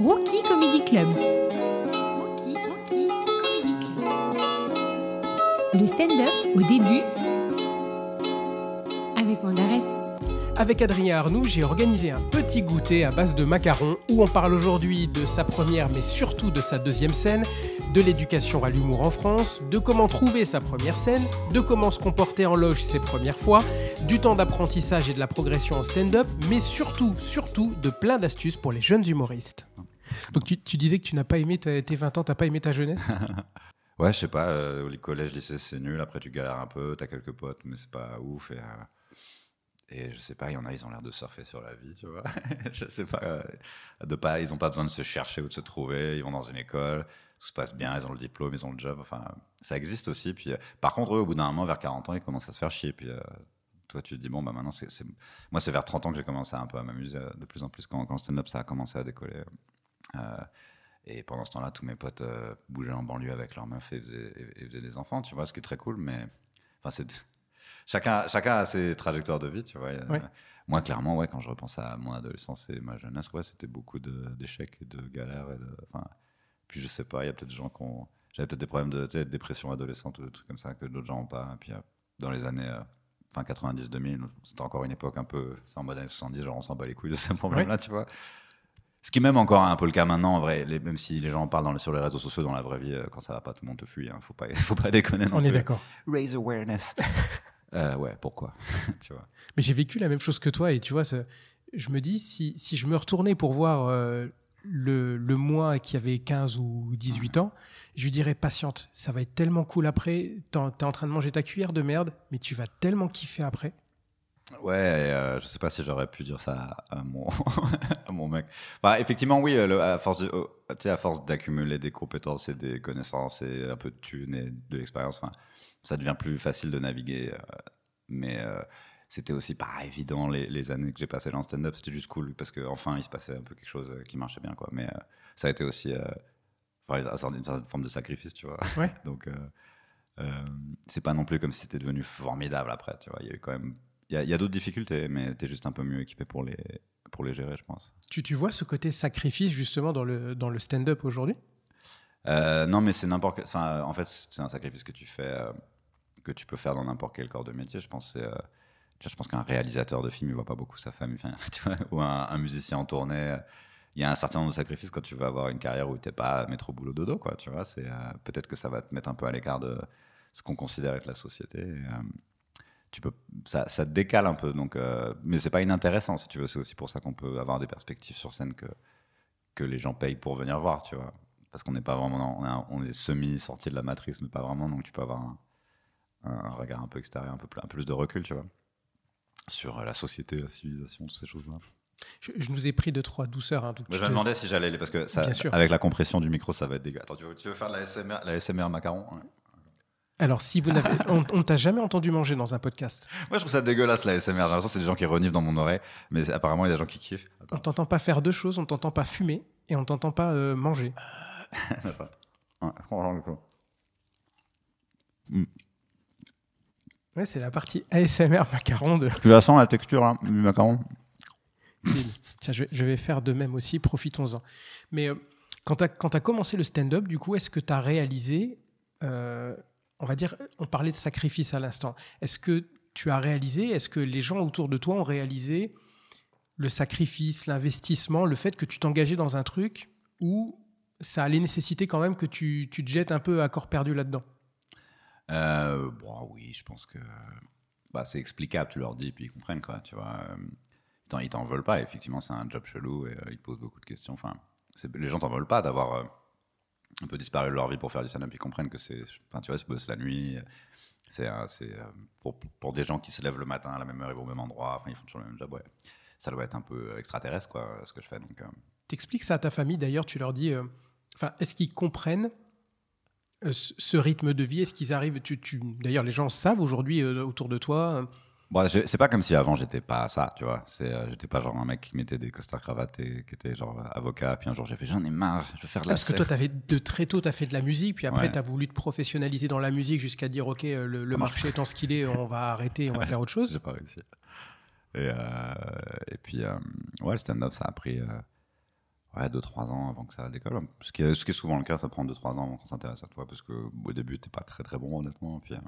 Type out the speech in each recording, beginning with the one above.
Rookie Comedy Club. Le stand-up au début avec Mandarès. Avec Adrien Arnoux, j'ai organisé un petit goûter à base de macarons où on parle aujourd'hui de sa première mais surtout de sa deuxième scène, de l'éducation à l'humour en France, de comment trouver sa première scène, de comment se comporter en loge ses premières fois, du temps d'apprentissage et de la progression en stand-up, mais surtout, surtout de plein d'astuces pour les jeunes humoristes. Donc tu, tu disais que tu n'as pas aimé ta- tes 20 ans, t'as pas aimé ta jeunesse? Ouais, je sais pas, euh, les collèges, lycées, c'est nul. Après, tu galères un peu, t'as quelques potes, mais c'est pas ouf. Et, euh, et je sais pas, il y en a, ils ont l'air de surfer sur la vie, tu vois. je sais pas, euh, pas, ils ont pas besoin de se chercher ou de se trouver. Ils vont dans une école, tout se passe bien, ils ont le diplôme, ils ont le job. Enfin, ça existe aussi. Puis, euh, par contre, eux, au bout d'un moment, vers 40 ans, ils commencent à se faire chier. Puis, euh, toi, tu te dis, bon, bah maintenant, Moi, c'est vers 30 ans que j'ai commencé un peu à m'amuser de plus en plus quand, quand le stand-up, ça a commencé à décoller. Euh, et pendant ce temps-là, tous mes potes euh, bougeaient en banlieue avec leurs meufs et faisaient, et- et faisaient des enfants, tu vois, ce qui est très cool, mais enfin, c'est chacun, chacun a ses trajectoires de vie, tu vois. Ouais. Moi, clairement, ouais, quand je repense à mon adolescence et ma jeunesse, ouais, c'était beaucoup d'échecs et de galères. Et de, enfin, puis je sais pas, il y a peut-être des gens qui ont. J'avais peut-être des problèmes de, de dépression adolescente ou des trucs comme ça que d'autres gens n'ont pas. Et puis euh, dans les années. euh, Fin 90-2000, c'était encore une époque un peu. C'est en mode années 70, genre on s'en bat les couilles de ces problèmes-là, tu vois. Ce qui est même encore un peu le cas maintenant, en vrai. Les- même si les gens en parlent dans sur les réseaux sociaux, dans la vraie vie, euh, quand ça va pas, tout le monde te fuit. Hein. Faut pas, faut pas déconner. non On est d'accord. Raise awareness. Euh, ouais, pourquoi? Tu vois. Mais j'ai vécu la même chose que toi et tu vois, je me dis, si, si je me retournais pour voir euh, le, le moi qui avait 15 ou 18 ans, je lui dirais patiente, ça va être tellement cool après, t'es en t'es en train de manger ta cuillère de merde, mais tu vas tellement kiffer après. Ouais, euh, je sais pas si j'aurais pu dire ça à mon, à mon mec. Enfin, effectivement, oui, euh, le- à force, de- oh, tu sais, à force d'accumuler des compétences et des connaissances et un peu de thunes et de l'expérience, enfin, ça devient plus facile de naviguer. euh, mais euh, c'était aussi pas évident les, les années que j'ai passées dans le stand-up. C'était juste cool parce qu'enfin, il se passait un peu quelque chose qui marchait bien, quoi. Mais ça a été aussi enfin, une certaine- une certaine forme de sacrifice, tu vois. Ouais. Donc, c'est pas non plus comme si c'était devenu formidable après, tu vois. Il y a eu quand même il y a, d'autres difficultés, mais tu es juste un peu mieux équipé pour les, pour les gérer, je pense. Tu, tu vois ce côté sacrifice justement dans le, dans le stand-up aujourd'hui? Euh, non, mais c'est n'importe quel. enfin, en fait, c'est un sacrifice que tu fais, euh, que tu peux faire dans n'importe quel corps de métier. Je pense, euh, je pense qu'un réalisateur de film, il voit pas beaucoup sa famille, enfin, tu vois, ou un, un musicien en tournée. Il y a un certain nombre de sacrifices quand tu vas avoir une carrière où t'es pas métro boulot dodo, quoi. Tu vois, c'est peut-être que ça va te mettre un peu à l'écart de ce qu'on considère être la société. et, tu peux, ça, ça te décale un peu, donc, euh, mais c'est pas inintéressant si tu veux. C'est aussi pour ça qu'on peut avoir des perspectives sur scène que que les gens payent pour venir voir, tu vois. Parce qu'on n'est pas vraiment, on est, un- on est semi sorti de la matrice, mais pas vraiment, donc tu peux avoir un, un regard un peu extérieur, un peu plus, un peu plus de recul, tu vois, sur euh, la société, la civilisation, toutes ces choses-là. je, je nous ai pris deux, trois douceurs. hein, donc je me te- demandais si j'allais, parce que ça, avec la compression du micro, ça va être dégueu. Attends, tu veux, tu veux faire de la SMR, la SMR macaron Ouais. Alors, si vous n'avez. on on t'a jamais entendu manger dans un podcast. Moi, je trouve ça dégueulasse, la SMR. J'ai l'impression que c'est des gens qui reniflent dans mon oreille, mais apparemment, il y a des gens qui kiffent. On t'entend pas faire deux choses, on t'entend pas fumer et on t'entend pas euh, manger. attends. Ouais, le c'est la partie ASMR macaron de. Tu la sens, la texture, hein, du macaron? Tiens, je vais, je vais faire de même aussi, profitons-en. Mais euh, quand tu as, commencé le stand-up, du coup, est-ce que tu as réalisé, euh, on va dire, on parlait de sacrifice à l'instant, est-ce que tu as réalisé, est-ce que les gens autour de toi ont réalisé le sacrifice, l'investissement, le fait que tu t'engageais dans un truc où ça allait nécessiter quand même que tu, te jettes un peu à corps perdu là-dedans? Euh, bon, oui, je pense que bah, c'est explicable, tu leur dis, puis ils comprennent, quoi, tu vois. Euh, Ils t'en- veulent pas, effectivement, c'est un job chelou et euh, ils posent beaucoup de questions. Enfin, les gens t'en veulent pas d'avoir euh, un peu disparu de leur vie pour faire du stand-up, ils comprennent que c'est. Enfin, tu vois, tu bosses la nuit, c'est c'est, euh, pour, pour des gens qui se lèvent le matin à la même heure, ils vont au même endroit, ils font toujours le même job. Ça doit être un peu extraterrestre, quoi, ce que je fais, donc. euh, T'expliques ça à ta famille, d'ailleurs, tu leur dis, euh, enfin, est-ce qu'ils comprennent euh, ce rythme de vie? Est-ce qu'ils arrivent tu, tu- D'ailleurs, les gens savent aujourd'hui autour de toi. Euh, Bon, je- c'est pas comme si avant j'étais pas ça, tu vois. C'est, euh, j'étais pas genre un mec qui mettait des costards cravates et qui était genre avocat. Puis un jour j'ai fait j'en ai marre, je veux faire de la Parce que toi, t'avais de très tôt, tu as fait de la musique, puis après, Ouais. tu as voulu te professionnaliser dans la musique jusqu'à dire, OK, euh, le, marché étant ce qu'il est, on va arrêter, on va faire autre chose. J'ai pas réussi. Et, euh, et puis, euh, ouais, le stand-up, ça a pris. euh, ouais, 2-3 ans avant que ça décolle. Ce qui, est, ce qui est souvent le cas, ça prend 2-3 ans avant qu'on s'intéresse à toi, parce qu'au début, t'es pas très très bon, honnêtement. Puis, euh,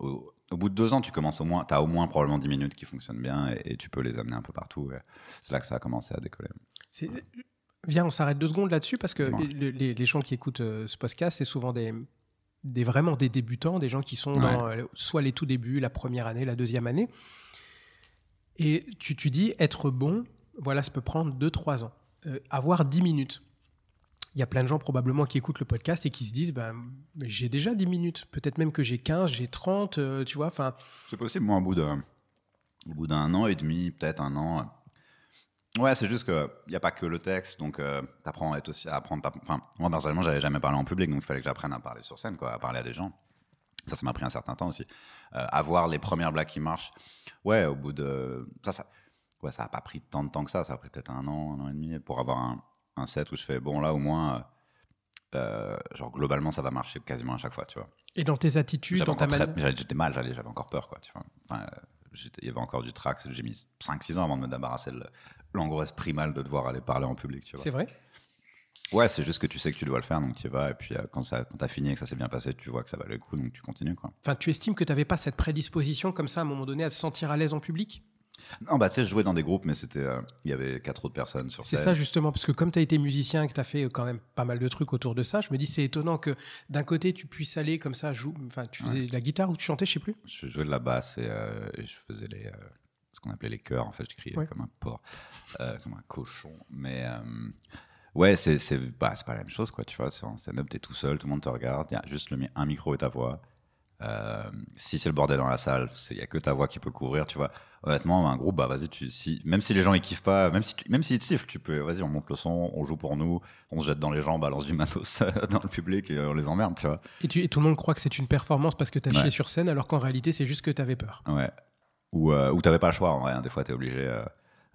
au, au, bout de 2 ans, tu commences au moins, t'as au moins probablement 10 minutes qui fonctionnent bien et, et tu peux les amener un peu partout. C'est là que ça a commencé à décoller. Viens, on s'arrête deux secondes là-dessus, parce que les, les, gens qui écoutent euh, ce podcast, c'est souvent des, des, vraiment des débutants, des gens qui sont ouais. dans euh, soit les tout débuts, la première année, la deuxième année. Et tu, tu dis être bon, voilà, ça peut prendre 2-3 ans. Euh, avoir 10 minutes. Il y a plein de gens probablement qui écoutent le podcast et qui se disent ben, j'ai déjà 10 minutes. Peut-être même que j'ai 15, j'ai 30, euh, tu vois. Enfin. C'est possible, moi, au bout d'un, an et demi, peut-être un an. Ouais, c'est juste qu'il n'y a pas que le texte, donc euh, tu apprends à, être aussi, à apprendre. Enfin, moi, personnellement, j'avais jamais parlé en public, donc il fallait que j'apprenne à parler sur scène, quoi, à parler à des gens. Ça, ça m'a pris un certain temps aussi. Euh, avoir les premières blagues qui marchent. Ouais, au bout de. Ça, ça ouais, ça n'a pas pris tant de temps que ça. Ça a pris peut-être un an, un an et demi pour avoir un, un set où je fais bon, là, au moins, euh, genre globalement, ça va marcher quasiment à chaque fois, tu vois. Et dans tes attitudes, dans ta manière. J'étais mal, j'avais encore peur, quoi, tu vois. Enfin, il y avait encore du trac. J'ai mis 5-6 ans avant de me débarrasser de l'angoisse primale de devoir aller parler en public, tu vois. C'est vrai? Ouais, c'est juste que tu sais que tu dois le faire, donc tu y vas. Et puis euh, quand, ça, quand t'as fini et que ça s'est bien passé, tu vois que ça valait le coup, donc tu continues. Quoi. Enfin, tu estimes que tu n'avais pas cette prédisposition comme ça à un moment donné à te sentir à l'aise en public? Non, bah tu sais, je jouais dans des groupes, mais c'était, euh, il y avait quatre autres personnes sur C'est scène. ça justement, parce que comme tu as été musicien et que tu as fait quand même pas mal de trucs autour de ça, je me dis c'est étonnant que d'un côté tu puisses aller comme ça, jouer. Enfin, tu faisais Ouais. de la guitare ou tu chantais, je sais plus. Je jouais de la basse et, euh, et je faisais les, euh, ce qu'on appelait les chœurs. En fait, je criais Ouais. comme un porc, euh, comme un cochon. Mais euh, ouais, c'est c'est bah, c'est pas la même chose, quoi. Tu vois, c'est en stand-up, t'es tout seul, tout le monde te regarde. Il y a juste le, un micro et ta voix. Euh, si c'est le bordel dans la salle, il y a que ta voix qui peut couvrir, tu vois. Honnêtement, un groupe, bah vas-y, tu, si, même si les gens ils kiffent pas, même si tu, même s'ils te sifflent, tu peux, vas-y, on monte le son, on joue pour nous, on se jette dans les gens, on balance du matos dans le public et on les emmerde, tu vois. Et, tu, et tout le monde croit que c'est une performance parce que tu as Ouais. chié sur scène, alors qu'en réalité c'est juste que tu avais peur. Ouais. Ou euh, ou t'avais pas le choix en vrai. hein. Des fois, t'es obligé. euh,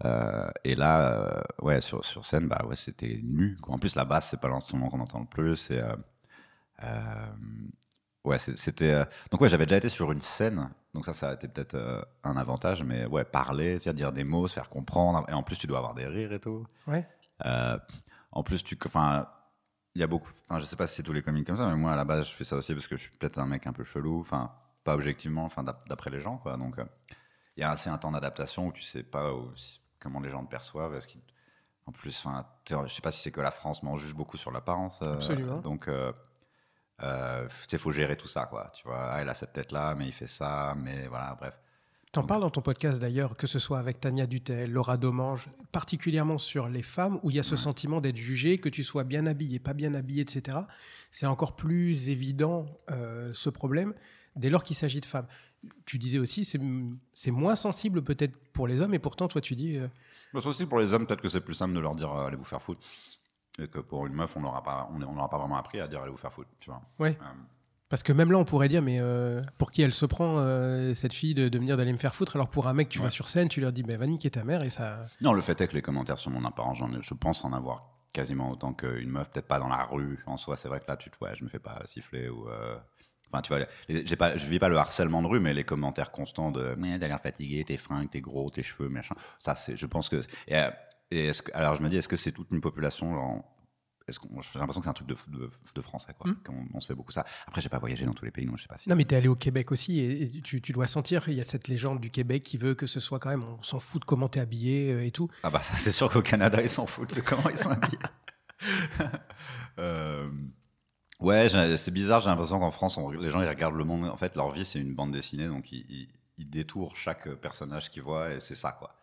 euh, et là, euh, ouais, sur, sur scène, bah ouais, c'était nu. quoi. En plus, la basse, c'est pas l'instrument qu'on entend le plus. Et, euh, ouais, c'est- c'était. euh, Donc ouais, j'avais déjà été sur une scène. Donc ça, ça a été peut-être euh, un avantage. Mais ouais, parler, c'est-à-dire dire des mots, se faire comprendre. Et en plus, tu dois avoir des rires et tout. Ouais. Euh, en plus, tu, enfin, il y a beaucoup. Enfin, je sais pas si c'est tous les comiques comme ça, mais moi à la base, je fais ça aussi parce que je suis peut-être un mec un peu chelou. Enfin, pas objectivement, enfin d'ap- d'après les gens, quoi. Donc, il y a assez un temps d'adaptation où tu sais pas où- comment les gens te perçoivent. Est-ce qu'ils- en plus, enfin, je sais pas si c'est que la France, mais on juge beaucoup sur l'apparence. Absolument. Donc, euh, sais, faut gérer tout ça, quoi. Tu vois, ah, il a cette tête-là, mais il fait ça, mais voilà, bref. T'en parles dans ton podcast d'ailleurs, que ce soit avec Tania Dutel, Laura Domange, particulièrement sur les femmes, où il y a ce sentiment d'être jugé, que tu sois bien habillé, pas bien habillé, etc. C'est encore plus évident euh, ce problème dès lors qu'il s'agit de femmes. Tu disais aussi, c'est c'est moins sensible peut-être pour les hommes, et pourtant toi tu dis, euh, Mais c'est aussi pour les hommes, peut-être que c'est plus simple de leur dire euh, allez vous faire foutre. Et que pour une meuf, on n'aura pas, on, on pas vraiment appris à dire allez vous faire foutre, tu vois. ouais, Euh, parce que même là on pourrait dire, mais euh, pour qui elle se prend euh, cette fille de, dire d'aller me faire foutre, alors pour un mec tu Ouais. vas sur scène, tu leur dis, ben va niquer ta mère, et ça... Non, le fait est que les commentaires sur mon ai- je pense en avoir quasiment autant qu'une meuf, peut-être pas dans la rue. En soi, c'est vrai que là, tu te vois, je me fais pas siffler ou. euh, Enfin, tu vois, j'ai pas, je vis pas le harcèlement de rue, mais les commentaires constants de mais t'as l'air fatigué, t'es fringues, t'es gros, tes cheveux, machin. Ça, c'est, je pense que. Et, et est-ce que, alors, je me dis, est-ce que c'est toute une population genre, est-ce qu'on, j'ai l'impression que c'est un truc de, de, de français, quoi. Mm. qu'on- on se fait beaucoup ça. Après, j'ai pas voyagé dans tous les pays, donc je sais pas si. Non, mais t'es allé au Québec aussi et, et tu, tu dois sentir, il y a cette légende du Québec qui veut que ce soit quand même, on s'en fout de comment t'es habillé euh, et tout. Ah bah ça c'est sûr qu'au Canada ils s'en foutent de comment ils sont habillés. Euh, ouais, c'est bizarre, j'ai l'impression qu'en France on- les gens ils regardent le monde, en fait leur vie c'est une bande dessinée donc ils, ils- ils détourent chaque personnage qu'ils voient et c'est ça quoi.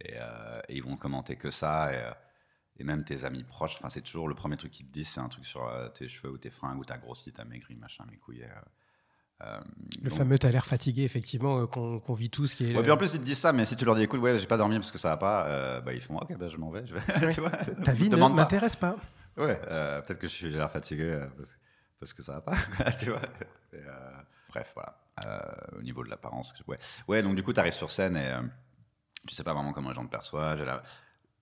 Et, euh, et ils vont commenter que ça et, euh, et même tes amis proches, enfin c'est toujours le premier truc qu'ils te disent c'est un truc sur euh, tes cheveux ou tes fringues ou t'as grossi, t'as maigri, machin, mes couilles. euh, euh, Le donc- fameux t'as l'air fatigué, effectivement, euh, qu'on qu'on vit tous. Qui est Ouais, le- puis en plus ils te disent ça, mais si tu leur dis écoute ouais j'ai pas dormi parce que ça va pas, euh, bah ils font ok bah je m'en vais, je vais. Ouais. tu vois Ta vie ne Demande pas. m'intéresse pas. Ouais, peut-être que je suis j'ai l'air fatigué parce, parce que ça va pas, tu vois. Et, bref, voilà. Au niveau de l'apparence, ouais. Ouais, donc du coup, tu arrives sur scène et tu sais pas vraiment comment les gens te perçoivent.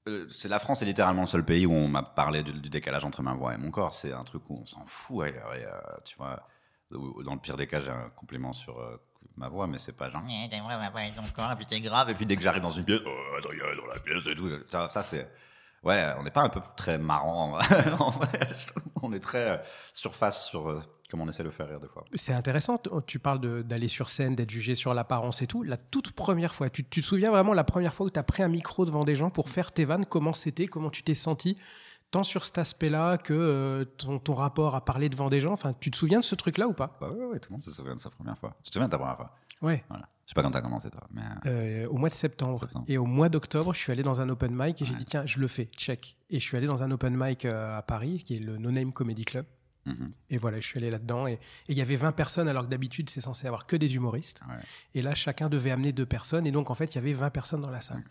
Euh, C'est la France est littéralement le seul pays où on m'a parlé du, décalage entre ma voix et mon corps. C'est un truc où on s'en fout. euh, tu vois, dans le pire des cas, j'ai un compliment sur euh, ma voix, mais c'est pas genre Eh, t'es ma voix et ton corps, et puis t'es grave. Et puis dès que j'arrive dans une pièce, oh, dans la pièce et tout. Ça, ça, c'est Ouais, on n'est pas un peu très marrant en vrai. On est très surface sur on essaie de faire rire des fois. C'est intéressant, tu parles d'aller sur scène, d'être jugé sur l'apparence et tout. La toute première fois, tu, tu te souviens vraiment la première fois où tu as pris un micro devant des gens pour faire tes vannes, comment c'était, comment tu t'es senti, tant sur cet aspect-là que euh, ton, ton rapport à parler devant des gens? Enfin, tu te souviens de ce truc-là ou pas? Bah ouais, tout le monde se souvient de sa première fois. Tu te souviens de ta première fois? Ouais. Voilà. Je sais pas quand t'as commencé toi, mais euh, Euh, au mois de septembre. Septembre. Et au mois d'octobre, je suis allé dans un open mic et j'ai dit, tiens, je le fais, check. Et je suis allé dans un open mic à Paris, qui est le No Name Comedy Club. Mhm, Et voilà, je suis allé là-dedans. Et il y avait 20 personnes, alors que d'habitude, c'est censé avoir que des humoristes. ouais. Et là, chacun devait amener deux personnes. Et donc, en fait, il y avait 20 personnes dans la salle.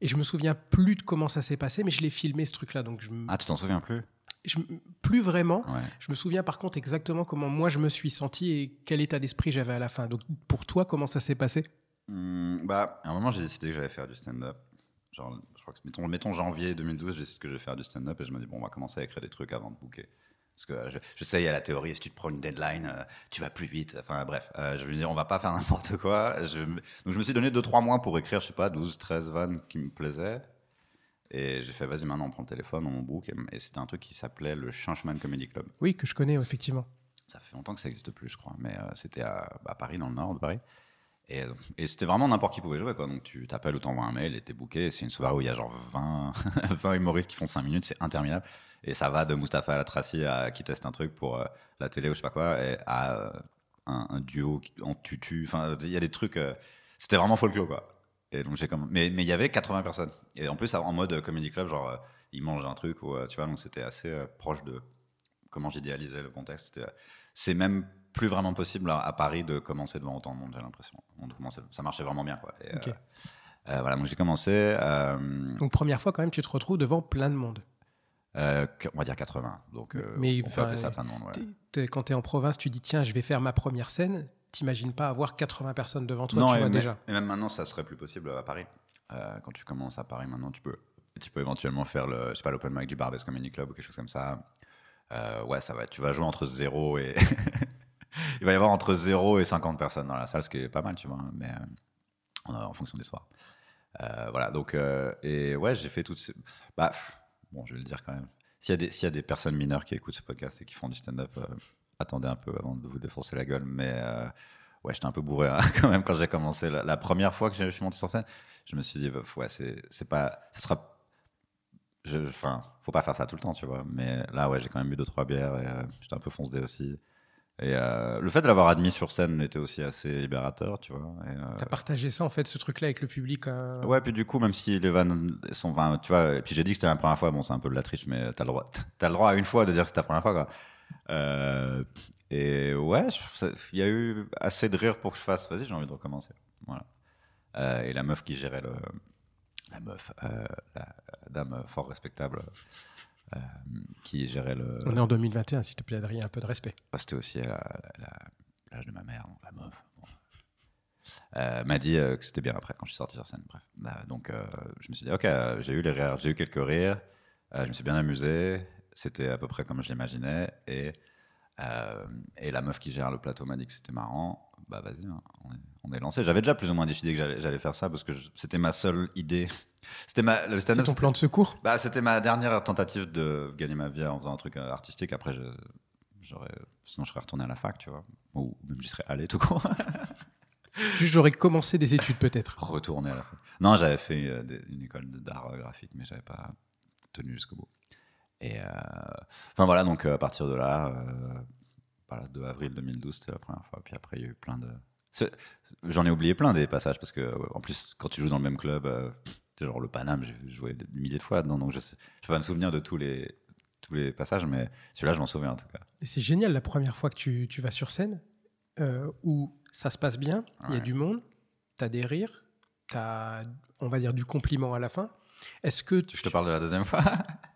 Et je me souviens plus de comment ça s'est passé, mais je l'ai filmé, ce truc-là. Donc, je, Ah, tu t'en souviens plus? Je plus vraiment. Ouais. Je me souviens par contre exactement comment moi je me suis senti et quel état d'esprit j'avais à la fin. Donc, pour toi, comment ça s'est passé? Hmm, bah, à un moment, j'ai décidé que j'allais faire du stand-up. Genre, je crois que mettons, mettons janvier 2012, j'ai décidé que je vais faire du stand-up et je me dis, bon, on va commencer à écrire des trucs avant de booker. Parce que euh, je, je sais, il y a la théorie, si tu te prends une deadline, euh, tu vas plus vite. Enfin, bref, euh, je veux dire, on va pas faire n'importe quoi. Je, donc, je me suis donné 2-3 mois pour écrire, je sais pas, 12, 13 vannes qui me plaisaient. Et j'ai fait, vas-y, maintenant, on prend le téléphone, on book. Et, et c'était un truc qui s'appelait le Changeman Comedy Club. Oui, que je connais, effectivement. Ça fait longtemps que ça n'existe plus, je crois, mais euh, c'était à, à Paris, dans le nord de Paris. Et, c'était vraiment n'importe qui pouvait jouer, quoi. Donc tu t'appelles ou t'envoies un mail et t'es booké. C'est une soirée où il y a genre 20, 20 humoristes qui font 5 minutes, c'est interminable. Et ça va de Mustapha Latraci à qui teste un truc pour euh, la télé ou je sais pas quoi, à euh, un, duo en tutu. Enfin, il y a des trucs. euh, c'était vraiment folklore, quoi. Et donc j'ai comme. Mais il y avait 80 personnes. Et en plus, en mode comedy club, genre, ils mangent un truc, ou, tu vois, donc c'était assez proche de comment j'idéalisais le contexte. C'est même plus vraiment possible à, à Paris de commencer devant autant de monde, j'ai l'impression. Ça marchait vraiment bien, quoi. Et, euh, euh, voilà, donc j'ai commencé, euh, Donc, première fois, quand même, tu te retrouves devant plein de monde. euh, on va dire 80. Donc, Mais, on peut appeler ça plein de monde. ouais. Quand tu es en province, tu dis, tiens, je vais faire ma première scène. T'imagines pas avoir 80 personnes devant toi, non, tu et, vois mais- déjà. et même maintenant, ça serait plus possible à Paris. Quand tu commences à Paris, maintenant, tu peux, tu peux éventuellement faire le, je sais pas, l'open mic du Barbès Comedy Club ou quelque chose comme ça. Euh, ouais, ça va. Tu vas jouer entre 0 et. Il va y avoir entre 0 et 50 personnes dans la salle, ce qui est pas mal, tu vois. Mais euh, en, fonction des soirs. Euh, voilà, donc. euh, et ouais, j'ai fait toutes ces. Bah, bon, je vais le dire quand même. S'il y, y a des personnes mineures qui écoutent ce podcast et qui font du stand-up, attendez un peu avant de vous défoncer la gueule. Mais. ouais, j'étais un peu bourré hein, quand même quand j'ai commencé. La, première fois que je suis monté sur scène, je me suis dit, bah, ouais, c'est pas. Ce sera. Enfin, faut pas faire ça tout le temps, tu vois. Mais là, ouais, j'ai quand même bu deux, trois bières et j'étais un peu foncé aussi. Et euh, le fait de l'avoir admis sur scène était aussi assez libérateur, tu vois. Euh, T'as partagé ça, en fait, ce truc-là avec le public. euh, Ouais, puis du coup, même si les vannes sont, enfin, tu vois, et puis j'ai dit que c'était la première fois, bon, c'est un peu de la triche, mais t'as le droit, t'as le droit à une fois de dire que c'est ta première fois, quoi. Euh, et ouais, il y a eu assez de rire pour que je fasse, vas-y, j'ai envie de recommencer. Voilà. Et la meuf qui gérait le, la meuf, la dame fort respectable, euh, qui gérait le, On est en 2021, s'il te plaît, Adrien, un peu de respect. bah, c'était aussi l'âge de ma mère, donc la meuf. bon. Euh, m'a dit euh, que c'était bien après quand je suis sorti sur scène. Bref, Euh, donc euh, je me suis dit ok, j'ai eu les rires, j'ai eu quelques rires, je me suis bien amusé, c'était à peu près comme je l'imaginais et et la meuf qui gère le plateau m'a dit que c'était marrant. Bah vas-y, hein, on, est, on est lancé. J'avais déjà plus ou moins décidé que j'allais faire ça parce que c'était ma seule idée. C'était ma le C'est stand-up. ton plan de secours? Bah, c'était ma dernière tentative de gagner ma vie en faisant un truc euh, artistique. Après, j'aurais, sinon, je serais retourné à la fac, tu vois. Ou même j'y serais allé tout court. Juste, J'aurais commencé des études, peut-être. retourner à la fac. Non, j'avais fait euh, une école d'art euh, graphique, mais j'avais pas tenu jusqu'au bout. Et euh, enfin voilà, donc à partir de là, euh, voilà, 2 avril 2012, c'était la première fois. Puis après, il y a eu plein de. J'en ai oublié plein des passages parce que, euh, en plus, quand tu joues dans le même club, euh, c'est genre le Paname, j'ai joué des milliers de fois dedans, donc je je peux pas me souvenir de tous les, tous les passages, mais celui-là, je m'en souviens en tout cas. Et C'est génial la première fois que tu, tu vas sur scène, euh, où ça se passe bien, il y a du monde, tu as des rires, tu as, on va dire, du compliment à la fin. Est-ce que tu Je te parle de la deuxième fois.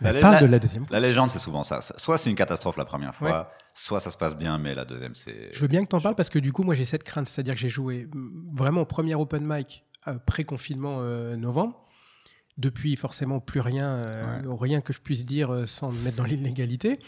La- parle la- de la deuxième fois La légende, c'est souvent ça. Soit c'est une catastrophe la première fois, Ouais. soit ça se passe bien, mais la deuxième, c'est. Je veux bien que tu en parles parce que du coup, moi, j'ai cette crainte. C'est-à-dire que j'ai joué mm, vraiment au premier open mic euh, pré-confinement euh, novembre. Depuis, forcément, plus rien, euh, rien que je puisse dire sans me mettre dans l'illégalité.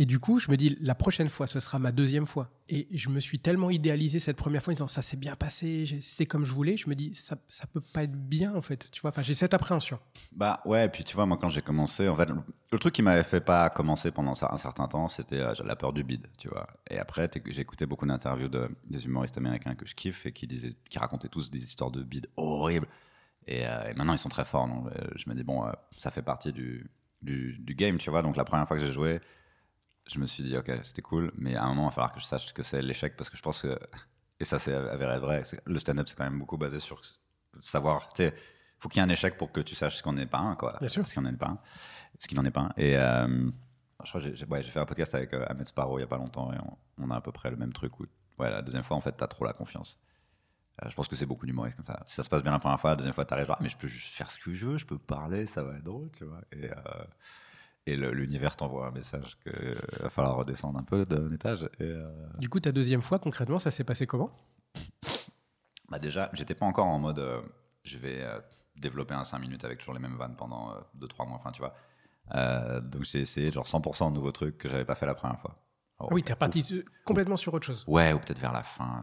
Et du coup, je me dis, la prochaine fois, ce sera ma deuxième fois. Et je me suis tellement idéalisé cette première fois en disant, ça s'est bien passé, c'était comme je voulais. Je me dis, ça, ça peut pas être bien, en fait. Tu vois, enfin, j'ai cette appréhension. Bah ouais, et puis tu vois, moi quand j'ai commencé, en fait, le, truc qui m'avait fait pas commencer pendant un certain temps, c'était euh, la peur du bide, tu vois. Et après, j'ai écouté beaucoup d'interviews de, des humoristes américains que je kiffe et qui, disaient, qui racontaient tous des histoires de bide horribles. Et, euh, maintenant, ils sont très forts. Donc, euh, je me dis, bon, euh, ça fait partie du, du, du game, tu vois. Donc la première fois que j'ai joué, je me suis dit, ok, c'était cool, mais à un moment, il va falloir que je sache ce que c'est l'échec parce que je pense que, et ça c'est avéré vrai, le stand-up c'est quand même beaucoup basé sur savoir, tu sais, faut qu'il y ait un échec pour que tu saches ce qu'on n'est pas un, quoi. Bien sûr. Ce qu'il n'en est pas un. Ce qu'il n'en est pas un. Et euh, je crois que j'ai ouais, fait un podcast avec euh, Ahmed Sparrow il y a pas longtemps et on, on a à peu près le même truc où, ouais, la deuxième fois, en fait, t'as trop la confiance. Euh, je pense que c'est beaucoup d'humoristes comme ça. Si ça se passe bien la première fois, la deuxième fois, t'arrives genre, ah, mais je peux juste faire ce que je veux, je peux parler, ça va être drôle, tu vois. Et, euh, et l'univers t'envoie un message qu'il va falloir redescendre un peu d'un étage. Et, euh, Du coup, ta deuxième fois, concrètement, ça s'est passé comment? Bah déjà, j'étais pas encore en mode euh, je vais euh, développer un 5 minutes avec toujours les mêmes vannes pendant 2-3 mois, enfin tu vois. Euh, donc j'ai essayé genre 100% de nouveaux trucs que j'avais pas fait la première fois. Alors, Ah Oui, t'es reparti euh, complètement sur autre chose. Ouais, ou peut-être vers la fin,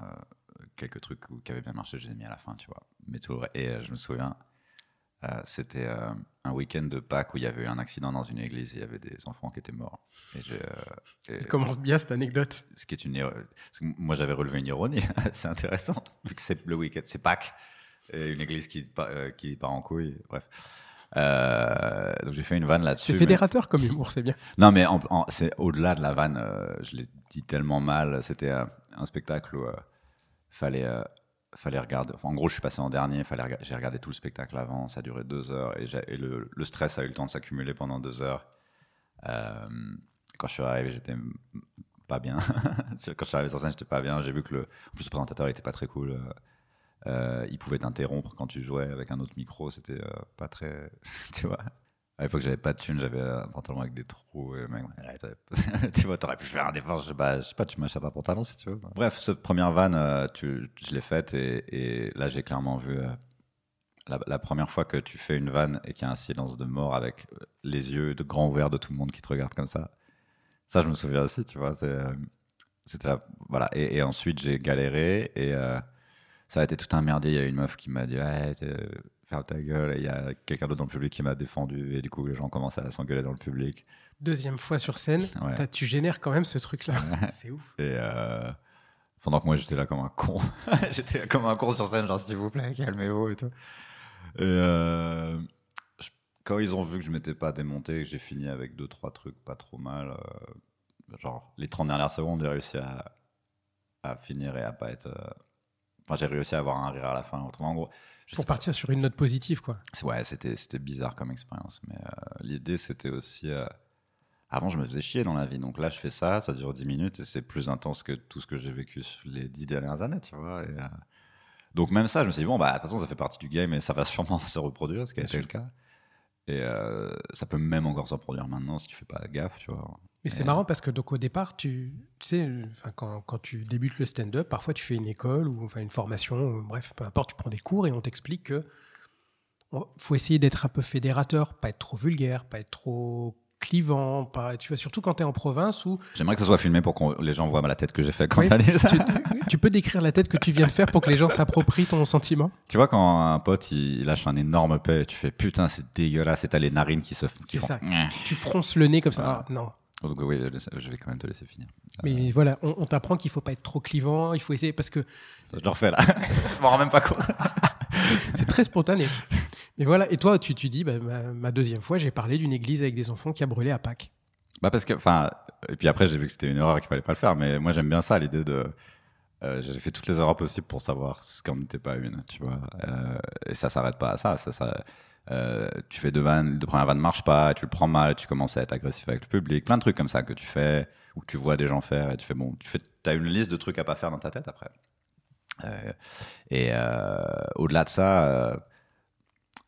euh, quelques trucs qui avaient bien marché, je les ai mis à la fin, tu vois. Mais tout le Et euh, je me souviens, euh, c'était euh, un week-end de Pâques où il y avait eu un accident dans une église et il y avait des enfants qui étaient morts. Et euh, et- Il commence bien cette anecdote. ce qui est une moi j'avais relevé une ironie assez intéressante vu que c'est le week-end c'est Pâques et une église qui, pa- euh, qui part en couille bref Euh, donc j'ai fait une vanne là-dessus C'est mais- fédérateur comme humour, c'est bien. non mais c'est au-delà de la vanne euh, je l'ai dit tellement mal c'était euh, un spectacle où euh, fallait euh, fallait regarder en gros je suis passé en dernier fallait j'ai regardé tout le spectacle avant ça a duré deux heures et, le, stress a eu le temps de s'accumuler pendant deux heures. Euh, quand je suis arrivé j'étais pas bien. Quand je suis arrivé sur scène j'étais pas bien. J'ai vu que le présentateur était pas très cool. Euh, il pouvait t'interrompre quand tu jouais avec un autre micro. C'était euh, pas très tu vois à l'époque, j'avais pas de thune, j'avais un pantalon avec des trous. Et le mec, tu vois, t'aurais pu faire un effort. Je je sais pas tu m'achètes un pantalon si tu veux. Bref, cette première vanne, euh, je l'ai faite et, là, j'ai clairement vu euh, la, première fois que tu fais une vanne et qu'il y a un silence de mort avec euh, les yeux de grands ouverts de tout le monde qui te regarde comme ça. Ça, je me souviens aussi, tu vois. C'était là, voilà. Et, ensuite, j'ai galéré et ça a été tout un merdier. Il y a une meuf qui m'a dit, ferme ta gueule. Et il y a quelqu'un d'autre dans le public qui m'a défendu et du coup, les gens commençaient à s'engueuler dans le public. Deuxième fois sur scène, Ouais. tu génères quand même ce truc-là. c'est ouf. Et euh, pendant que moi j'étais là comme un con, j'étais comme un con sur scène, genre s'il vous plaît, calmez-vous et tout. Et euh, je- quand ils ont vu que je m'étais pas démonté, que j'ai fini avec deux trois trucs pas trop mal, euh, genre les 30 dernières secondes, j'ai réussi à, à finir et à pas être. Enfin, j'ai réussi à avoir un rire à la fin. Autrement, en gros, je Pour pas. partir sur une note positive, quoi. Ouais, c'était c'était bizarre comme expérience, mais euh, l'idée c'était aussi. euh, avant, je me faisais chier dans la vie, donc là, je fais ça, ça dure 10 minutes et c'est plus intense que tout ce que j'ai vécu sur les 10 dernières années, tu vois. et, euh, donc, même ça, je me suis dit, bon, bah, de toute façon, ça fait partie du game et ça va sûrement se reproduire, ce qui a été le cas. Et ça peut même encore se reproduire maintenant si tu fais pas gaffe, tu vois. Mais c'est marrant parce que donc au départ, tu, tu sais, quand, quand tu débutes le stand-up, parfois tu fais une école ou enfin une formation, ou bref, peu importe, tu prends des cours et on t'explique que faut essayer d'être un peu fédérateur, pas être trop vulgaire, pas être trop clivant, pas, tu vois, surtout quand tu es en province où J'aimerais que ce soit filmé pour que les gens voient la tête que j'ai fait quand Oui, dit ça. tu, tu peux décrire la tête que tu viens de faire pour que les gens s'approprient ton sentiment? Tu vois, quand un pote il, il lâche un énorme paix, tu fais putain, c'est dégueulasse, et t'as les narines qui se qui font. ça. Tu fronces le nez comme ça. Voilà. Ah, non. Donc, oui, je vais quand même te laisser finir. Mais voilà, on, on t'apprend qu'il faut pas être trop clivant, il faut essayer parce que Je le refais là. je m'en rends même pas compte. c'est très spontané. Mais voilà, et toi, tu, tu dis, bah, ma, ma deuxième fois, j'ai parlé d'une église avec des enfants qui a brûlé à Pâques. Bah parce que, enfin, et puis après j'ai vu que c'était une erreur et qu'il fallait pas le faire, mais moi j'aime bien ça, l'idée de, euh, j'ai fait toutes les erreurs possibles pour savoir ce qu'en n'était pas une, tu vois. Euh, et ça s'arrête pas à ça, ça, ça euh, tu fais deux vannes, deux premières vannes marchent pas, tu le prends mal, tu commences à être agressif avec le public, plein de trucs comme ça que tu fais ou que tu vois des gens faire et tu fais bon, tu fais, as une liste de trucs à pas faire dans ta tête après. Euh, et euh, au-delà de ça,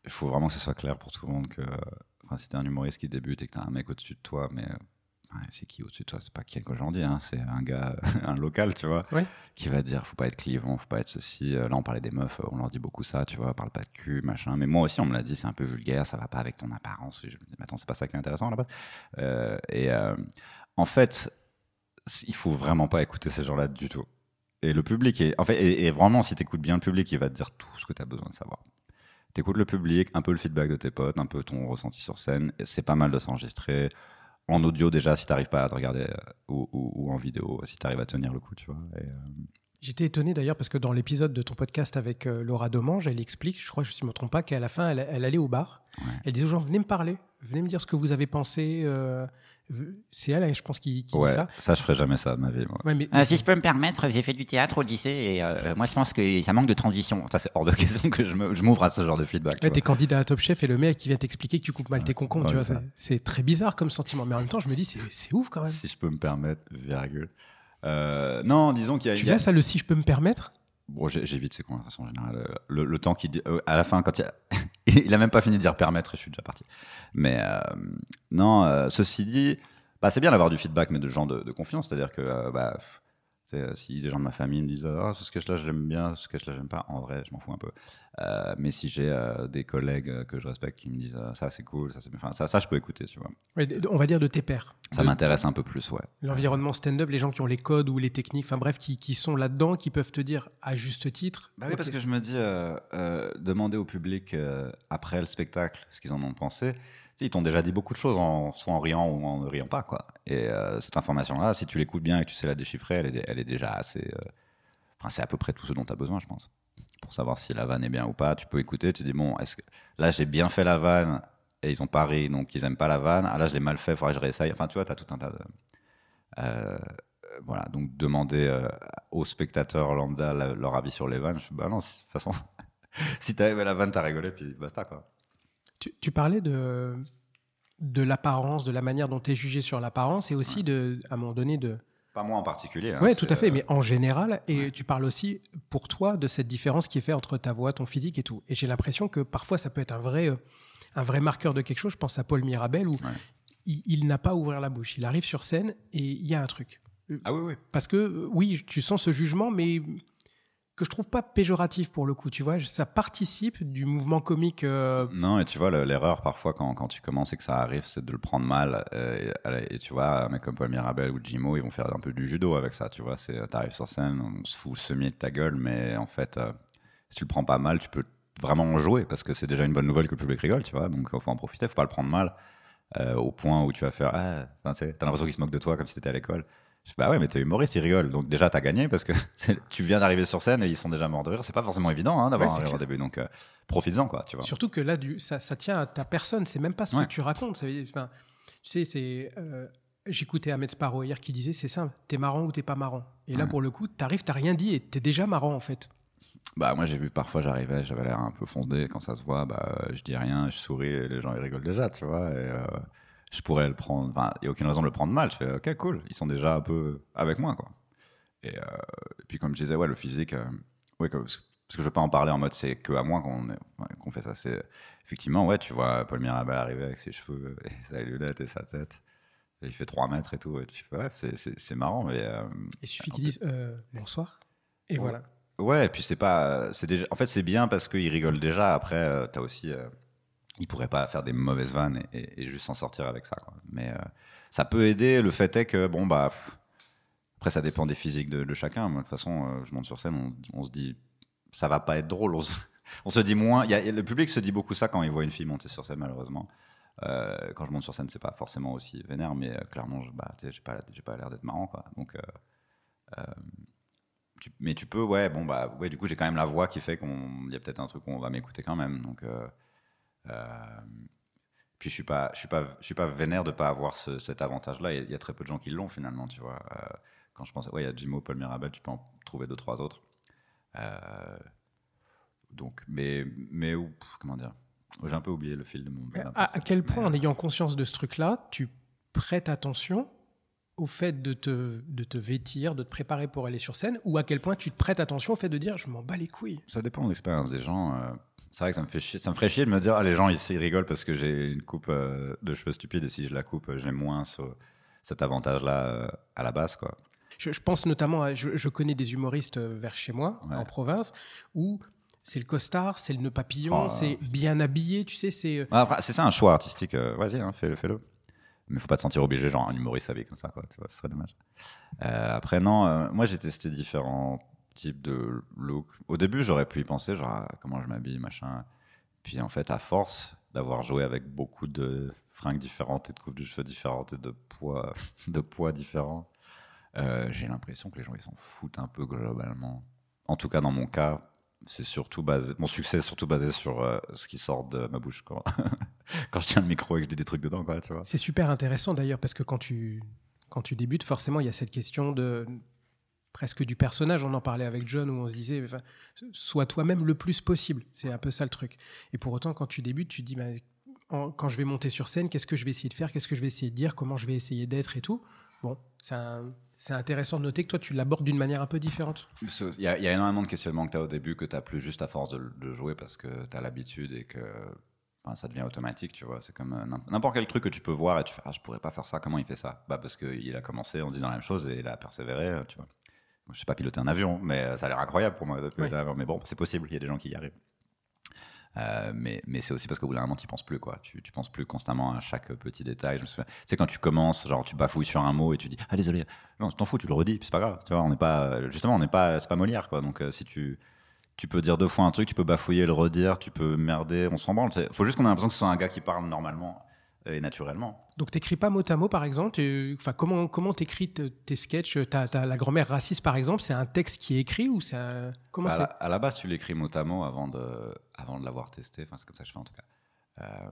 il faut vraiment que ce soit clair pour tout le monde que Enfin, si t'es un humoriste qui débute et que t'as un mec au-dessus de toi, mais c'est qui au-dessus de toi? C'est pas qui aujourd'hui, hein, c'est un gars, un local, tu vois, qui va dire faut pas être clivant, faut pas être ceci. Euh, Là, on parlait des meufs, on leur dit beaucoup ça, tu vois, parle pas de cul, machin. Mais moi aussi, on me l'a dit, c'est un peu vulgaire, ça va pas avec ton apparence. Je me dis, mais attends, c'est pas ça qui est intéressant là-bas. Euh, et euh, en fait, il faut vraiment pas écouter ces gens-là du tout. Et le public est, en fait, et, vraiment, si tu écoutes bien le public, il va te dire tout ce que tu as besoin de savoir. Tu écoutes le public, un peu le feedback de tes potes, un peu ton ressenti sur scène. C'est pas mal de s'enregistrer en audio déjà si tu n'arrives pas à te regarder euh, ou, en vidéo si tu arrives à tenir le coup, tu vois. Et, euh, J'étais étonné d'ailleurs parce que dans l'épisode de ton podcast avec euh, Laura Domange, elle explique, je crois que je ne me trompe pas, qu'à la fin, elle, allait au bar. Elle disait aux gens, venez me parler, venez me dire ce que vous avez pensé. Euh, c'est elle, je pense, qui, dit ça. Ça, je ferai jamais ça de ma vie. Euh, si je peux me permettre, j'ai fait du théâtre au lycée et moi, je pense que ça manque de transition. Ça, c'est hors de question que je m'ouvre à ce genre de feedback. Tu es candidat à Top Chef et le mec qui vient t'expliquer que tu coupes mal tes concons. tu vois, c'est très bizarre comme sentiment. Mais en même temps, je me dis, c'est ouf quand même. Si je peux me permettre, virgule. Euh, non, disons qu'il y a. Tu laisses ça le si je peux me permettre? Bon, j'évite ces conversations en général. Le, temps euh, à la fin, quand il a, il a même pas fini de dire permettre, je suis déjà parti. Mais euh, non, ceci dit, bah, c'est bien d'avoir du feedback, mais de gens de, confiance. C'est-à-dire que bah, euh, si des gens de ma famille me disent ah, ce sketch-là j'aime bien, ce sketch-là j'aime pas, en vrai je m'en fous un peu. Euh, mais si j'ai euh, des collègues que je respecte qui me disent ça c'est cool, ça c'est enfin, ça, ça je peux écouter, tu vois. on va dire de tes pairs. Ça m'intéresse un peu plus, ouais. L'environnement stand-up, les gens qui ont les codes ou les techniques, enfin bref, qui, qui sont là-dedans, qui peuvent te dire à juste titre. Bah oui, parce que je me dis, demander au public après le spectacle ce qu'ils en ont pensé, ils t'ont déjà dit beaucoup de choses, soit en riant ou en ne riant pas. Quoi. Et euh, cette information-là, si tu l'écoutes bien et que tu sais la déchiffrer, elle est, déjà assez. Euh, enfin, c'est à peu près tout ce dont tu as besoin, je pense. Pour savoir si la vanne est bien ou pas, tu peux écouter, tu dis, bon, là, j'ai bien fait la vanne et ils ont pas ri, donc ils aiment pas la vanne. Ah là, je l'ai mal fait, il faudrait que je réessaye. Enfin, tu vois, tu as tout un tas de. Euh, voilà, donc demander aux spectateurs lambda leur avis sur les vannes, je bah non, de toute façon, si t'as aimé la vanne, t'as rigolé, puis basta, quoi. Tu, parlais de, de l'apparence, de la manière dont tu es jugé sur l'apparence et aussi, de, à un moment donné, de. Pas moi en particulier. Hein, oui, tout à fait, euh, mais en général. Et tu parles aussi, pour toi, de cette différence qui est faite entre ta voix, ton physique et tout. Et j'ai l'impression que parfois, ça peut être un vrai, euh, un vrai marqueur de quelque chose. Je pense à Paul Mirabel, où il, n'a pas ouvert la bouche. Il arrive sur scène et il y a un truc. Ah oui, oui. Parce que, oui, tu sens ce jugement, mais que je trouve pas péjoratif pour le coup, tu vois. Ça participe du mouvement comique. Euh, non, et tu vois, l'erreur parfois quand, quand, tu commences et que ça arrive, c'est de le prendre mal. Euh, et, tu vois, un mec comme Paul Mirabel ou Jimo, ils vont faire un peu du judo avec ça, tu vois. T'arrives sur scène, on se fout le semier de ta gueule, mais en fait, euh, si tu le prends pas mal, tu peux vraiment en jouer parce que c'est déjà une bonne nouvelle que le public rigole, tu vois. Donc, il faut en profiter, faut pas le prendre mal. au point où tu vas faire, ah, t'as l'impression qu'il se moque de toi comme si t'étais à l'école bah ouais, mais t'es humoriste, ils rigolent. Donc déjà, t'as gagné parce que tu viens d'arriver sur scène et ils sont déjà morts de rire. C'est pas forcément évident hein, d'avoir un rire au début. Donc euh, profites-en, quoi, tu vois. Surtout que là, du, ça, ça, tient à ta personne. C'est même pas ce que tu racontes. Ça, enfin, tu sais, c'est. Euh, J'écoutais Ahmed Sparrow hier qui disait c'est simple, t'es marrant ou t'es pas marrant. Et là, pour le coup, t'arrives, t'as rien dit et t'es déjà marrant en fait. Bah moi j'ai vu parfois j'arrivais, j'avais l'air un peu fondé quand ça se voit, bah je dis rien, je souris et les gens ils rigolent déjà, tu vois. Et, euh, je pourrais le prendre. Enfin, il n'y a aucune raison de le prendre mal. Je fais, ok, cool. Ils sont déjà un peu avec moi, quoi. Et, euh, puis, comme je disais, ouais, le physique, euh, ouais, parce que je ne veux pas en parler en mode c'est que à moi qu'on fait ça. C'est effectivement, ouais, tu vois Paul Mirabel arriver avec ses cheveux et sa lunette et sa tête. il fait 3 mètres et tout. Et tu fais, ouais, c'est marrant. Mais, euh, il suffit qu'ils disent bonsoir. Et voilà. Ouais, et puis c'est pas. Déjà, en fait, c'est bien parce qu'ils rigolent déjà. Après, tu as aussi il pourrait pas faire des mauvaises vannes et, juste s'en sortir avec ça. Mais euh, ça peut aider. Le fait est que, bon, bah, après, ça dépend des physiques de, chacun. de toute façon, euh, je monte sur scène, on, se dit, ça va pas être drôle. On se, dit moins. Le public se dit beaucoup ça quand il voit une fille monter sur scène, malheureusement. Euh, quand je monte sur scène, c'est pas forcément aussi vénère, mais clairement, je, bah, pas, pas l'air d'être marrant, quoi. Donc, mais tu peux, ouais, bon, bah, ouais, du coup, j'ai quand même la voix qui fait qu'il y a peut-être un truc où on va m'écouter quand même. Donc, puis je suis pas, je suis pas, je suis pas vénère de pas avoir cet avantage-là. Il y, a très peu de gens qui l'ont finalement, tu vois. Euh, quand je pense, ouais, il y a Jimo, Paul Mirabel, tu peux en trouver deux, trois autres. Euh, donc, mais, mais comment dire? J'ai un peu oublié le fil de mon. À, à quel point, en ayant conscience de ce truc-là, tu prêtes attention au fait de te, de te vêtir, de te préparer pour aller sur scène, ou à quel point tu te prêtes attention au fait de dire je m'en bats les couilles? Ça dépend de l'expérience des gens c'est vrai que ça me fait chier, ça me ferait chier de me dire ah, les gens ici rigolent parce que j'ai une coupe euh, de cheveux stupide et si je la coupe j'ai moins cet avantage là euh, à la base quoi. Je, pense notamment à, je, connais des humoristes euh, vers chez moi en province où c'est le costard, c'est le nœud papillon, oh. c'est bien habillé, tu sais, c'est. c'est ça un choix artistique. Vas-y, hein, fais-le. Mais faut pas te sentir obligé, genre un humoriste s'habille comme ça, quoi. Tu vois, ce serait dommage. Euh, après, non, euh, moi j'ai testé différents types de looks. Au début, j'aurais pu y penser, genre ah, comment je m'habille, machin. Puis en fait, à force d'avoir joué avec beaucoup de fringues différentes et de coupes de cheveux différentes et de poids, de poids différents, euh, j'ai l'impression que les gens ils s'en foutent un peu globalement. En tout cas, dans mon cas, c'est surtout basé. Mon succès est surtout basé sur euh, ce qui sort de ma bouche quand, quand je tiens le micro et que je dis des trucs dedans, quoi, tu vois. C'est super intéressant d'ailleurs parce que quand tu, quand tu débutes, forcément, il y a cette question de presque du personnage. On en parlait avec John où on se disait, enfin, sois toi-même le plus possible. C'est un peu ça le truc. Et pour autant, quand tu débutes, tu te dis, bah, quand je vais monter sur scène, qu'est-ce que je vais essayer de faire, qu'est-ce que je vais essayer de dire, comment je vais essayer d'être et tout? Bon, c'est intéressant de noter que toi, tu l'abordes d'une manière un peu différente. Il y, a énormément de questionnements que tu as au début que tu as plus juste à force de, jouer parce que tu as l'habitude et que ça devient automatique, tu vois. C'est comme euh, n'im- n'importe quel truc que tu peux voir et tu fais ah, je pourrais pas faire ça, comment il fait ça? Bah parce qu'il a commencé en disant la même chose et il a persévéré, tu vois. Je sais pas piloter un avion, mais euh, ça a l'air incroyable pour moi de piloter Ouais. un avion. Mais bon, c'est possible, il y a des gens qui y arrivent. Euh, mais mais c'est aussi parce qu'au bout d'un moment, tu penses plus, quoi. Tu, tu penses plus constamment à chaque petit détail. Souviens, tu sais, quand tu commences, genre, tu bafouilles sur un mot et tu dis, ah, désolé. Non, tu t'en fous, tu le redis, c'est pas grave. Tu vois, on n'est pas, justement, on n'est pas, c'est pas Molière, quoi. Donc, euh, si tu, tu peux dire deux fois un truc, tu peux bafouiller, le redire, tu peux merder, on s'en branle. Il faut juste qu'on ait l'impression que ce soit un gars qui parle normalement euh, et naturellement. Donc, t'écris pas mot à mot, par exemple. Enfin, comment comment t'écris te- tes sketchs? T'as la grand-mère raciste, par exemple. C'est un texte qui est écrit ou c'est un- comment Bah, à, la, à la base, tu l'écris mot à mot avant de, avant de l'avoir testé. Enfin, c'est comme ça que je fais en tout cas. Euh,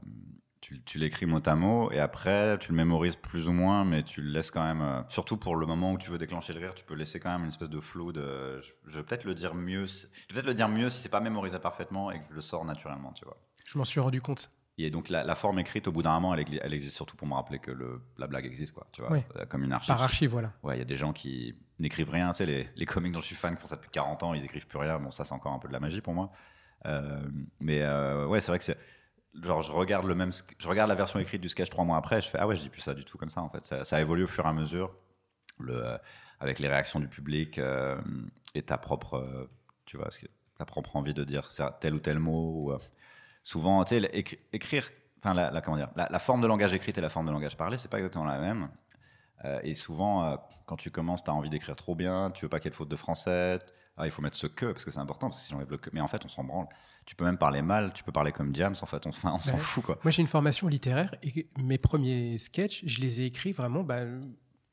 tu, tu l'écris mot à mot et après, tu le mémorises plus ou moins, mais tu le laisses quand même. euh, surtout pour le moment où tu veux déclencher le rire, tu peux laisser quand même une espèce de flow de. Je, je vais peut-être le dire mieux. si- Je vais peut-être le dire mieux si c'est pas mémorisé parfaitement et que je le sors naturellement, tu vois. Je m'en suis rendu compte. Et donc la, la forme écrite, au bout d'un moment, elle, existe surtout pour me rappeler que le, la blague existe, quoi. Tu vois. Euh, comme une archive. Par archive, voilà. Ouais, il y a des gens qui n'écrivent rien. Tu sais, les, les comiques dont je suis fan qui font ça depuis 40 ans, ils écrivent plus rien. Bon, ça, c'est encore un peu de la magie pour moi. Euh, mais euh, ouais, c'est vrai que c'est. Genre, je regarde, le même, je regarde la version écrite du sketch trois mois après, je fais Ah ouais, je dis plus ça du tout comme ça, en fait. Ça, ça évolue au fur et à mesure, le, euh, avec les réactions du public et ta propre, tu vois, ta propre envie de dire tel ou tel mot. ou, souvent, tu sais, écrire, enfin, la, la- comment dire, la, la forme de langage écrite et la forme de langage parlé, c'est pas exactement la même. Euh, et souvent, euh, quand tu commences, tu as envie d'écrire trop bien, tu veux pas qu'il y ait de faute de français. Ah, il faut mettre ce que, parce que c'est important, parce que si j'enlève le que. Mais en fait, on s'en branle. Tu peux même parler mal, tu peux parler comme James, en fait, on, enfin, on s'en Ouais. fout, quoi. Moi, j'ai une formation littéraire et mes premiers sketchs, je les ai écrits vraiment. bah,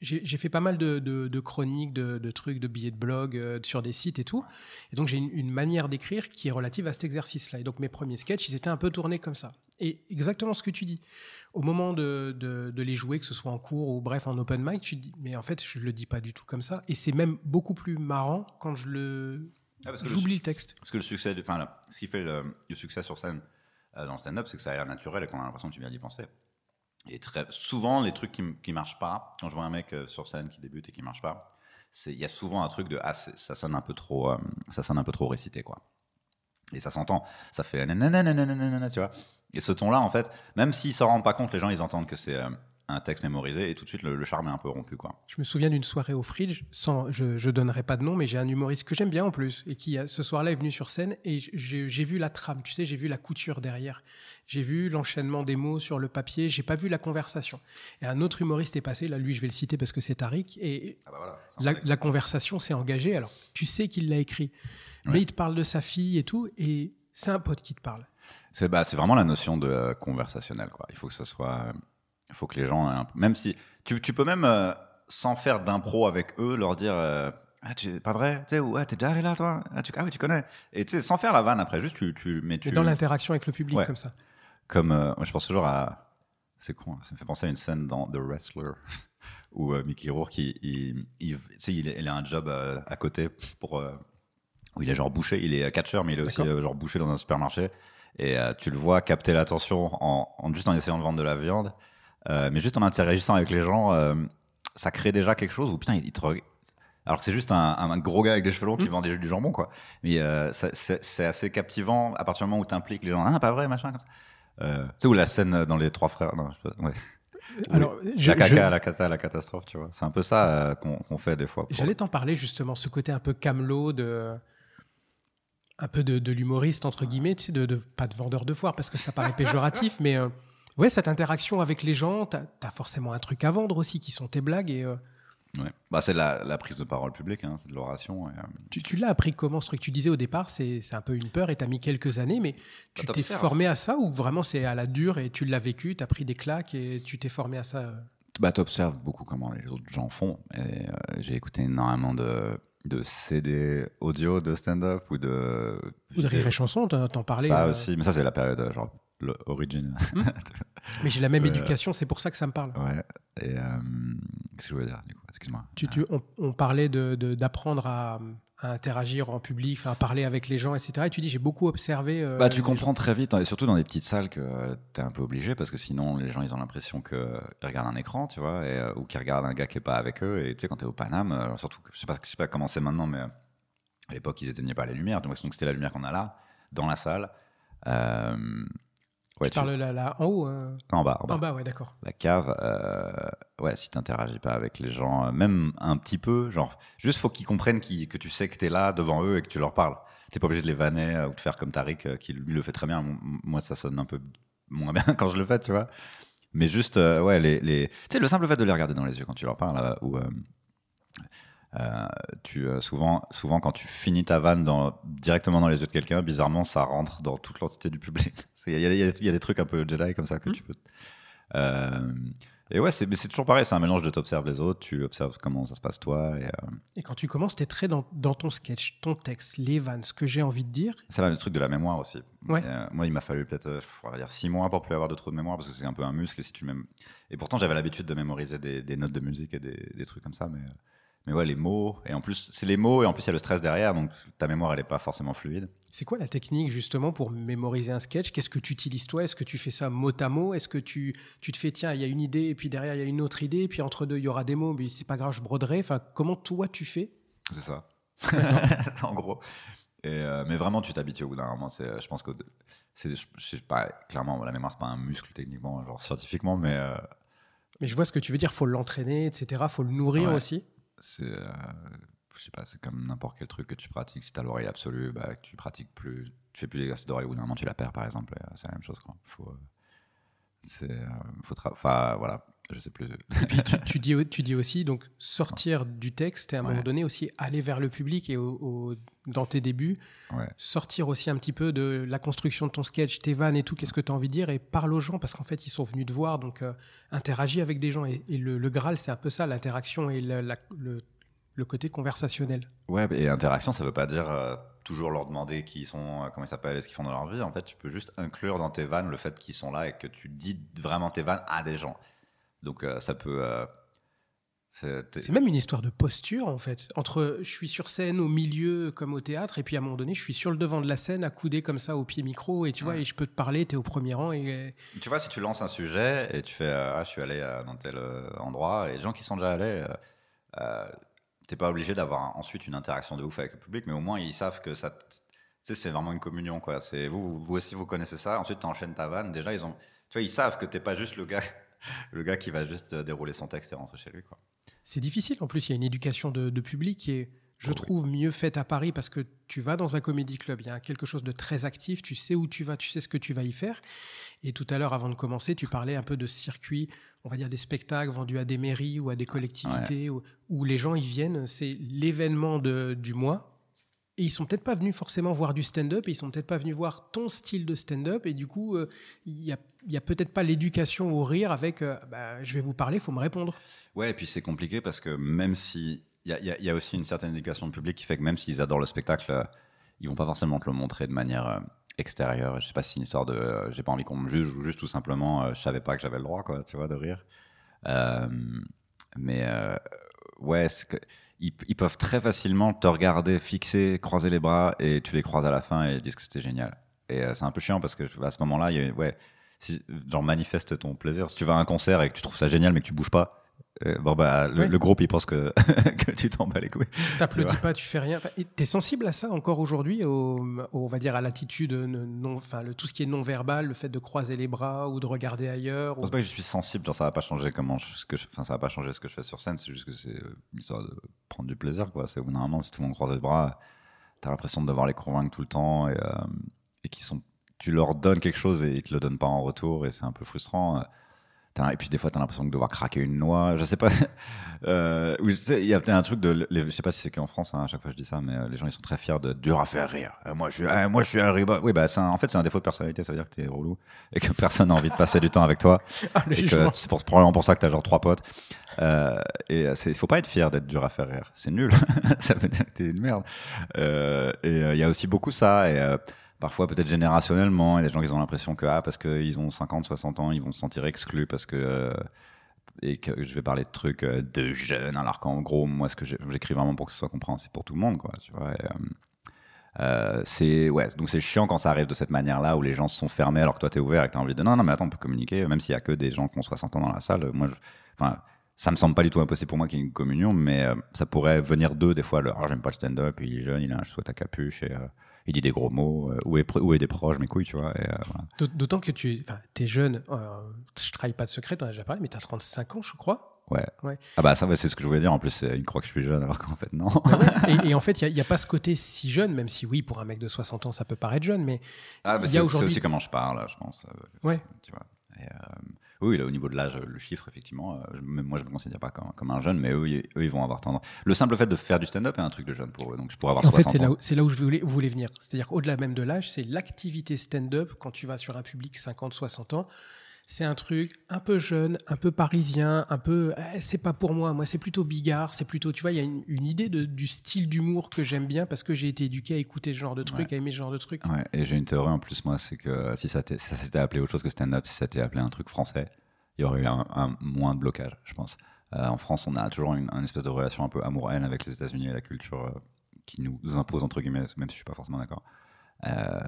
j'ai fait pas mal de, de- de chroniques, de, de trucs, de billets de blog euh, sur des sites et tout. Et donc, j'ai une, une manière d'écrire qui est relative à cet exercice-là. Et donc, mes premiers sketchs, ils étaient un peu tournés comme ça. Et exactement ce que tu dis. Au moment de, les jouer, que ce soit en cours ou bref en open mic, tu te dis, mais en fait, je le dis pas du tout comme ça. Et c'est même beaucoup plus marrant quand je le. Ah, le J'oublie le texte. Parce que le succès, enfin, là, ce qui fait le, le succès sur scène euh, dans le stand-up, c'est que ça a l'air naturel et qu'on a l'impression que tu viens d'y penser. Et très souvent, les trucs qui, qui marchent pas, quand je vois un mec euh, sur scène qui débute et qui marche pas, il y a souvent un truc de ah ça sonne un peu trop, euh, ça sonne un peu trop récité quoi. Et ça s'entend, ça fait nanana, nanana, tu vois. Et ce ton-là, en fait, même s'ils s'en rendent pas compte, les gens ils entendent que c'est euh, un texte mémorisé et tout de suite le, le charme est un peu rompu quoi. Je me souviens d'une soirée au Fridge, sans, je, je donnerai pas de nom, mais j'ai un humoriste que j'aime bien en plus, et qui, a- ce soir-là, est venu sur scène, et j'ai vu la trame, tu sais, j'ai vu la couture derrière. J'ai vu l'enchaînement des mots sur le papier, j'ai pas vu la conversation. Et un autre humoriste est passé, là, lui, je vais le citer parce que c'est Tariq, et Ah bah voilà. la, la conversation s'est engagée. Alors, tu sais qu'il l'a écrit, mais Ouais. il te parle de sa fille et tout, et c'est un pote qui te parle. C'est bah, c'est vraiment la notion de euh, conversationnel. Quoi. Il faut que ça soit. euh, Il faut que les gens. un Même si. Tu, tu peux même, euh, sans faire d'impro avec eux, leur dire. euh, ah, tu, pas vrai? Tu sais, ou ah, t'es déjà allé là, toi? Ah, tu, ah oui, tu connais. Et tu sais, sans faire la vanne après, juste tu. tu mais tu dans l'interaction avec le public, Ouais. comme ça. comme. euh, moi, je pense toujours à. C'est con, hein, ça me fait penser à une scène dans The Wrestler où Mickey Rourke, il, il, il, tu sais, il, il a un job à côté pour. où il est genre bouché, il est catcheur, mais il est aussi genre bouché dans un supermarché. Et tu le vois capter l'attention en, en- juste en essayant de vendre de la viande. Euh, mais juste en interagissant avec les gens, euh, ça crée déjà quelque chose où putain, il, il te Alors que c'est juste un, un gros gars avec des cheveux longs qui Mm. vend des, du jambon, quoi. Mais euh, c'est assez captivant à partir du moment où tu impliques les gens. Ah, pas vrai, machin, comme ça. Euh, tu sais, ou la scène dans les trois frères. Non, je sais pas, ouais. Alors, je- la caca, je- la cata, la catastrophe, tu vois. C'est un peu ça euh, qu'on fait des fois. pour- J'allais t'en parler justement, ce côté un peu camelot de un peu de, de l'humoriste entre guillemets, tu sais, de, de- pas de vendeur de foire parce que ça paraît péjoratif, mais euh, Ouais, cette interaction avec les gens, tu as, forcément un truc à vendre aussi, qui sont tes blagues. Et, euh, Ouais. Bah, c'est la, la prise de parole publique, hein, c'est de l'oration. euh, tu, tu l'as appris comment ce truc? Tu disais au départ, c'est un peu une peur et tu as mis quelques années, mais tu Bah, t'es t'observes. formé à ça ou vraiment c'est à la dure et tu l'as vécu, tu as pris des claques et tu t'es formé à ça? Bah, t'observes beaucoup comment les autres gens font. Et euh, j'ai écouté énormément de, de CD audio de stand-up ou de. Ou de rire et chanson, t'en parlais. Ça euh, aussi, mais ça, c'est la période, genre, le- origin. Mais j'ai la même Euh, éducation, c'est pour ça que ça me parle. ouais. Et. euh, Qu'est-ce que je voulais dire, du coup? Excuse-moi. Tu, tu- on, on parlait d'apprendre de, d'apprendre à, à interagir en public, à parler avec les gens, etc. Et tu dis, j'ai beaucoup observé. euh, Bah, tu comprends très vite, et surtout dans des petites salles, que euh, t'es un peu obligé parce que sinon les gens ils ont l'impression qu'ils regardent un écran, tu vois, et, euh, ou qu'ils regardent un gars qui est pas avec eux. Et tu sais, quand t'es au Paname, euh, surtout, je sais pas, je sais pas comment c'est maintenant, mais euh, à l'époque ils éteignaient pas les lumières, donc c'était la lumière qu'on a là, dans la salle. Ouais, Tu parles là, là, en haut euh, en bas, en bas. En bas, ouais, d'accord. La cave, euh, ouais, si t'interagis pas avec les gens, euh, même un petit peu, genre, juste faut qu'ils comprennent que tu sais que t'es là devant eux et que tu leur parles. T'es pas obligé de les vanner euh, ou de faire comme Tariq, qui lui le fait très bien. Moi, ça sonne un peu moins bien quand je le fais, tu vois. Mais juste, ouais, les, les... tu sais, le simple fait de les regarder dans les yeux quand tu leur parles, ou euh, tu, euh, souvent, souvent, quand tu finis ta vanne dans, directement dans les yeux de quelqu'un, bizarrement, ça rentre dans toute l'entité du public. Il y, a- y y des trucs un peu Jedi comme ça que Mhm. tu peux. Euh, et ouais, c'est mais c'est toujours pareil, c'est un mélange de t'observes les autres, tu observes comment ça se passe toi. Et, Et quand tu commences, tu es très dans, dans ton sketch, ton texte, les vannes, ce que j'ai envie de dire. c'est là le truc de la mémoire aussi. Ouais. Moi, il m'a fallu peut-être, on va dire, six mois pour plus avoir de trop de mémoire parce que c'est un peu un muscle. Et, si tu mém- et pourtant, j'avais l'habitude de mémoriser des, des notes de musique et des, des trucs comme ça. Mais, mais ouais, les mots. Et en plus, c'est les mots et en plus, il y a le stress derrière. Donc ta mémoire, elle est pas forcément fluide. C'est quoi la technique justement pour mémoriser un sketch? Qu'est-ce que tu utilises toi? Est-ce que tu fais ça mot à mot? Est-ce que tu, tu te fais, tiens, il y a une idée, et puis derrière, il y a une autre idée, et puis entre deux, il y aura des mots, mais c'est pas grave, je broderai. Enfin, comment toi tu fais? C'est ça. en gros. Et, euh, mais vraiment, tu t'habitues au bout d'un moment. C'est, je pense que c'est, je, je sais pas, clairement, la mémoire, c'est pas un muscle techniquement, genre scientifiquement, mais euh, Mais je vois ce que tu veux dire, faut l'entraîner, etc. Faut le nourrir Ouais. aussi. C'est, euh, je sais pas, c'est comme n'importe quel truc que tu pratiques. Si t'as l'oreille absolue, bah, tu pratiques plus, tu fais plus l'exercice d'oreille, bout d'un moment, tu la perds, par exemple. euh, c'est la même chose, quoi. Faut, euh, c'est, euh, faut tra- voilà, je sais plus. Et puis tu, tu dis, tu dis aussi, donc sortir du texte et à un Ouais. moment donné aussi aller vers le public et au- au- dans tes débuts, Ouais. sortir aussi un petit peu de la construction de ton sketch, tes vannes et tout, qu'est-ce que tu as envie de dire et parle aux gens parce qu'en fait ils sont venus te voir, donc euh, interagis avec des gens. Et, et le, le Graal, c'est un peu ça, l'interaction et le, la- le- le côté conversationnel. Ouais, et interaction, ça veut pas dire euh, toujours leur demander qui ils sont, euh, comment ils s'appellent et ce qu'ils font dans leur vie. En fait, tu peux juste inclure dans tes vannes le fait qu'ils sont là et que tu dis vraiment tes vannes à des gens. Donc euh, ça peut. euh, c'est même une histoire de posture en fait. Entre je suis sur scène au milieu comme au théâtre et puis à un moment donné je suis sur le devant de la scène accoudé comme ça au pied micro et tu vois et je peux te parler, tu es au premier rang et Tu vois, si tu lances un sujet et tu fais euh, ah, je suis allé euh, dans tel endroit et les gens qui sont déjà allés, euh, t'es pas obligé d'avoir ensuite une interaction de ouf avec le public, mais au moins ils savent que ça. t- Tu sais, c'est vraiment une communion quoi. C'est vous, vous aussi vous connaissez ça. Ensuite, tu enchaînes ta vanne. Déjà, ils ont. Tu vois, ils savent que t'es pas juste le gars, le gars qui va juste euh, dérouler son texte et rentrer chez lui quoi. C'est difficile. En plus, il y a une éducation de, de public qui est, je Oh oui. trouve, mieux faite à Paris parce que tu vas dans un comédie club, il y a quelque chose de très actif, tu sais où tu vas, tu sais ce que tu vas y faire. Et tout à l'heure, avant de commencer, tu parlais un peu de circuit, on va dire des spectacles vendus à des mairies ou à des collectivités où, où les gens ils viennent, c'est l'événement de- du mois. Et ils sont peut-être pas venus forcément voir du stand-up, et ils sont peut-être pas venus voir ton style de stand-up, et du coup, euh, il y a, il y a peut-être pas l'éducation au rire avec, euh, bah, je vais vous parler, faut me répondre. Ouais, et puis c'est compliqué parce que même si. Il y a, il il aussi une certaine éducation de public qui fait que même s'ils adorent le spectacle, euh, ils vont pas forcément te le montrer de manière euh, extérieure. Je sais pas si c'est une histoire de. J'ai pas envie qu'on me juge ou juste tout simplement, je savais pas que j'avais le droit, quoi, tu vois, de rire. Mais ouais, ils, peuvent très facilement te regarder, fixer, croiser les bras et tu les croises à la fin et ils disent que c'était génial. Et c'est un peu chiant parce que à ce moment-là, il y a- ouais, si, genre manifeste ton plaisir. Si tu vas à un concert et que tu trouves ça génial mais que tu bouges pas, euh, bon bah le, groupe il pense que, que tu t'en bats les couilles. T'applaudis pas, tu fais rien. Enfin, T'es sensible à ça encore aujourd'hui, au, au- on va dire à l'attitude non, enfin le, tout ce qui est non verbal, le fait de croiser les bras ou de regarder ailleurs. Je ou- pense pas que je suis sensible, genre ça va pas changer comment je, ce que je, enfin ça va pas changer ce que je fais sur scène, c'est juste que c'est euh, une histoire de prendre du plaisir quoi. C'est moment si tout le monde croise les bras, t'as l'impression de devoir les convaincre tout le temps et, euh, et qu'ils sont tu leur donnes quelque chose et ils te le donnent pas en retour et c'est un peu frustrant. Euh, Et puis des fois, tu as l'impression de devoir craquer une noix. Je sais pas. Euh, tu Il y a peut-être un truc de. les- Je sais pas si c'est qu'en France, hein, à chaque fois je dis ça, mais euh, les gens ils sont très fiers de dur à faire rire. Euh, moi, je suis, moi, je suis un riba. Oui, bah, un- en fait, c'est un défaut de personnalité. Ça veut dire que tu es relou et que personne n'a envie de passer du temps avec toi. Ah, c'est pour- probablement pour ça que tu as genre trois potes. Euh, et il faut pas être fier d'être dur à faire rire. C'est nul. ça veut dire que t'es une merde. Euh, et il y a aussi beaucoup ça. Et parfois, peut-être générationnellement, il y a des gens qui ont l'impression que, ah, parce qu'ils ont 50, 60 ans, ils vont se sentir exclus parce que. euh, et que je vais parler de trucs euh, de jeunes, alors qu'en gros, moi, ce que j'écris vraiment pour que ce soit compréhensible pour tout le monde, quoi. Tu vois. Euh, c'est ouais, donc c'est chiant quand ça arrive de cette manière-là où les gens se sont fermés alors que toi t'es ouvert et que t'as envie de non non mais attends on peut communiquer même s'il y a que des gens qui ont 60 ans dans la salle. Moi, je, enfin ça me semble pas du tout impossible pour moi qu'il y ait une communion, mais ça pourrait venir d'eux des fois. Le, ah, j'aime pas le stand-up, il est jeune, il a un chouette à capuche et il dit des gros mots. euh, où, est, pr- où est des proches, mes couilles, tu vois. Euh, voilà. D'autant que tu es, jeune, euh, je trahis pas de secret, tu en as déjà parlé, mais tu as 35 ans, je crois. Ouais. Ouais. Ah bah ça, c'est ce que je voulais dire. En plus, ils croient que je suis jeune alors qu'en fait non. et, et en fait, il n'y a, pas ce côté si jeune, même si oui, pour un mec de 60 ans, ça peut paraître jeune, mais Ah, bah Il y c'est aussi comment je parle, je pense. euh, Ouais. Tu vois. Et, oui, là, au niveau de l'âge, le chiffre, effectivement, euh, même moi, je me considère pas comme, comme un jeune, mais eux, ils, eux, ils vont avoir tendance. Le simple fait de faire du stand-up est un truc de jeune pour eux, donc je pourrais avoir en fait, 60 c'est là, où- c'est là où je voulais, voulais venir. C'est-à-dire qu'au-delà même de l'âge, c'est l'activité stand-up quand tu vas sur un public 50-60 ans. C'est un truc un peu jeune, un peu parisien, un peu. eh, c'est pas pour moi. Moi, c'est plutôt bigard. C'est plutôt. Tu vois, il y a une, une idée de, du style d'humour que j'aime bien parce que j'ai été éduqué à écouter ce genre de truc, Ouais. à aimer ce genre de truc. Ouais, et j'ai une théorie en plus, moi, c'est que si ça, s'était appelé autre chose que stand-up, si ça s'était appelé un truc français, il y aurait eu un, un moins de blocage, je pense. Euh, en France, on a toujours une, une espèce de relation un peu amour-haine avec les États-Unis et la culture euh, qui nous impose, entre guillemets, même si je suis pas forcément d'accord. Euh,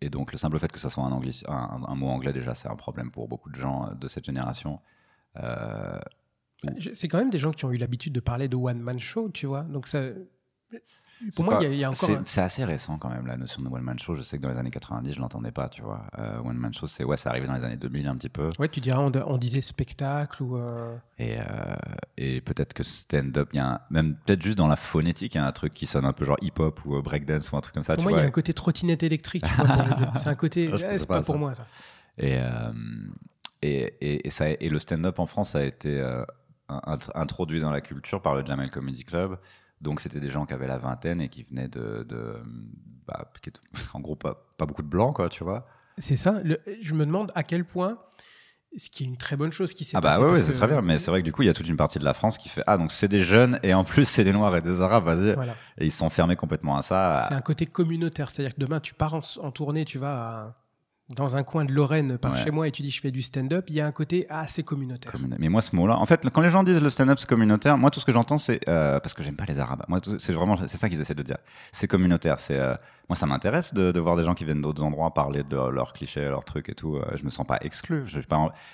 et donc, le simple fait que ça soit un, anglis- un, mot anglais, déjà, c'est un problème pour beaucoup de gens euh, de cette génération. Euh, C'est quand même des gens qui ont eu l'habitude de parler de one-man show, tu vois. Donc, ça. Pour moi, il y, a- il y a encore. C'est un- assez récent quand même la notion de one man show. Je sais que dans les années 90, je l'entendais pas, tu vois. Euh, one man show, c'est ouais, c'est arrivé dans les années 2000 un petit peu. Ouais, tu dirais, on, on disait spectacle ou. euh, Et, euh, et peut-être que stand-up, il y a un- même peut-être juste dans la phonétique, il y a un truc qui sonne un peu genre hip-hop ou breakdance ou un truc comme ça. Pour tu moi, il y a un côté trottinette électrique, C'est un côté. Ah, c'est pas pas pour ça. moi, ça. Et, et, et, et ça, et le stand-up en France a été int- introduit dans la culture par le Jamel Comedy Club. Donc c'était des gens qui avaient la vingtaine et qui venaient de, de bah, qui étaient- en gros pas, pas beaucoup de blancs quoi, tu vois. C'est ça. Le- je me demande à quel point, ce qui est une très bonne chose qui s'est Ah bah passé. ouais, ouais, c'est très bien. Mais c'est vrai que du coup il y a toute une partie de la France qui fait ah donc c'est des jeunes et en plus c'est des noirs et des arabes, vas-y. Voilà. Et ils sont fermés complètement à ça. C'est un côté communautaire. C'est-à-dire que demain, tu pars en, en tournée, tu vas à- dans un coin de Lorraine par Ouais. chez moi et tu dis je fais du stand-up. Il y a un côté assez communautaire. Communa- Mais moi, ce mot-là, en fait, quand les gens disent le stand-up c'est communautaire, moi, tout ce que j'entends, c'est euh, parce que j'aime pas les Arabes. Moi, c'est vraiment, c'est ça qu'ils essaient de dire. C'est communautaire. C'est euh, moi, ça m'intéresse de, de voir des gens qui viennent d'autres endroits parler de leurs clichés, leurs trucs et tout. Euh, je me sens pas exclu. Je,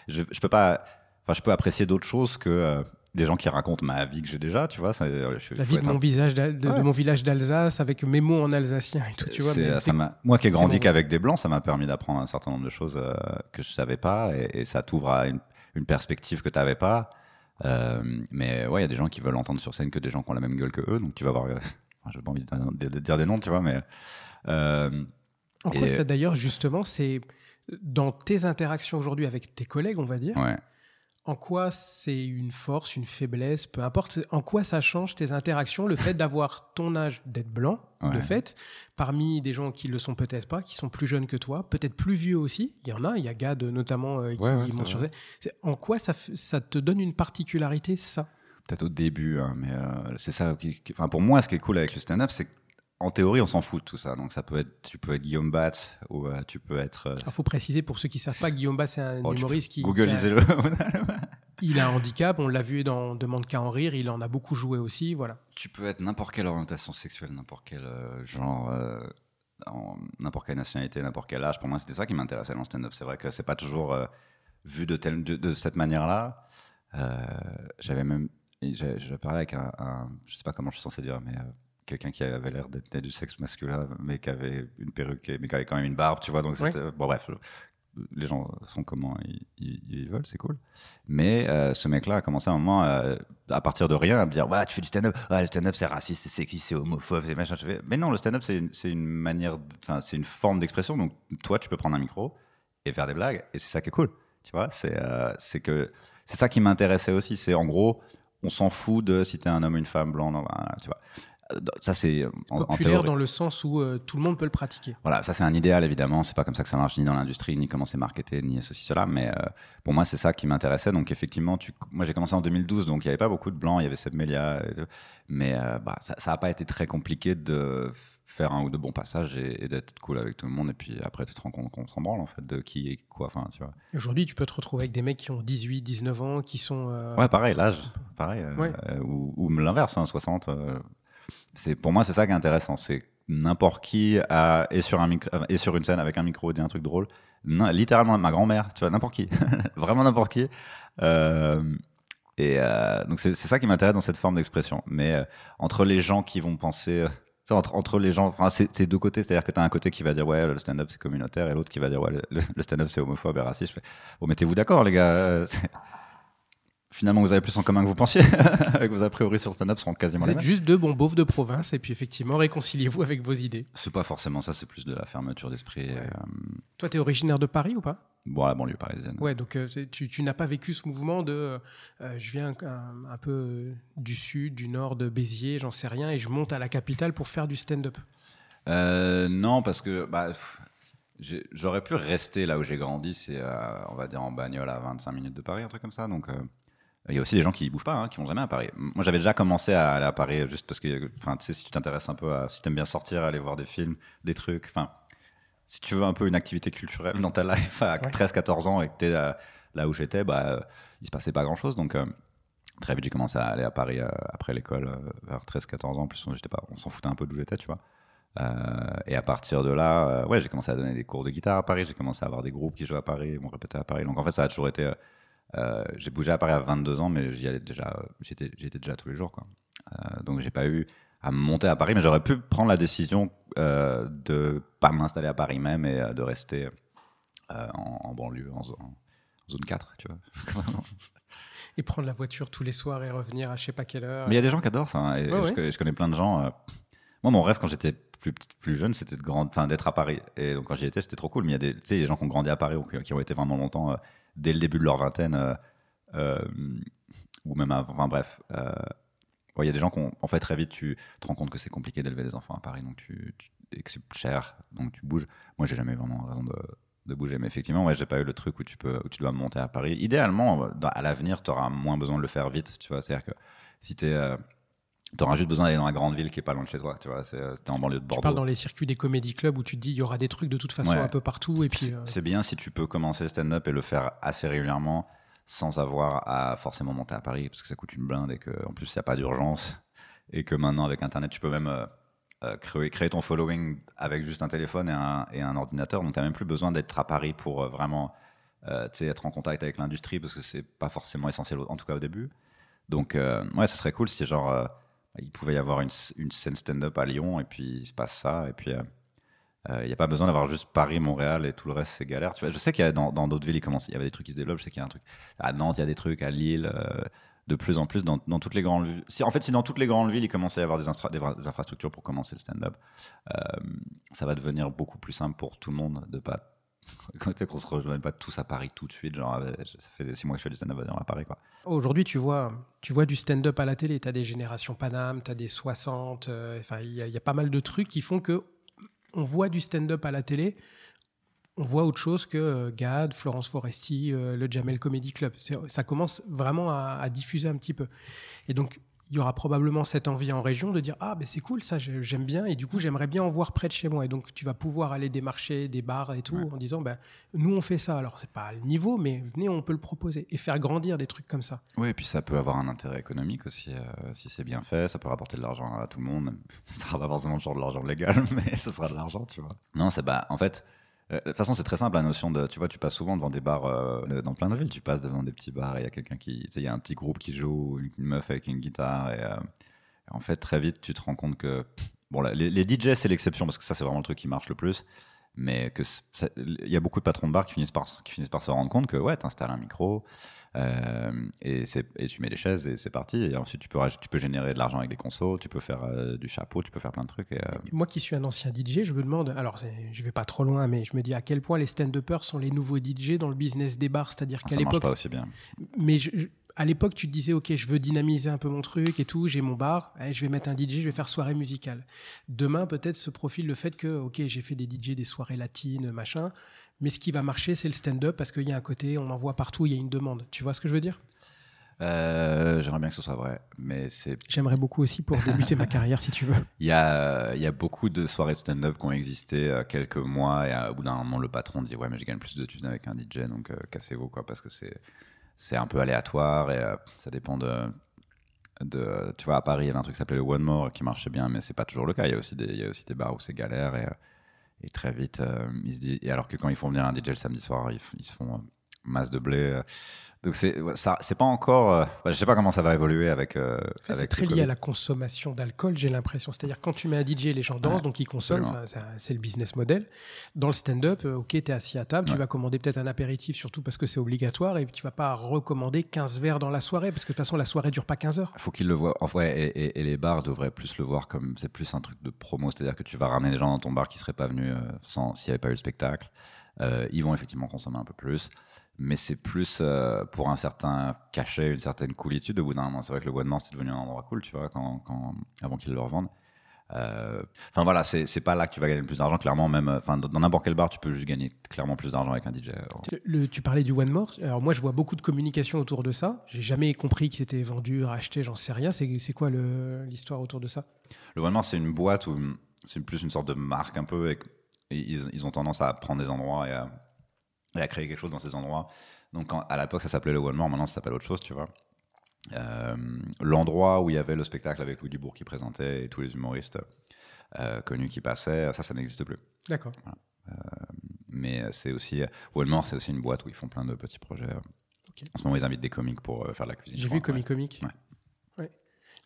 je, je peux pas. Enfin, je peux apprécier d'autres choses que euh, des gens qui racontent ma vie que j'ai déjà. Tu vois, ça, euh, je, La vie de être mon, un- visage de, mon village d'Alsace avec mes mots en alsacien et tout, tu vois. Moi qui ai grandi qu'avec des blancs, ça m'a permis d'apprendre un certain nombre de choses euh, que je savais pas et, et ça t'ouvre à une, une perspective que tu n'avais pas. Euh, mais ouais, il y a des gens qui veulent entendre sur scène que des gens qui ont la même gueule que eux, donc tu vas voir. euh, J'ai pas envie de, dire des noms, tu vois, mais. euh, En quoi Et- ça d'ailleurs, justement, c'est dans tes interactions aujourd'hui avec tes collègues, on va dire, ouais. En quoi c'est une force, une faiblesse, peu importe, en quoi ça change tes interactions, le fait d'avoir ton âge, d'être blanc, de fait, parmi des gens qui le sont peut-être pas, qui sont plus jeunes que toi, peut-être plus vieux aussi, il y en a, il y a Gad notamment euh, qui Ouais, ouais, sur. C'est- En quoi ça, te donne une particularité, ça? Peut-être au début, hein, mais euh, c'est ça. Qui, qui- enfin, pour moi, ce qui est cool avec le stand-up, c'est qu'en théorie, on s'en fout de tout ça. Donc, ça peut être, tu peux être Guillaume Batz ou euh, tu peux être. euh, Il faut préciser pour ceux qui savent pas, Guillaume Bas, c'est un oh, humoriste qui, Google, qui a- lisez-le. il a un handicap, on l'a vu dans Demande qu'à en rire, il en a beaucoup joué aussi, voilà. tu peux être n'importe quelle orientation sexuelle, n'importe quel euh, genre, en- n'importe quelle nationalité, n'importe quel âge. Pour moi, c'était ça qui m'intéressait dans le stand-up. C'est vrai que c'est pas toujours vu de, telle, de, de cette manière-là. J'avais même. Je parlais avec un, un- Je sais pas comment je suis censé dire, mais. Quelqu'un qui avait l'air d'être du sexe masculin, mais qui avait une perruque, mais qui avait quand même une barbe, tu vois. Donc, c'était- bon, bref. les gens sont comment ils, ils- ils veulent, c'est cool. Mais euh, ce mec-là a commencé à un moment, euh, à partir de rien, à me dire Ouais, tu fais du stand-up, ouais, le stand-up c'est raciste, c'est sexiste, c'est homophobe, c'est machin. Je fais, Mais non, le stand-up c'est une, une manière, enfin, c'est une forme d'expression. Donc toi, tu peux prendre un micro et faire des blagues, et c'est ça qui est cool. Tu vois, c'est euh, que c'est ça qui m'intéressait aussi. C'est en gros, on s'en fout de si t'es un homme, une femme, blanc, non, voilà, tu vois. Euh, Ça c'est en Populaire dans le sens où euh, tout le monde peut le pratiquer. Voilà, ça c'est un idéal évidemment. C'est pas comme ça que ça marche ni dans l'industrie, ni comment c'est marketé, ni ceci cela. Mais euh, pour moi, c'est ça qui m'intéressait. Donc effectivement, tu... moi j'ai commencé en 2012, donc il y avait pas beaucoup de blancs. Il y avait Seb Melia, mais euh, bah, ça, ça a pas été très compliqué de faire un ou deux bons passages et, et d'être cool avec tout le monde. Et puis après, tu te rends compte qu'on s'en branle en fait de qui est quoi. Enfin, tu vois. Aujourd'hui, tu peux te retrouver avec des mecs qui ont 18, 19 ans, qui sont. euh, Ouais, pareil, l'âge, pareil, euh, Ouais. euh, ou, ou l'inverse, hein, 60. euh, c'est pour moi, c'est ça qui est intéressant, c'est n'importe qui est sur un micro, est sur une scène avec un micro dit un truc drôle. Littéralement ma grand-mère, tu vois, n'importe qui, vraiment n'importe qui. Euh, et euh, donc c'est ça qui m'intéresse dans cette forme d'expression. Mais euh, entre les gens qui vont penser, entre, les gens, c'est deux côtés, c'est-à-dire que tu as un côté qui va dire ouais le stand-up c'est communautaire et l'autre qui va dire ouais le, stand-up c'est homophobe et raciste. Je bon mettez-vous d'accord les gars. Finalement, vous avez plus en commun que vous pensiez. avec vos a priori sur le stand-up sont quasiment Vous les êtes mêmes. juste deux bons beaufs de province, et puis effectivement, réconciliez-vous avec vos idées. C'est pas forcément ça, c'est plus de la fermeture d'esprit. Ouais. euh, Toi, tu es originaire de Paris ou pas? Bon, la banlieue parisienne. Ouais, donc euh, tu, tu n'as pas vécu ce mouvement de euh, je viens un, un peu du sud, du nord, de Béziers, j'en sais rien, et je monte à la capitale pour faire du stand-up? Non, parce que bah, j'aurais pu rester là où j'ai grandi, c'est on va dire en bagnole à 25 minutes de Paris, un truc comme ça. Donc il y a aussi des gens qui bougent pas, hein, qui vont jamais à Paris. Moi, j'avais déjà commencé à aller à Paris juste parce que, enfin, tu sais, si tu t'intéresses un peu à, si t'aimes bien sortir, aller voir des films, des trucs, enfin, si tu veux un peu une activité culturelle dans ta life à Ouais. 13-14 ans et que t'es là, là où j'étais, bah, euh, il se passait pas grand chose. Donc euh, très vite, j'ai commencé à aller à Paris euh, après l'école, euh, vers 13-14 ans. En plus, on, pas, on s'en foutait un peu d'où j'étais, tu vois. Et à partir de là, ouais, j'ai commencé à donner des cours de guitare à Paris, j'ai commencé à avoir des groupes qui jouaient à Paris, on répétait à Paris. Donc en fait, ça a toujours été. Euh, j'ai bougé à Paris à 22 ans, mais j'y allais déjà, j'étais, j'y étais déjà tous les jours, quoi. Euh, donc j'ai pas eu à monter à Paris, mais j'aurais pu prendre la décision euh, de pas m'installer à Paris même et euh, de rester en, en banlieue, en, zo- en zone 4, tu vois. Et prendre la voiture tous les soirs et revenir à je sais pas quelle heure. Mais il y a des gens qui adorent ça. hein, et Ouais, je, ouais. connais, je connais plein de gens. Moi, mon rêve quand j'étais plus, plus jeune, c'était de grand, enfin, d'être à Paris. Et donc, quand j'y étais, c'était trop cool. Mais il y a des, gens qui ont grandi à Paris ou qui, ont été vraiment longtemps, euh, dès le début de leur vingtaine, euh, euh, ou même avant. Enfin, bref. Il y a des gens qui ont, en fait, très vite, tu te rends compte que c'est compliqué d'élever des enfants à Paris. Donc, tu, et que c'est cher. Donc, tu bouges. Moi, j'ai jamais vraiment raison de, de bouger. Mais effectivement, ouais, j'ai pas eu le truc où tu, peux, où tu dois monter à Paris. Idéalement, à l'avenir, tu auras moins besoin de le faire vite. Tu vois, c'est-à-dire que si tu es. T'auras juste besoin d'aller dans la grande ville qui est pas loin de chez toi, tu vois. C'est, euh, t'es en banlieue de Tu Bordeaux. parles dans les circuits des comédie clubs où tu te dis il y aura des trucs de toute façon Ouais. un peu partout et puis C'est- euh, C'est bien si tu peux commencer stand-up et le faire assez régulièrement sans avoir à forcément monter à Paris parce que ça coûte une blinde et qu'en plus il n'y a pas d'urgence et que maintenant avec Internet tu peux même euh, créer, créer ton following avec juste un téléphone et un, et un ordinateur donc tu n'as même plus besoin d'être à Paris pour euh, vraiment euh, tu être en contact avec l'industrie parce que c'est pas forcément essentiel en tout cas au début donc ouais ça serait cool si genre il pouvait y avoir une, scène stand-up à Lyon et puis il se passe ça et puis euh, il n'y a pas besoin d'avoir juste Paris, Montréal et tout le reste, c'est galère. Tu vois, je sais qu'il y a dans d'autres villes, il, commence, il y avait des trucs qui se développent. Je sais qu'il y a un truc à Nantes, il y a des trucs à Lille, euh, de plus en plus dans, dans toutes les grandes villes. Si, en fait, si dans toutes les grandes villes, il commençait à y avoir des, infrastructures pour commencer le stand-up, euh, ça va devenir beaucoup plus simple pour tout le monde de pas. Qu'on ne se rejoigne pas tous à Paris tout de suite. Genre, euh, ça fait six mois que je fais du stand-up à Paris. Quoi. Aujourd'hui, tu vois, tu vois du stand-up à la télé. Tu as des générations Paname, tu as des 60. euh, Enfin, il y, a- pas mal de trucs qui font que on voit du stand-up à la télé. On voit autre chose que euh, Gad, Florence Foresti, le Jamel Comedy Club. Ça commence vraiment à, à diffuser un petit peu. Et donc, il y aura probablement cette envie en région de dire Ah, ben c'est cool, ça, j'ai- j'aime bien. Et du coup, j'aimerais bien en voir près de chez moi. Et donc, tu vas pouvoir aller démarcher des bars et tout Ouais. en disant ben, Nous, on fait ça. Alors, c'est pas le niveau, mais venez, on peut le proposer. Et faire grandir des trucs comme ça. Oui, et puis ça peut avoir un intérêt économique aussi, euh, si c'est bien fait, ça peut rapporter de l'argent à tout le monde. Ça sera pas forcément genre de l'argent légal, mais ce sera de l'argent, tu vois. Non, c'est bah, en fait, de toute façon, c'est très simple la notion de, tu vois, tu passes souvent devant des bars euh, dans plein de villes, tu passes devant des petits bars et il y a quelqu'un qui, tu sais, il y a un petit groupe qui joue, une meuf avec une guitare et, euh, et en fait, très vite, tu te rends compte que, bon, les, les DJ, c'est l'exception parce que ça, c'est vraiment le truc qui marche le plus. mais il y a beaucoup de patrons de bar qui finissent par, qui finissent par se rendre compte que ouais, t'installes un micro euh, et, tu mets les chaises et c'est parti. Et ensuite, tu peux, raj- tu peux générer de l'argent avec des consos, tu peux faire euh, du chapeau, tu peux faire plein de trucs. Et, euh, Moi qui suis un ancien DJ, je me demande, alors je vais pas trop loin, mais je me dis à quel point les stand-uppers sont les nouveaux DJ dans le business des bars. C'est-à-dire qu'à ça marche l'époque, pas aussi bien. mais je- je- à l'époque, tu te disais, OK, je veux dynamiser un peu mon truc et tout, j'ai mon bar, eh, je vais mettre un DJ, je vais faire soirée musicale. Demain, peut-être se profile le fait que, OK, j'ai fait des DJ, des soirées latines, machin, mais ce qui va marcher, c'est le stand-up parce qu'il y a un côté, on en voit partout, il y a une demande. Tu vois ce que je veux dire? Euh, J'aimerais bien que ce soit vrai, mais c'est J'aimerais beaucoup aussi pour débuter ma carrière, si tu veux. Il y a, il y a beaucoup de soirées de stand-up qui ont existé euh, quelques mois et euh, au bout d'un moment, le patron dit Ouais, mais je gagne plus de thunes avec un DJ, donc euh, cassez-vous, quoi, parce que c'est, c'est un peu aléatoire et euh, ça dépend de, de. Tu vois, à Paris, il y avait un truc qui s'appelait le One More qui marchait bien, mais c'est pas toujours le cas. Il y a aussi des, il y a aussi des bars où c'est galère et, et très vite, euh, ils se disent. Et alors que quand ils font venir un DJ le samedi soir, ils, ils se font euh, masse de blé. Donc c'est, ça, c'est pas encore. euh, je sais pas comment ça va évoluer avec. euh, C'est avec très lié Covid. à la consommation d'alcool, j'ai l'impression. C'est-à-dire quand tu mets un DJ, les gens dansent, Ouais, donc ils consomment, c'est le business model. Dans le stand-up, euh, ok, tu es assis à table, tu vas commander peut-être un apéritif, surtout parce que c'est obligatoire, et tu vas pas recommander 15 verres dans la soirée, parce que de toute façon, la soirée dure pas 15 heures. faut qu'ils le voient. En vrai, et, et- et les bars devraient plus le voir comme c'est plus un truc de promo, c'est-à-dire que tu vas ramener des gens dans ton bar qui seraient pas venus euh, sans s'il n'y avait pas eu le spectacle. Euh, ils vont effectivement consommer un peu plus, mais c'est plus euh, pour un certain cachet, une certaine coolitude. Au bout d'un moment, c'est vrai que le de Mort c'est devenu un endroit cool, tu vois, quand, quand- avant qu'ils le revendent. Euh, Enfin voilà, c'est pas là que tu vas gagner le plus d'argent, clairement. Même, euh, enfin, dans n'importe quel bar, tu peux juste gagner clairement plus d'argent avec un DJ. Le- tu parlais du One More. Alors moi, je vois beaucoup de communication autour de ça. J'ai jamais compris qu'il était vendu, racheté, j'en sais rien. C'est quoi l'histoire autour de ça? Le One More, c'est une boîte où c'est plus une sorte de marque un peu. Et, et ils, ils ont tendance à prendre des endroits et à, et à créer quelque chose dans ces endroits. Donc quand- à l'époque, ça s'appelait le One More, maintenant ça s'appelle autre chose, tu vois. Euh, L'endroit où il y avait le spectacle avec Louis Dubourg qui présentait et tous les humoristes euh, connus qui passaient, ça, ça n'existe plus. D'accord. Mais euh, c'est aussi. One More, c'est aussi une boîte où ils font plein de petits projets. euh. Ok. En ce moment, ils invitent des comiques pour faire de la cuisine. J'ai vu. Comic Comic. Ouais. Ouais.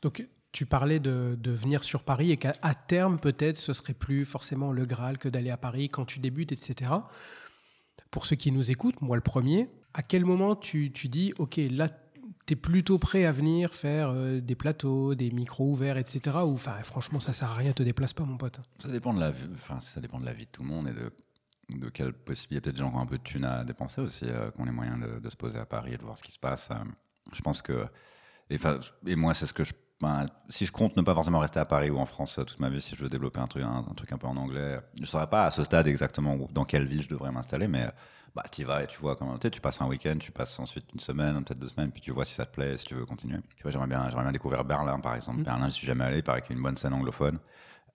Donc, tu parlais de, de venir sur Paris et qu'à terme, peut-être, ce serait plus forcément le Graal que d'aller à Paris quand tu débutes, etc. Pour ceux qui nous écoutent, moi le premier, à quel moment tu, tu dis, OK, là, tu es plutôt prêt à venir faire euh, des plateaux, des micros ouverts, etc. Ou, franchement, ça sert à rien, te déplace pas, mon pote. Ça dépend de la vie, ça dépend de la vie de tout le monde et de, de quelle possibilité. Peut-être des gens un peu de thunes à dépenser aussi, euh, qui ont les moyens de, se poser à Paris et de voir ce qui se passe. euh. je pense que. Et, et moi, c'est ce que je. Ben, si je compte ne pas forcément rester à Paris ou en France euh, toute ma vie, si je veux développer un truc, un, un truc un peu en anglais, je ne saurais pas à ce stade exactement où- dans quelle ville je devrais m'installer, mais bah, tu y vas et tu vois comment. Tu passes un week-end, tu passes ensuite une semaine, peut-être deux semaines, puis tu vois si ça te plaît, si tu veux continuer. J'aimerais bien, bien découvrir Berlin, par exemple. Mm. Berlin, je suis jamais allé, il paraît qu'il y a une bonne scène anglophone.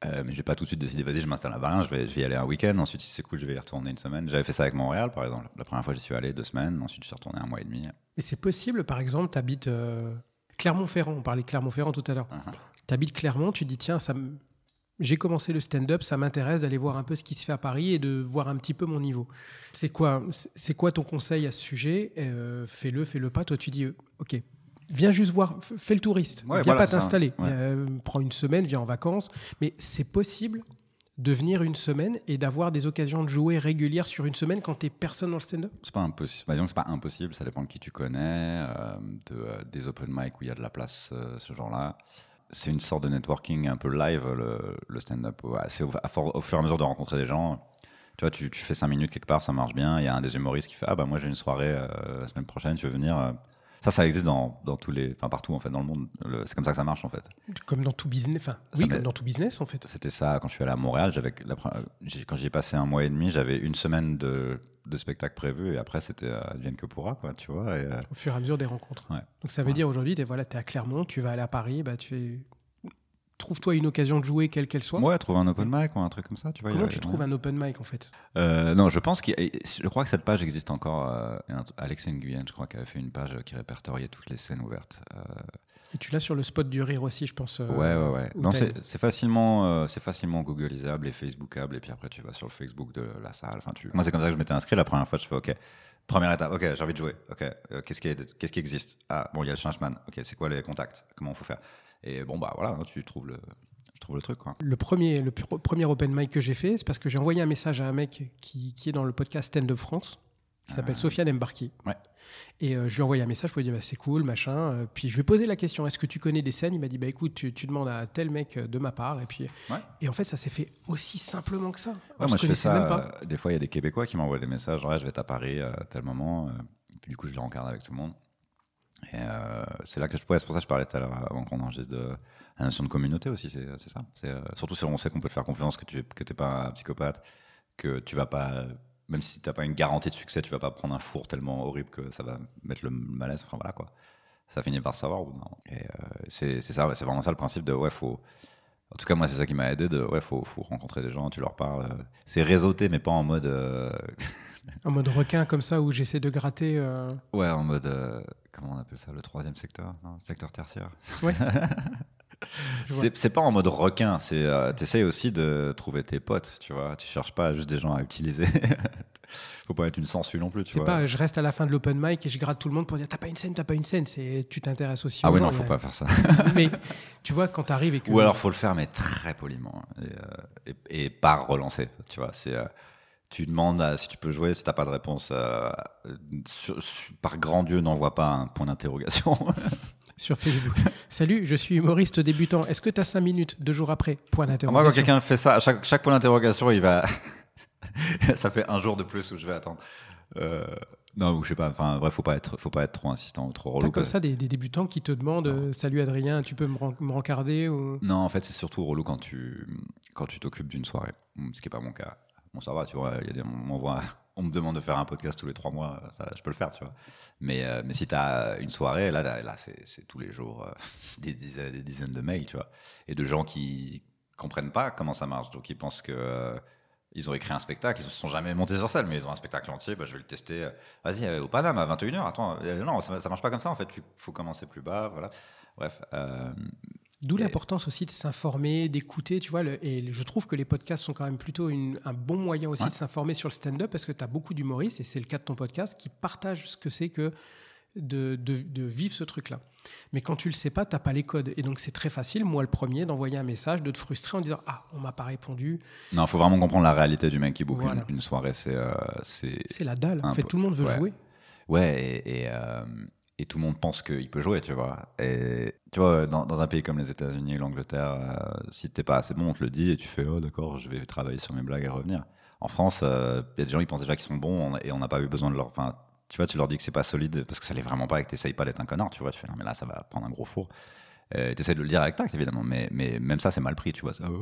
Euh, mais je vais pas tout de suite décider, vas-y, je m'installe à Berlin, je vais, je vais y aller un week-end, ensuite si c'est cool, je vais y retourner une semaine. J'avais fait ça avec Montréal, par exemple. La première fois, j'y suis allé deux semaines, ensuite je suis retourné un mois et demi. Et c'est possible, par exemple, tu habites Clermont-Ferrand, on parlait de Clermont-Ferrand tout à l'heure. Uh-huh. Tu habites Clermont, tu dis, tiens, ça j'ai commencé le stand-up, ça m'intéresse d'aller voir un peu ce qui se fait à Paris et de voir un petit peu mon niveau. C'est quoi, c'est quoi ton conseil à ce sujet? Euh, Fais-le, fais-le pas. Toi, tu dis, euh, ok, viens juste voir, fais le touriste. Ouais, viens voilà, pas t'installer. Ouais. Euh, prends une semaine, viens en vacances. Mais c'est possible de venir une semaine et d'avoir des occasions de jouer régulières sur une semaine quand t'es personne dans le stand-up? C'est pas impossible. Bah, pas impossible, ça dépend de qui tu connais, euh, de, euh, des open mic où il y a de la place, euh, ce genre-là. C'est une sorte de networking un peu live, le, le stand-up. Ouais, au, fur et à mesure de rencontrer des gens. Tu vois, tu, tu fais 5 minutes quelque part, ça marche bien. Il y a un des humoristes qui fait Ah, bah moi j'ai une soirée la semaine prochaine, tu veux venir. Ça, ça existe dans, dans tous les. Enfin, partout en fait, dans le monde. C'est comme ça que ça marche en fait. Comme dans tout business. Enfin, oui, comme dans tout business, en fait. C'était ça quand je suis allé à Montréal. J'avais j'ai- quand j'y ai passé un mois et demi, j'avais une semaine de, de spectacle prévu et après c'était euh, advienne que pourra, quoi, tu vois. Et, euh, Au fur et à mesure des rencontres. Ouais. Donc ça veut Ouais. dire aujourd'hui, tu es, voilà, t'es à Clermont, tu vas aller à Paris, bah, tu es... trouve-toi une occasion de jouer, quelle qu'elle soit. Ouais, trouver un open mic ou un truc comme ça, tu vois. Comment a- tu trouves un open mic en fait? Euh, Non, je pense qu'il je crois que cette page existe encore. euh, Alex Nguyen, je crois, qui avait fait une page qui répertoriait toutes les scènes ouvertes. Euh, Et tu l'as sur le spot du rire aussi, je pense. euh, ouais, ouais, ouais. Non, c'est facilement, c'est facilement Googleisable et Facebookable. Et puis après, tu vas sur le Facebook de la salle. Enfin, tu... Moi, c'est comme ça que je m'étais inscrit la première fois. Je fais OK. Première étape, ok, j'ai envie de jouer. Ok, qu'est-ce qui, qui existe? Ah, bon, il y a le Changeman. Ok, c'est quoi les contacts? Comment on faut faire? Et bon, bah voilà, hein, tu trouves le, je trouve le truc, quoi. Le premier, le premier open mic que j'ai fait, c'est parce que j'ai envoyé un message à un mec qui, qui est dans le podcast Stand Up France, qui s'appelle Sofiane Embarki. Ouais. Et euh, je lui ai envoyé un message pour lui dire bah, c'est cool, machin. Euh, puis je lui ai posé la question est-ce que tu connais des scènes? Il m'a dit bah écoute, tu, tu demandes à tel mec euh, de ma part. Et puis Ouais. et en fait, ça s'est fait aussi simplement que ça. Ouais, moi, je fais ça. même pas. des fois, il y a des Québécois qui m'envoient des messages. Ouais, je vais être à Paris à tel moment. et puis, du coup, je les rencarde avec tout le monde. Et euh, c'est là que je. Ouais, c'est pour ça que je parlais tout à l'heure avant qu'on enregistre de la notion de communauté aussi. C'est ça. Euh, surtout si on sait qu'on peut te faire confiance, que tu que t'es pas un psychopathe, que tu vas pas. Même si t'as pas une garantie de succès, tu vas pas prendre un four tellement horrible que ça va mettre le malaise. Enfin voilà quoi. Ça finit par savoir. moment. Et euh, c'est c'est ça. C'est vraiment ça le principe de ouais faut. En tout cas, moi, c'est ça qui m'a aidé. De, ouais, faut, faut rencontrer des gens, tu leur parles. euh, C'est réseauté, mais pas en mode. euh, En mode requin comme ça où j'essaie de gratter. euh, ouais, en mode. euh, comment on appelle ça Le troisième secteur Non, secteur tertiaire. Ouais. C'est pas en mode requin. C'est. T'essayes aussi de trouver tes potes, tu vois. Tu cherches pas juste des gens à utiliser. faut pas être une sangsue non plus, tu vois. pas je reste à la fin de l'open mic et je gratte tout le monde pour dire t'as pas une scène, t'as pas une scène. C'est tu t'intéresses aussi. ah gens, non, faut pas faire ça. Mais tu vois, quand t'arrives et que. Ou alors faut le faire, mais très poliment. Et, euh, et, et pas relancer, tu vois. C'est. euh, tu demandes à- si tu peux jouer, si t'as pas de réponse, euh, sur- sur- par grand Dieu, n'envoie pas un point d'interrogation. sur Facebook. Salut, je suis humoriste débutant. Est-ce que tu as 5 minutes deux jours après Point Moi, d'interrogation. quand quelqu'un fait ça, à chaque, chaque point d'interrogation, il va. ça fait un jour de plus où je vais attendre. Euh, non, ou je sais pas. Enfin, bref, faut pas être, faut pas être trop insistant ou trop T'as relou. comme parce- ça des, des débutants qui te demandent euh, Salut Adrien, tu peux me, ren- me rencarder ou... Non, en fait, c'est surtout relou quand tu quand tu t'occupes d'une soirée, ce qui est pas mon cas. Bon, ça va, tu vois. il Y a des, on, me demande de faire un podcast tous les trois mois, ça, je peux le faire, tu vois. Mais euh, mais si t'as une soirée, là, là, c'est tous les jours euh, des dizaines, des dizaines de mails, tu vois, et de gens qui comprennent pas comment ça marche, donc ils pensent que ils ont écrit un spectacle, ils se sont jamais montés sur scène, mais ils ont un spectacle entier, bah, je vais le tester. euh, Vas-y, euh, au Paname à 21h, attends, euh, non, ça, ça marche pas comme ça, en fait, il faut commencer plus bas, voilà. Bref, euh, D'où Et- l'importance aussi de s'informer, d'écouter, tu vois. le- et je trouve que les podcasts sont quand même plutôt une- un bon moyen aussi Ouais. de s'informer sur le stand-up parce que tu as beaucoup d'humoristes, et c'est le cas de ton podcast, qui partagent ce que c'est que de, de- de vivre ce truc-là. Mais quand tu le sais pas, tu pas les codes. Et donc c'est très facile, moi le premier, d'envoyer un message, de te frustrer en disant Ah, on m'a pas répondu. Non, faut vraiment comprendre la réalité du mec qui Voilà. une, une soirée. C'est, euh, c'est, C'est la dalle. En fait, tout le monde veut Ouais. jouer. ouais, et, et, euh, et tout le monde pense qu'il peut jouer, tu vois. Et tu vois, dans, dans un pays comme les États-Unis, l'Angleterre, euh, si t'es pas assez bon, on te le dit et tu fais, oh d'accord, je vais travailler sur mes blagues et revenir. En France, il y a des gens qui pensent déjà qu'ils sont bons on- et on n'a pas eu besoin de leur. Enfin, tu vois, tu leur dis que c'est pas solide parce que ça l'est vraiment pas et que t'essayes pas d'être un connard, tu vois. Tu fais, non, mais là, ça va prendre un gros four. Euh, T'essayes de le dire avec tact, évidemment, mais, mais même ça, c'est mal pris, tu vois. Ça, ouais,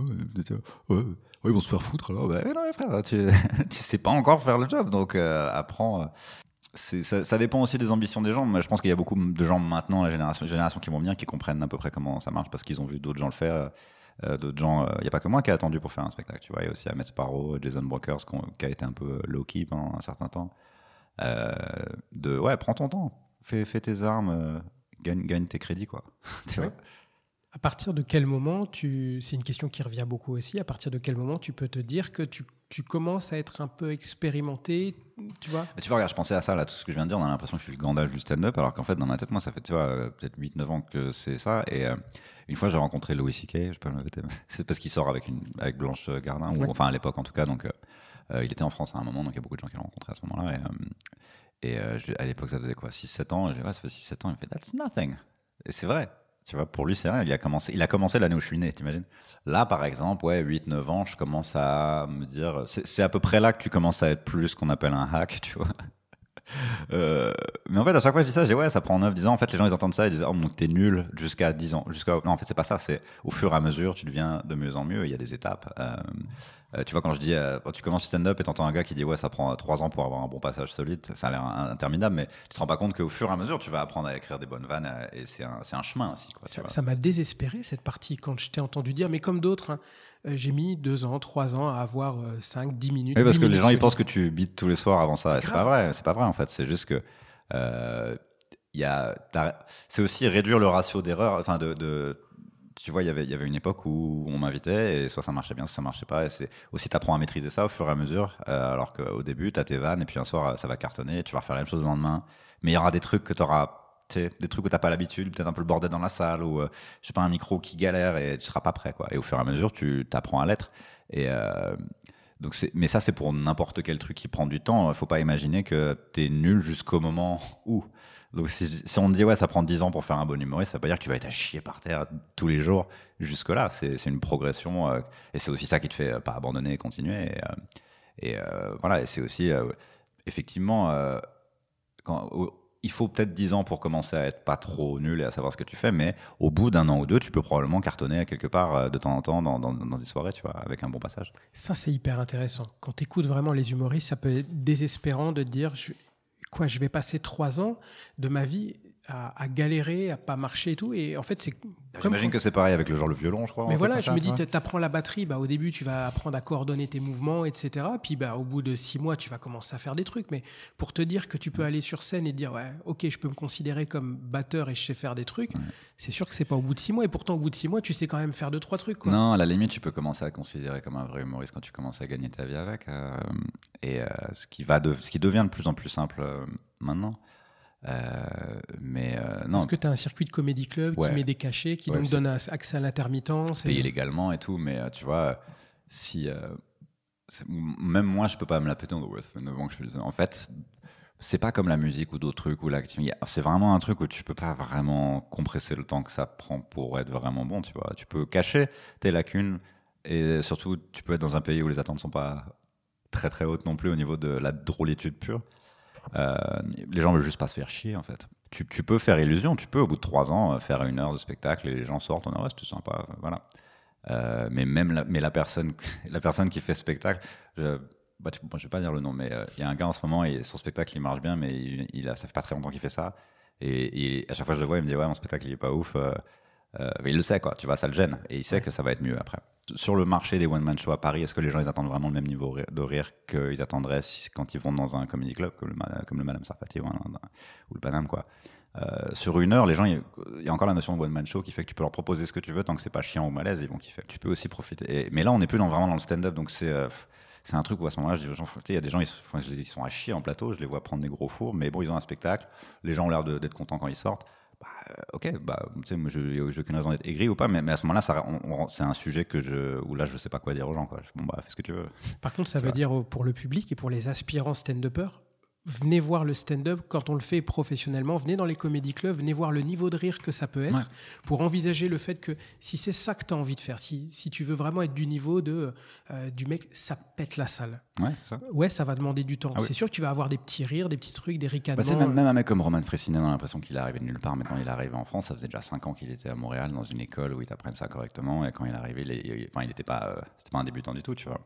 ouais, ils vont se faire foutre. Ben non, frère, tu, tu sais pas encore faire le job, donc euh, apprends. euh, ça, ça dépend aussi des ambitions des gens. Mais je pense qu'il y a beaucoup de gens maintenant, la génération, génération qui vont venir, qui comprennent à peu près comment ça marche parce qu'ils ont vu d'autres gens le faire. euh, d'autres gens, il n'y a pas que moi qui a attendu pour faire un spectacle, tu vois. Il y a aussi Ahmed Sparrow, Jason Brokers qui a été un peu low-key pendant un certain temps. Euh, de ouais, prends ton temps, fais, fais tes armes, euh, gagne, gagne tes crédits, quoi. tu Ouais. vois. À partir de quel moment tu. C'est une question qui revient beaucoup aussi. À partir de quel moment tu peux te dire que tu, tu commences à être un peu expérimenté, tu vois? Mais tu vois, regarde, je pensais à ça, là, tout ce que je viens de dire, on a l'impression que je suis le Gandalf du stand-up, alors qu'en fait, dans ma tête, moi, ça fait, tu vois, euh, peut-être 8-9 ans que c'est ça. Et euh, une fois, j'ai rencontré Louis C.K., je peux me répéter, c'est parce qu'il sort avec, une, avec Blanche Gardin, ou Ouais. enfin à l'époque en tout cas, donc euh, il était en France à un moment, donc il y a beaucoup de gens qui l'ont rencontré à ce moment-là. Et, euh, et euh, à l'époque, ça faisait quoi 6-7 ans, et je dis, ouais, ça fait 6-7 ans, il me fait, that's nothing. Et c'est vrai. Tu vois, pour lui, c'est rien. Il a commencé, il a commencé l'année où je suis né, t'imagines? Là, par exemple, ouais, 8-9 ans, je commence à me dire. C'est à peu près là que tu commences à être plus ce qu'on appelle un hack, tu vois. Euh, mais en fait, à chaque fois que je dis ça, je dis ouais, ça prend 9-10 ans. En fait, les gens, ils entendent ça, ils disent oh, donc t'es nul jusqu'à 10 ans. Jusqu'à... Non, en fait, c'est pas ça. C'est au fur et à mesure, tu deviens de mieux en mieux. Il y a des étapes. Euh, euh, tu vois, quand je dis, quand tu commences stand-up et t'entends un gars qui dit ouais, ça prend 3 ans pour avoir un bon passage solide, ça a l'air interminable, mais tu te rends pas compte qu'au fur et à mesure, tu vas apprendre à écrire des bonnes vannes et c'est un, c'est un chemin aussi. Quoi, Ça m'a désespéré cette partie quand je t'ai entendu dire, mais comme d'autres, hein, j'ai mis deux ans, trois ans à avoir 5, 10 minutes. Oui, parce 8 que les gens ils pensent que tu bites tous les soirs avant ça. C'est pas vrai, c'est pas vrai en fait. C'est juste que euh, c'est aussi réduire le ratio d'erreur. Enfin, de, de- tu vois, il y avait- il y avait une époque où on m'invitait et soit ça marchait bien, soit ça marchait pas. Et c'est aussi t'apprends à maîtriser ça au fur et à mesure. euh, alors qu'au début, t'as tes vannes et puis un soir ça va cartonner. Et tu vas refaire la même chose le lendemain. Mais il y aura des trucs que t'auras tu sais, des trucs où t'as pas l'habitude, peut-être un peu le bordel dans la salle, ou euh, je sais pas, un micro qui galère et tu seras pas prêt, quoi. Et au fur et à mesure, tu t'apprends à l'être. Et euh, donc mais ça, c'est pour n'importe quel truc qui prend du temps. Faut pas imaginer que t'es nul jusqu'au moment où. Donc si, on te dit ouais, ça prend 10 ans pour faire un bon humoriste, ça veut pas dire que tu vas être à chier par terre tous les jours jusque là. C'est, une progression euh, et c'est aussi ça qui te fait euh, pas abandonner et continuer. Et, voilà, et c'est aussi effectivement quand, au- il faut peut-être 10 ans pour commencer à être pas trop nul et à savoir ce que tu fais, mais au bout d'un an ou deux, tu peux probablement cartonner quelque part euh, de temps en temps dans, des soirées, tu vois, avec un bon passage. Ça, c'est hyper intéressant. Quand tu écoutes vraiment les humoristes, ça peut être désespérant de te dire quoi, je vais passer trois ans de ma vie à, à galérer, à pas marcher et tout. Et en fait, c'est. J'imagine que c'est pareil avec le genre le violon, je crois. Mais voilà, je me dis, tu vois. tu apprends la batterie, bah, au début, tu vas apprendre à coordonner tes mouvements, etc. Puis bah, au bout de six mois, tu vas commencer à faire des trucs. Mais pour te dire que tu peux aller sur scène et dire, ouais, ok, je peux me considérer comme batteur et je sais faire des trucs, c'est sûr que c'est pas au bout de six mois. Et pourtant, au bout de six mois, tu sais quand même faire deux, trois trucs. Quoi. Non, à la limite, tu peux commencer à te considérer comme un vrai humoriste quand tu commences à gagner ta vie avec. euh, et euh, ce, qui va de, ce qui devient de plus en plus simple euh, maintenant. Euh, mais euh, non, Est-ce que tu as un circuit de comédie club Ouais. qui met des cachets, qui Ouais, donc donne accès à l'intermittence et- payer légalement et tout, mais euh, tu vois, si. même moi, je peux pas me la péter en disant, ouais, ça fait 9 ans que je fais ça. En fait, c'est pas comme la musique ou d'autres trucs là, tu- c'est vraiment un truc où tu peux pas vraiment compresser le temps que ça prend pour être vraiment bon, tu vois. Tu peux cacher tes lacunes et surtout, tu peux être dans un pays où les attentes sont pas très très hautes non plus au niveau de la drôlitude pure. Euh, les gens veulent juste pas se faire chier en fait. Tu, tu peux faire illusion, tu peux au bout de trois ans euh, faire une heure de spectacle et les gens sortent, on dit ouais c'était sympa, euh, voilà. Mais même la, mais la personne, la personne qui fait spectacle, je, bah, tu- je vais pas dire le nom, mais il y a un gars en ce moment et son spectacle il marche bien, mais il, il a, ça fait pas très longtemps qu'il fait ça. Et, et à chaque fois que je le vois, il me dit ouais mon spectacle il est pas ouf. Euh, il le sait quoi, tu vois, ça le gêne et il sait que ça va être mieux après. Sur le marché des one man show à Paris, est-ce que les gens ils attendent vraiment le même niveau de rire qu'ils attendraient si- quand ils vont dans un comedy club comme le, comme le Madame Sarfati ou, un- ou le Paname quoi? Euh, sur une heure, les gens, il y a encore la notion de one man show qui fait que tu peux leur proposer ce que tu veux tant que c'est pas chiant ou malaise, ils vont kiffer. Tu peux aussi profiter. Et- mais là, on n'est plus dans, vraiment dans le stand-up, donc c'est euh, c'est un truc où à ce moment-là, je dis aux gens, il y a des gens, ils, se- enfin, je les- ils sont à chier en plateau, je les vois prendre des gros fours, mais bon, ils ont un spectacle, les gens ont l'air d'être contents quand ils sortent. Bah, euh, ok, bah, tu sais, moi, je n'ai aucune raison d'être aigri ou pas, mais, mais à ce moment-là, c'est un sujet que je, où là, je sais pas quoi dire aux gens. Quoi. Je- Bon, bah, fais ce que tu veux. Par contre, ça veut dire euh, pour le public et pour les aspirants stand-uppers, venez voir le stand-up quand on le fait professionnellement, venez dans les comédie clubs, venez voir le niveau de rire que ça peut être, Ouais. pour envisager le fait que si c'est ça que tu as envie de faire, si, si tu veux vraiment être du niveau de, euh, du mec, ça pète la salle. Ouais, ça. Ouais, ça va demander du temps. Ah oui. C'est sûr que tu vas avoir des petits rires, des petits trucs, des ricanements. Bah, c'est même, même un mec comme Roman Fressinet, on a l'impression qu'il est arrivé de nulle part, mais quand il est arrivé en France, ça faisait déjà 5 ans qu'il était à Montréal dans une école où ils t'apprennent ça correctement, et quand il est arrivé, il, est- il- enfin, il était pas, euh, c'était pas un débutant du tout, tu vois.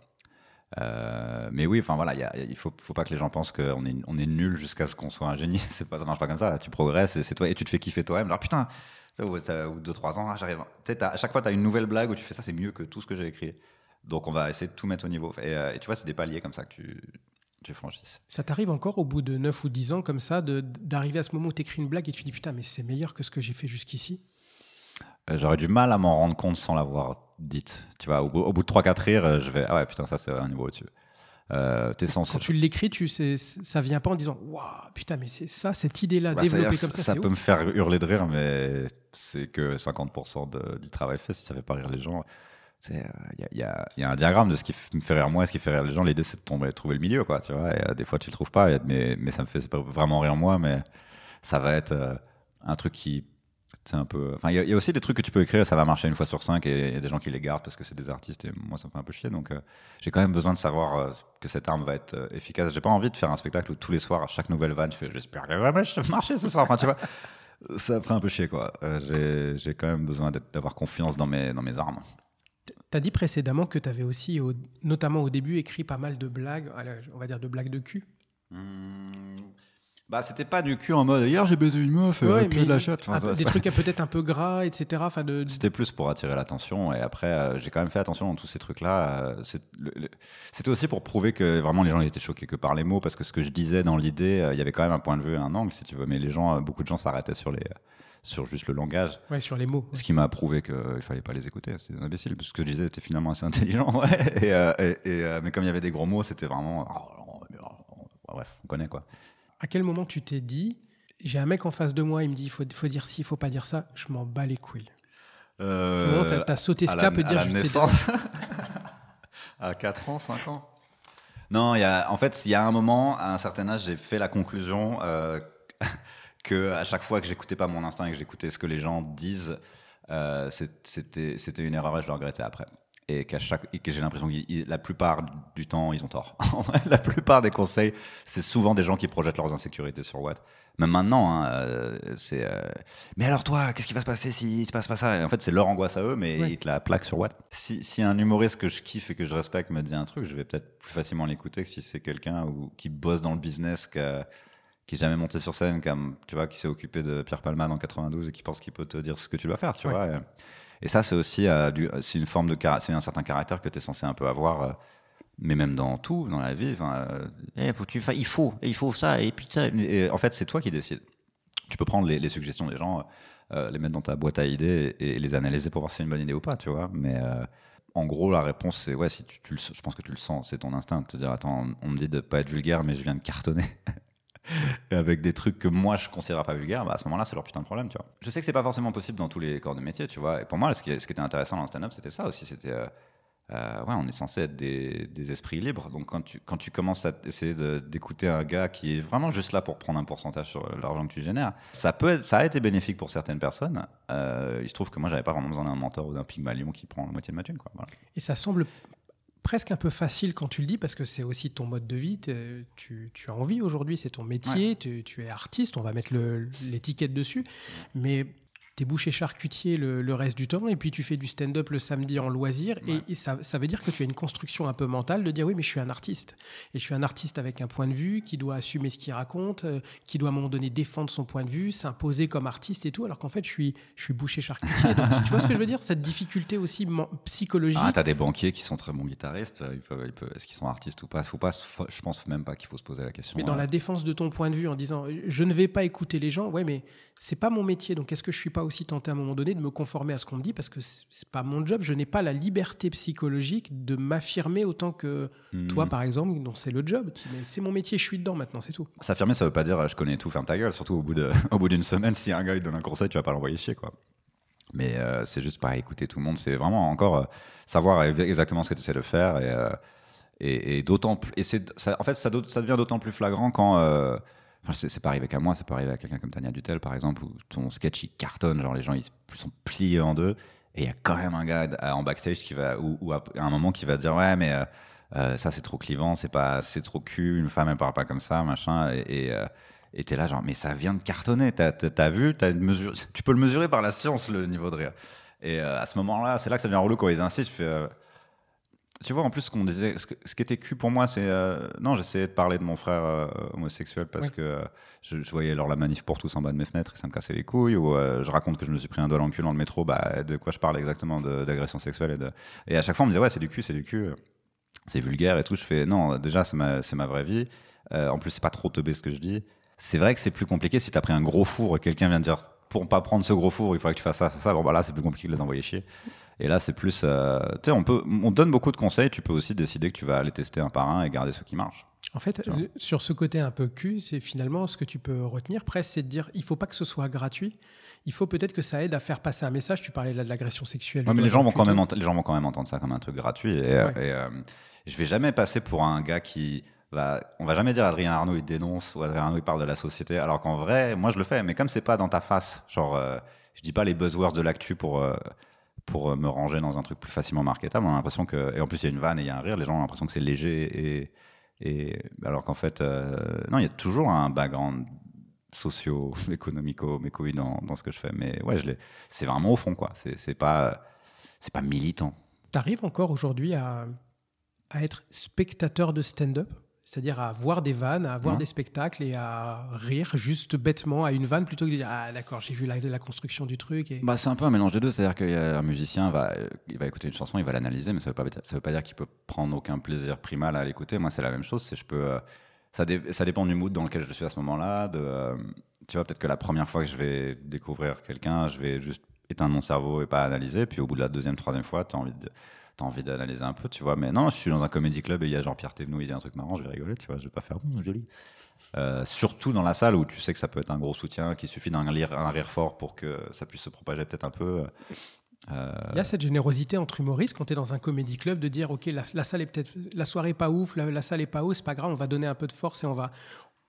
Euh, mais oui, enfin voilà, il faut, faut pas que les gens pensent qu'on est, on est nul jusqu'à ce qu'on soit un génie. C'est pas, ça marche pas comme ça. Tu progresses c'est toi et tu te fais kiffer toi-même. Genre putain, ça, ou, ça, ou deux trois ans, ah, j'arrive. À chaque fois, tu as une nouvelle blague où tu fais ça, c'est mieux que tout ce que j'ai écrit. Donc on va essayer de tout mettre au niveau. Et, euh, tu vois, c'est des paliers comme ça que tu, franchisses. Ça t'arrive encore au bout de 9 ou 10 ans comme ça d'arriver à ce moment où tu écris une blague et tu dis putain mais c'est meilleur que ce que j'ai fait jusqu'ici? J'aurais du mal à m'en rendre compte sans l'avoir dite. Tu vois, au, bout- au bout de 3-4 rires, euh, je vais Ah ouais, putain, ça c'est un niveau au-dessus. Euh, T'es censé. Quand tu l'écris, tu sais, ça vient pas en disant waouh putain mais c'est ça cette idée là Bah, ça- développée comme ça, ça c'est peut ouf. me faire hurler de rire, mais c'est que 50% de- du travail fait. Si ça fait pas rire les gens, il y, a, y a- y a un diagramme de ce qui me fait rire moi et ce qui fait rire les gens. L'idée, c'est de tomber, trouver le milieu, quoi. Tu vois. Et, euh, des fois, tu le trouves pas, et- mais, mais ça me fait pas vraiment rire moi, mais ça va être euh, un truc qui. C'est un peu. Enfin, il y, a- il y a aussi des trucs que tu peux écrire, ça va marcher une fois sur cinq, et il y a des gens qui les gardent parce que c'est des artistes, et moi, ça me fait un peu chier. Donc, euh, j'ai quand même besoin de savoir euh, que cette arme va être euh, efficace. J'ai pas envie de faire un spectacle où tous les soirs, à chaque nouvelle vanne, je fais J'espère qu'elle va marcher ce soir. Enfin, tu vois, ça ferait un peu chier, quoi. J'ai- J'ai quand même besoin d'avoir confiance dans mes, dans mes armes. Tu as dit précédemment que tu avais aussi, au- notamment au début, écrit pas mal de blagues, on va dire de blagues de cul. Bah, c'était pas du cul en mode Hier, j'ai baisé une meuf, Ouais, et puis de la chatte. Enfin, ça, des pas- trucs peut-être un peu gras, etc. Enfin, de, C'était plus pour attirer l'attention et après euh, j'ai quand même fait attention dans tous ces trucs-là. euh, C'était aussi pour prouver que vraiment les gens ils étaient choqués que par les mots parce que ce que je disais dans l'idée, euh, il y avait quand même un point de vue, et un angle si tu veux, mais les gens, euh, beaucoup de gens s'arrêtaient sur les sur juste le langage, ouais, sur les mots. ce qui m'a prouvé qu'il fallait pas les écouter. C'était des imbéciles parce que ce que je disais était finalement assez intelligent. ouais. Et, euh, et- et, euh, mais comme il y avait des gros mots, c'était vraiment oh, oh, oh, bref, on connaît quoi. À quel moment tu t'es dit j'ai un mec en face de moi, il me dit il faut, faut dire ci, il faut pas dire ça. Je m'en bats les couilles. Euh, Comment t'as- t'as sauté ce cap et dire à la je sais naissance À 4 ans, 5 ans? Non, il y a, en fait, il y a un moment, à un certain âge, j'ai fait la conclusion euh, que à chaque fois que j'écoutais pas mon instinct et que j'écoutais ce que les gens disent, euh, c'était une erreur et je le regrettais après. Et qu'à chaque, et que j'ai l'impression que la plupart du temps, ils ont tort. La plupart des conseils, c'est souvent des gens qui projettent leurs insécurités sur Watt. Même maintenant, hein, euh, c'est. euh, mais alors toi, qu'est-ce qui va se passer s'il se passe pas ça? Et En fait, c'est leur angoisse à eux, mais Ouais. ils te la plaquent sur Watt. Si, si un humoriste que je kiffe et que je respecte me dit un truc, je vais peut-être plus facilement l'écouter que si c'est quelqu'un qui bosse dans le business, que- qui est jamais monté sur scène, comme tu vois, qui s'est occupé de Pierre Palman en 92 et qui pense qu'il peut te dire ce que tu dois faire, tu Ouais. vois. Et, ça, c'est aussi euh, c'est une forme de c'est un certain caractère que tu es censé un peu avoir. euh, mais même dans tout, dans la vie, euh, Eh, il faut, il faut ça, et puis ça. en fait, c'est toi qui décides. Tu peux prendre les, suggestions des gens, les mettre dans ta boîte à idées et, les analyser pour voir si c'est une bonne idée ou pas, tu vois. Mais en gros, la réponse, c'est ouais, si tu, je pense que tu le sens, c'est ton instinct de te dire attends, on me dit de pas être vulgaire, mais je viens de cartonner. Avec des trucs que moi je considère pas vulgaires, bah à ce moment-là, c'est leur putain de problème, tu vois. Je sais que c'est pas forcément possible dans tous les corps de métier, tu vois. Et pour moi, ce qui, était intéressant dans le stand-up, c'était ça aussi. C'était euh, euh, ouais, on est censé être des, esprits libres. Donc quand tu, quand tu commences à essayer d'écouter un gars qui est vraiment juste là pour prendre un pourcentage sur l'argent que tu génères, ça, peut être, ça a été bénéfique pour certaines personnes. Euh, il se trouve que moi, j'avais pas vraiment besoin d'un mentor ou d'un pygmalion qui prend la moitié de ma thune. Quoi. Et ça semble presque un peu facile quand tu le dis parce que c'est aussi ton mode de vie. Tu, tu as envie aujourd'hui, c'est ton métier, tu, tu es artiste, on va mettre l'étiquette dessus. Mais tu es boucher charcutier le, le reste du temps et puis tu fais du stand-up le samedi en loisir. Ouais. Et, et ça, ça veut dire que tu as une construction un peu mentale de dire oui, mais je suis un artiste. Et je suis un artiste avec un point de vue qui doit assumer ce qu'il raconte, euh, qui doit à un moment donné défendre son point de vue, s'imposer comme artiste et tout. Alors qu'en fait, je suis, je suis boucher charcutier. Donc, tu vois ce que je veux dire? Cette difficulté aussi psychologique. Ah, t'as des banquiers qui sont très bons guitaristes. Est-ce qu'ils sont artistes ou pas? Faut pas. je pense même pas qu'il faut se poser la question. Mais dans la défense de ton point de vue, en disant je ne vais pas écouter les gens, ouais, mais c'est pas mon métier, donc est-ce que je suis pas aussi tenté à un moment donné de me conformer à ce qu'on me dit parce que c'est pas mon job, je n'ai pas la liberté psychologique de m'affirmer autant que hmm. toi, par exemple, dont c'est le job. C'est mon métier, je suis dedans maintenant, c'est tout. S'affirmer, ça veut pas dire euh, je connais tout, ferme ta gueule. Surtout au bout de- au bout d'une semaine, si un gars il donne un conseil, tu vas pas l'envoyer chier, quoi. Mais euh, c'est juste pas écouter tout le monde. C'est vraiment encore euh, savoir exactement ce que tu essaies de faire et, euh, et, et d'autant plus. Et c'est, en fait, ça devient d'autant plus flagrant quand. Enfin, c'est, pas arrivé qu'à moi, ça peut arriver à quelqu'un comme Tania Dutel, par exemple, où ton sketch il cartonne, genre les gens ils sont pliés en deux, et il y a quand même un gars en backstage qui va, ou, ou à un moment qui va dire ouais, mais euh, euh, ça c'est trop clivant, c'est pas, c'est trop cul, une femme elle parle pas comme ça, machin, et. et euh, t'es là, genre, mais ça vient de cartonner. T'as, vu, t'as une mesure, tu peux le mesurer par la science, le niveau de rire. Et euh, à ce moment-là, c'est là que ça devient relou quand ils insistent. Je fais, tu vois, en plus, ce qu'on disait, ce, que- ce qui était cul pour moi, c'est. euh, non, j'essayais de parler de mon frère euh, homosexuel parce que euh, je, je voyais alors la manif pour tous en bas de mes fenêtres et ça me cassait les couilles. Ou je raconte que je me suis pris un doigt dans le cul dans le métro, bah, de quoi je parle exactement d'agression sexuelle. Et, de, et à chaque fois, on me disait, ouais, c'est du cul, c'est du cul, c'est vulgaire et tout. Je fais, non, déjà, c'est ma, ma vraie vie. En plus, c'est pas trop teubé ce que je dis. C'est vrai que c'est plus compliqué si t'as pris un gros four et quelqu'un vient te dire, pour pas prendre ce gros four, il faudrait que tu fasses ça, ça, ça. Bon, bah là, c'est plus compliqué de les envoyer chier. Et là, c'est plus. euh, tu sais, on, peut, on donne beaucoup de conseils. Tu peux aussi décider que tu vas aller tester un par un et garder ceux qui marchent. En fait, euh, sur ce côté un peu cul, c'est finalement ce que tu peux retenir presque, c'est de dire il faut pas que ce soit gratuit. Il faut peut-être que ça aide à faire passer un message. Tu parlais là de l'agression sexuelle. Ouais, mais les gens, vont quand même les gens vont quand même entendre ça comme un truc gratuit. Et, euh, Ouais. et, euh, je vais jamais passer pour un gars qui. Va, on va jamais dire Adrien Arnaud il dénonce ou Adrien Arnaud il parle de la société. Alors qu'en vrai, moi je le fais, mais comme c'est pas dans ta face, genre euh, je dis pas les buzzwords de l'actu pour euh, pour euh, me ranger dans un truc plus facilement marketable. On a l'impression que et en plus il y a une vanne et il y a un rire. Les gens ont l'impression que c'est léger et et alors qu'en fait euh, non, il y a toujours un background socio-économico mécoï dans, dans ce que je fais. Mais ouais, je. C'est vraiment au fond quoi. C'est pas c'est pas militant. T'arrives encore aujourd'hui à, à être spectateur de stand-up? C'est-à-dire à voir des vannes, à voir Ouais. des spectacles et à rire juste bêtement à une vanne plutôt que de dire Ah, d'accord, j'ai vu la, la construction du truc. Et... Bah, c'est un peu un mélange des deux. C'est-à-dire qu'un musicien va, euh, il va écouter une chanson, il va l'analyser, mais ça veut pas, ça veut pas dire qu'il peut prendre aucun plaisir primal à l'écouter. Moi, c'est la même chose. C'est je peux, euh, ça, dé- ça dépend du mood dans lequel je suis à ce moment-là. Euh, tu vois, peut-être que la première fois que je vais découvrir quelqu'un, je vais juste éteindre mon cerveau et pas analyser. Puis au bout de la deuxième, troisième fois, tu as envie de t'as envie d'analyser un peu, tu vois. Mais non, je suis dans un comédie club et il y a Jean-Pierre Thévenoud, il dit un truc marrant, je vais rigoler, tu vois, je vais pas faire Hum, joli. Euh, surtout dans la salle où tu sais que ça peut être un gros soutien, qu'il suffit d'un rire, un rire fort pour que ça puisse se propager peut-être un peu. Euh, Il y a cette générosité entre humoristes quand tu es dans un comédie club de dire ok la, salle est peut-être la soirée est pas ouf, la, la salle est pas haut, c'est pas grave, on va donner un peu de force et on va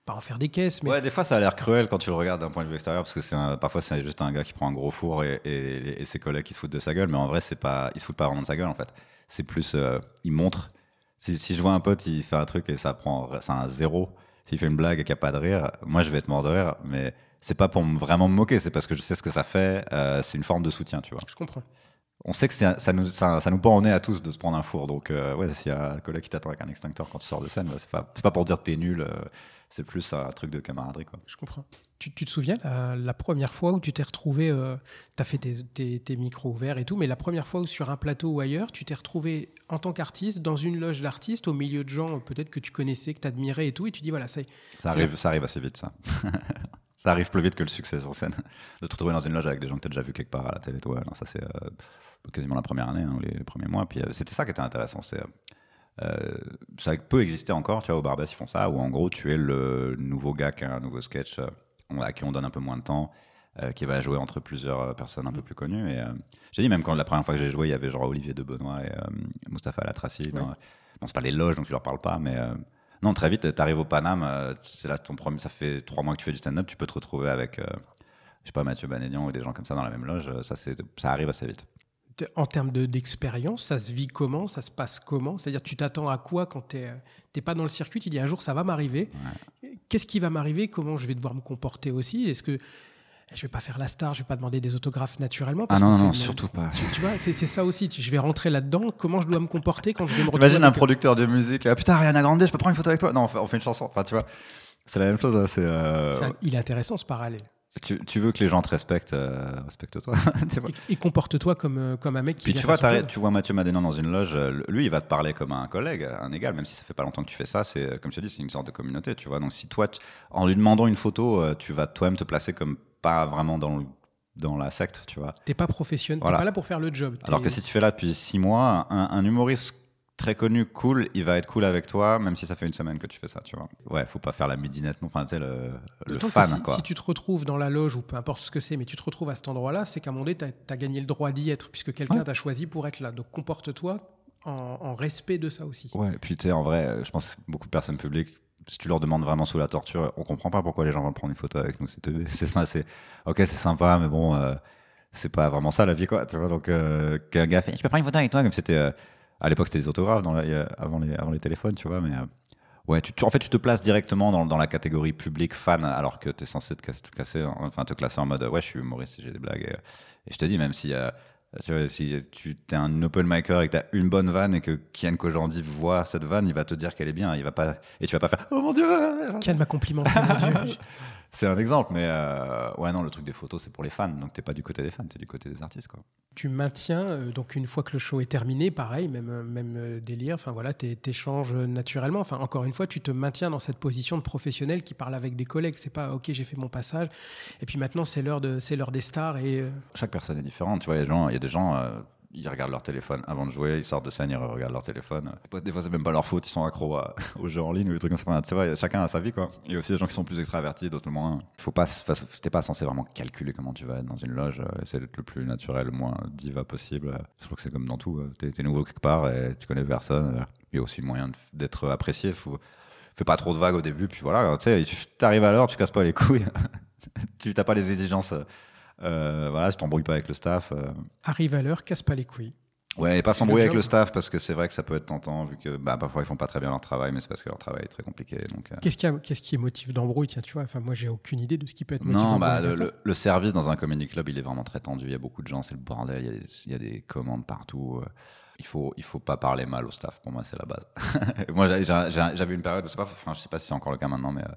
pas en faire des caisses, mais Ouais, des fois ça a l'air cruel quand tu le regardes d'un point de vue extérieur parce que c'est un- parfois c'est juste un gars qui prend un gros four et, et- et ses collègues qui se foutent de sa gueule, mais en vrai c'est pas, il se fout pas vraiment de sa gueule en fait. C'est plus, euh, il montre. Si, si je vois un pote, il fait un truc et ça prend, c'est un zéro. S'il fait une blague et qu'il n'y a pas de rire, moi je vais être mort de rire, mais c'est pas pour me- vraiment me moquer, c'est parce que je sais ce que ça fait. euh, c'est une forme de soutien, tu vois. je comprends. On sait que ça nous, ça, ça nous pend au nez à tous de se prendre un four. Donc, euh, ouais, s'il y a un collègue qui t'attend avec un extincteur quand tu sors de scène, bah, c'est pas, c'est pas pour dire que t'es nul. Euh, c'est plus un truc de camaraderie, quoi. Je comprends. Tu, tu te souviens la, la première fois où tu t'es retrouvé, tu as fait tes, tes- tes micros ouverts et tout, mais la première fois où sur un plateau ou ailleurs, tu t'es retrouvé en tant qu'artiste dans une loge d'artistes au milieu de gens euh, peut-être que tu connaissais, que tu admirais et tout, et tu dis voilà, c'est Ça arrive, ça arrive assez vite, ça. ça arrive plus vite que le succès sur scène. De te retrouver dans une loge avec des gens que t'as déjà vu quelque part à la télé, toi, non, ça c'est euh, quasiment la première année, hein, ou les, les premiers mois. Puis euh, c'était ça qui était intéressant. C'est, euh, ça peut exister encore, tu vois, au Barbès, ils font ça, où en gros, tu es le nouveau gars qui a un nouveau sketch, euh, à qui on donne un peu moins de temps, euh, qui va jouer entre plusieurs euh, personnes un peu plus connues. Et euh, j'ai dit, même quand la première fois que j'ai joué, il y avait genre Olivier de Benoît et euh, Mustapha Latraci. dans- Ouais. Bon, c'est pas les loges, donc tu leur parles pas, mais. euh, non, très vite, tu arrives au Paname, euh, c'est là ton premier, ça fait trois mois que tu fais du stand-up, tu peux te retrouver avec, euh, je sais pas, Mathieu Banédian ou des gens comme ça dans la même loge, euh, ça, ça arrive assez vite. En termes de- d'expérience, ça se vit comment Ça se passe comment? C'est-à-dire, tu t'attends à quoi quand tu n'es pas dans le circuit Tu dis un jour, ça va m'arriver. Qu'est-ce qui va m'arriver? Comment je vais devoir me comporter aussi? Est-ce que je vais pas faire la star Je vais pas demander des autographes naturellement? Ah non, non, surtout pas. Tu, tu vois, c'est ça aussi. Tu- Je vais rentrer là-dedans. Comment je dois me comporter quand je vais me retrouver T'imagines un producteur de musique, ah, putain, Ariana Grande, je peux prendre une photo avec toi? Non, on fait, on fait une chanson, enfin, tu vois, c'est la même chose, hein, c'est. euh, Il est intéressant ce parallèle. Tu, tu veux que les gens te respectent, euh, respecte-toi. Et, et comporte-toi comme, euh, comme un mec qui Puis vient tu vois, tu vois Mathieu Madénan dans une loge, euh, lui, il va te parler comme un collègue, un égal, même si ça fait pas longtemps que tu fais ça. C'est, comme je te dis, c'est une sorte de communauté, tu vois. Donc si toi, tu- en lui demandant une photo, euh, tu vas toi-même te placer comme pas vraiment dans, le- dans la secte, tu vois. T'es pas professionnel, Voilà. t'es pas là pour faire le job. Alors que si tu fais là depuis six mois, un, un humoriste très connu, cool, il va être cool avec toi, même si ça fait une semaine que tu fais ça, tu vois. Ouais, faut pas faire la midinette, non, enfin, tu sais, le, le fan, si, quoi. si tu te retrouves dans la loge ou peu importe ce que c'est, mais tu te retrouves à cet endroit-là, c'est qu'à un moment donné, tu as, gagné le droit d'y être puisque quelqu'un Ouais. t'a choisi pour être là. Donc comporte-toi en, en respect de ça aussi. Ouais, puis tu sais, en vrai, je pense que beaucoup de personnes publiques, si tu leur demandes vraiment sous la torture, on comprend pas pourquoi les gens veulent prendre une photo avec nous. C'est- ok, c'est sympa, mais bon, euh, c'est pas vraiment ça la vie, quoi. Tu vois, donc, euh, qu'un gars fait, je peux prendre une photo avec toi, comme c'était, euh, à l'époque, c'était des autographes dans la- avant, les, avant les téléphones, tu vois, mais euh, ouais, tu, tu- en fait, tu te places directement dans, dans la catégorie public fan, alors que tu es censé te, casser- te casser, en- enfin, te classer en mode, ouais, je suis humoriste et j'ai des blagues. Et, et je te dis, même si. euh, tu vois, si tu es un open micer et que tu as une bonne vanne et que Kian Kojandi voit cette vanne, il va te dire qu'elle est bien. Il va pas, et tu vas pas faire Oh mon dieu Kian m'a complimenté, mon Dieu. C'est un exemple, mais euh, ouais, non, le truc des photos, c'est pour les fans. Donc t'es pas du côté des fans, t'es du côté des artistes. Quoi. Tu maintiens, euh, donc une fois que le show est terminé, pareil, même, euh, même euh, délire, enfin voilà, t'é- t'échanges naturellement. Enfin, encore une fois, tu te maintiens dans cette position de professionnel qui parle avec des collègues. C'est pas, ok, j'ai fait mon passage, et puis maintenant, c'est l'heure de, c'est l'heure des stars, et Chaque personne est différente. Tu vois, il y a des gens, euh, ils regardent leur téléphone avant de jouer, ils sortent de scène, ils regardent leur téléphone. Des fois, c'est même pas leur faute, ils sont accros à- aux jeux en ligne ou des trucs comme ça. Enfin, tu vois, chacun a sa vie, quoi. Il y a aussi des gens qui sont plus extravertis, d'autres moins. Faut pas, t'es pas censé vraiment calculer comment tu vas être dans une loge. euh, Essayer d'être le plus naturel, le moins diva possible. Je trouve que c'est comme dans tout. euh, T'es, t'es nouveau quelque part et tu connais personne. euh, Il y a aussi moyen d'être apprécié. Fais pas trop de vagues au début, puis voilà, tu sais, tu arrives à l'heure, tu casses pas les couilles. tu t'as pas les exigences. Euh, voilà, je t'embrouille pas avec le staff. euh. arrive à l'heure, casse pas les couilles. Ouais, et pas s'embrouiller le avec le staff parce que c'est vrai que ça peut être tentant vu que bah, parfois ils font pas très bien leur travail, mais c'est parce que leur travail est très compliqué. Donc, euh. Qu'est-ce qui, a- qu'est-ce qui est motif d'embrouille? Tiens, tu vois, enfin, moi, j'ai aucune idée de ce qui peut être motif Non, d'embrouille. bah, le, service dans un comedy club, il est vraiment très tendu. Il y a beaucoup de gens, c'est le bordel. Il y a des, il y a des commandes partout. Il faut, il faut pas parler mal au staff. Pour moi, c'est la base. moi, j'avais une période, je sais pas, enfin, je sais pas si c'est encore le cas maintenant, mais euh,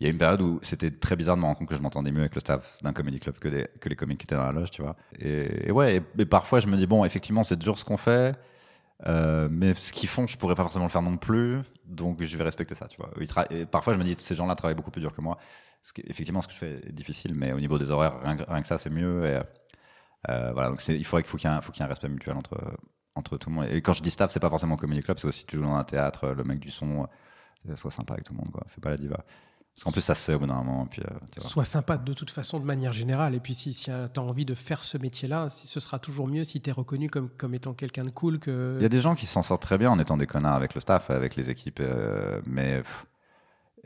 il y a une période où c'était très bizarre de me rendre compte que je m'entendais mieux avec le staff d'un comedy club que, les comiques qui étaient dans la loge, tu vois. Et, ouais, et, parfois je me dis bon, effectivement, c'est dur ce qu'on fait. euh, mais ce qu'ils font, je pourrais pas forcément le faire non plus, donc je vais respecter ça, tu vois. Et parfois, je me dis, ces gens-là travaillent beaucoup plus dur que moi. Ce effectivement, ce que je fais est difficile, mais au niveau des horaires, rien, que- ça, c'est mieux. Euh, voilà, donc il faudrait qu'il faut qu'il y ait un, faut qu'il y ait un respect mutuel entre, entre tout le monde. Et quand je dis staff, c'est pas forcément comedy club, c'est aussi tu joues dans un théâtre, le mec du son, euh, sois sympa avec tout le monde, quoi. Fais pas la diva. Parce qu'en plus, ça se sait au bout d'un moment. Puis, euh. Sois sympa de toute façon de manière générale. Et puis si, si tu as envie de faire ce métier-là, si- ce sera toujours mieux si tu es reconnu comme, comme étant quelqu'un de cool que... Il y a des gens qui s'en sortent très bien en étant des connards avec le staff, avec les équipes, euh, mais pff,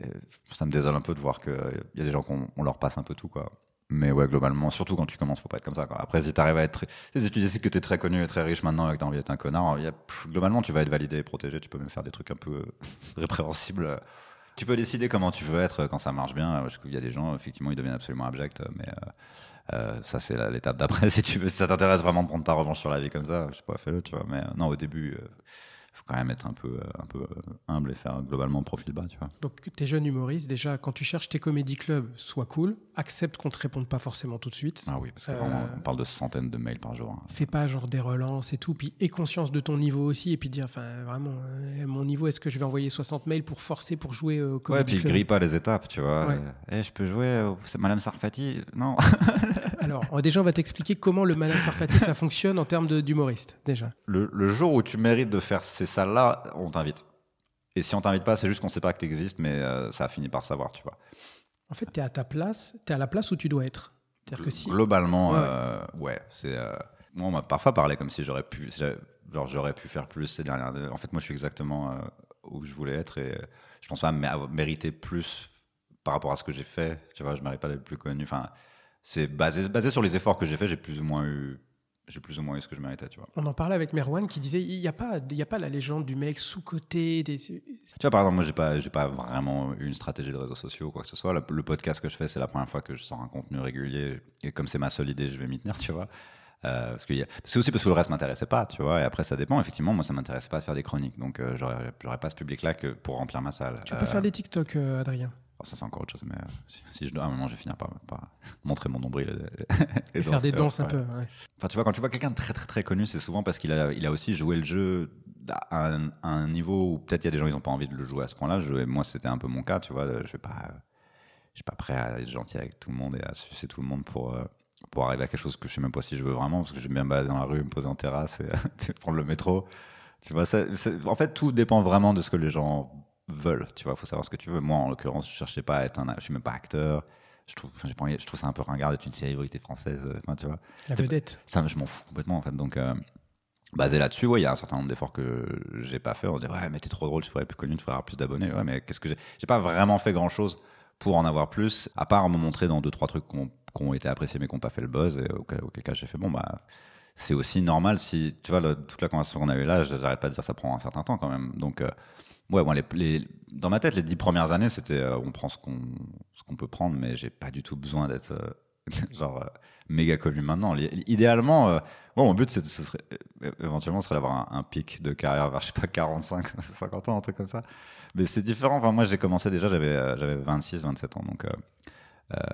euh, ça me désole un peu de voir qu'il y a des gens qu'on on leur passe un peu tout, quoi. Mais ouais, globalement, surtout quand tu commences, faut pas être comme ça. Quoi. Après, si tu arrives à être. très- Si tu décides que tu es très connu et très riche maintenant et que tu as envie d'être un connard, y a- globalement, tu vas être validé et protégé. Tu peux même faire des trucs un peu répréhensibles. Tu peux décider comment tu veux être quand ça marche bien. Qu'il y a des gens, effectivement, ils deviennent absolument abjects, mais euh, euh, ça, c'est l'étape d'après. Si, tu veux, si ça t'intéresse vraiment de prendre ta revanche sur la vie comme ça, je sais pas, fais-le, tu vois. Mais euh, non, au début, il faut quand même être un peu, un peu humble et faire globalement profil bas, tu vois. Donc t'es jeune humoriste, déjà quand tu cherches tes comédie clubs, sois cool, accepte qu'on te réponde pas forcément tout de suite. Ah oui, parce que Euh, on parle de centaines de mails par jour. hein. Fais pas genre des relances et tout, puis aie conscience de ton niveau aussi, et puis dire, enfin vraiment, euh, mon niveau, est-ce que je vais envoyer 60 mails pour forcer pour jouer au Ouais, comédie puis club grille pas les étapes, tu vois. Ouais. Euh, Eh, je peux jouer, au- c'est Madame Sarfati Non. Alors, euh, déjà, on va t'expliquer comment le Malin Sarfati, ça fonctionne en termes d'humoriste, déjà. Le, le jour où tu mérites de faire ces salles-là, on t'invite. Et si on t'invite pas, c'est juste qu'on sait pas que tu existes, mais euh, ça a fini par savoir, tu vois. En fait, tu es à ta place, tu es à la place où tu dois être. C'est-à-dire que si... Globalement, Ouais. euh, ouais, c'est. euh, moi, on m'a parfois parlé comme si j'aurais pu, genre j'aurais pu faire plus ces dernières. En fait, moi, je suis exactement euh, où je voulais être et je pense pas mé- avoir mérité plus par rapport à ce que j'ai fait. Tu vois, je mérite pas d'être plus connu. Enfin, c'est basé, basé sur les efforts que j'ai fait. J'ai plus ou moins eu, j'ai plus ou moins eu ce que je méritais. Tu vois. On en parlait avec Merwan qui disait il n'y a, pas- il y a pas la légende du mec sous-côté. Des... Tu vois, par exemple, moi, j'ai pas, j'ai pas vraiment eu une stratégie de réseaux sociaux ou quoi que ce soit. Le, le podcast que je fais, c'est la première fois que je sors un contenu régulier. Et comme c'est ma seule idée, je vais m'y tenir, tu vois. Euh, parce que c'est aussi parce que le reste m'intéressait pas, tu vois. Et après, ça dépend. Effectivement, moi, ça m'intéressait pas de faire des chroniques. Donc, euh, j'aurais, j'aurais pas ce public-là que pour remplir ma salle. Tu peux Euh, faire des TikTok, euh, Adrien. Ça, c'est encore autre chose. Mais euh, si, si je dois, à un moment, je vais finir par, par montrer mon nombril. Et, Et faire des danses un peu. ouais. Enfin, tu vois, quand tu vois quelqu'un de très très très connu, c'est souvent parce qu'il a, il a aussi joué le jeu à un, à un niveau où peut-être il y a des gens ils n'ont pas envie de le jouer à ce point-là. Moi, c'était un peu mon cas, tu vois. Je je suis pas prêt à être gentil avec tout le monde et à sucer tout le monde pour euh, pour arriver à quelque chose que je sais même pas si je veux vraiment, parce que j'aime bien me balader dans la rue, me poser en terrasse et prendre le métro. Tu vois, ça- en fait, tout dépend vraiment de ce que les gens veulent. Tu vois, faut savoir ce que tu veux. Moi, en l'occurrence, je cherchais pas à être un, je suis même pas acteur. Je trouve, enfin, pas je trouve ça un peu ringard d'être une célébrité française. Enfin, tu vois. La vedette. Ça, je m'en fous complètement en fait. Donc, euh, basé là-dessus, ouais, il y a un certain nombre d'efforts que j'ai pas fait. On dit ouais, mais t'es trop drôle, tu ferais plus connu, tu ferais avoir plus d'abonnés. Ouais, mais qu'est-ce que j'ai J'ai pas vraiment fait grand-chose pour en avoir plus, à part me montrer dans deux trois trucs qui ont, été appréciés mais qui n'ont pas fait le buzz. Et auquel, auquel cas, j'ai fait bon bah. C'est aussi normal si, tu vois, le- toute la conversation qu'on a eue là, je j'arrête pas de dire ça prend un certain temps quand même. Donc, euh, ouais, bon, les, dans ma tête, les dix premières années, c'était euh, on prend ce qu'on qu'on peut prendre, mais j'ai pas du tout besoin d'être euh, genre euh, méga connu maintenant. Idéalement, moi, mon but, c'est, éventuellement, serait d'avoir un, un pic de carrière vers, je sais pas, 45, 50 ans, un truc comme ça. Mais c'est différent. Enfin, moi, j'ai commencé déjà, j'avais, euh, j'avais 26, 27 ans. Donc,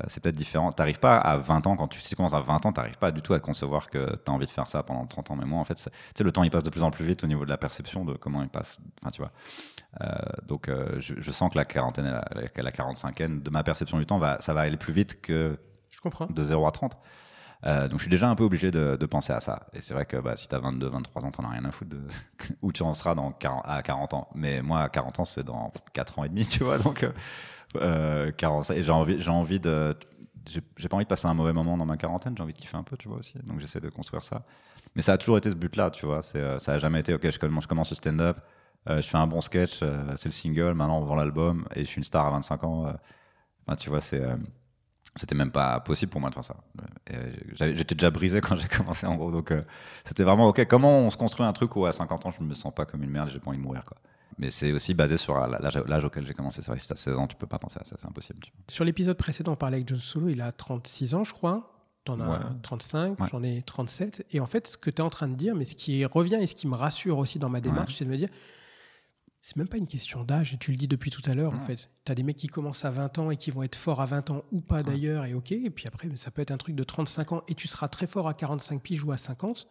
c'est peut-être différent. T'arrives pas à 20 ans, quand tu, si tu commences à 20 ans, t'arrives pas du tout à concevoir que tu as envie de faire ça pendant 30 ans. Mais moi, en fait, tu le temps, il passe de plus en plus vite au niveau de la perception de comment il passe. Enfin, tu vois. Euh, donc, euh, je, je sens que la quarantaine, la, la, la 45e, de ma perception du temps, va, ça va aller plus vite que Je comprends. de 0 à 30. Euh, donc je suis déjà un peu obligé de, de penser à ça. Et c'est vrai que bah, si tu as 22, 23 ans, t'en as rien à foutre de où tu en seras dans 40, à 40 ans. Mais moi, à 40 ans, c'est dans 4 ans et demi, tu vois. Donc, euh, 40, et j'ai envie, j'ai envie de. J'ai pas envie de passer un mauvais moment dans ma quarantaine, j'ai envie de kiffer un peu, tu vois aussi. Donc j'essaie de construire ça. Mais ça a toujours été ce but-là, tu vois. Euh, ça a jamais été, ok, je commence, je commence le stand-up, euh, je fais un bon sketch, euh, c'est le single, maintenant on vend l'album et je suis une star à 25 ans. tu vois, c'était même pas possible pour moi de faire ça. Et, J'étais déjà brisé quand j'ai commencé en gros, donc c'était vraiment ok. Comment on se construit un truc où à 50 ans je me sens pas comme une merde, j'ai pas envie de mourir quoi. Mais c'est aussi basé sur l'âge auquel j'ai commencé. C'est vrai, si t'as 16 ans, tu peux pas penser à ça, c'est impossible. Sur l'épisode précédent, on parlait avec John Solo, il a 36 ans, je crois. T'en as Ouais. 35, Ouais. j'en ai 37. Et en fait, ce que tu es en train de dire, mais ce qui revient et ce qui me rassure aussi dans ma démarche, c'est de me dire, c'est même pas une question d'âge, tu le dis depuis tout à l'heure, en fait. Tu as des mecs qui commencent à 20 ans et qui vont être forts à 20 ans ou pas d'ailleurs, et ok. Et puis après, ça peut être un truc de 35 ans et tu seras très fort à 45 piges ou à 50.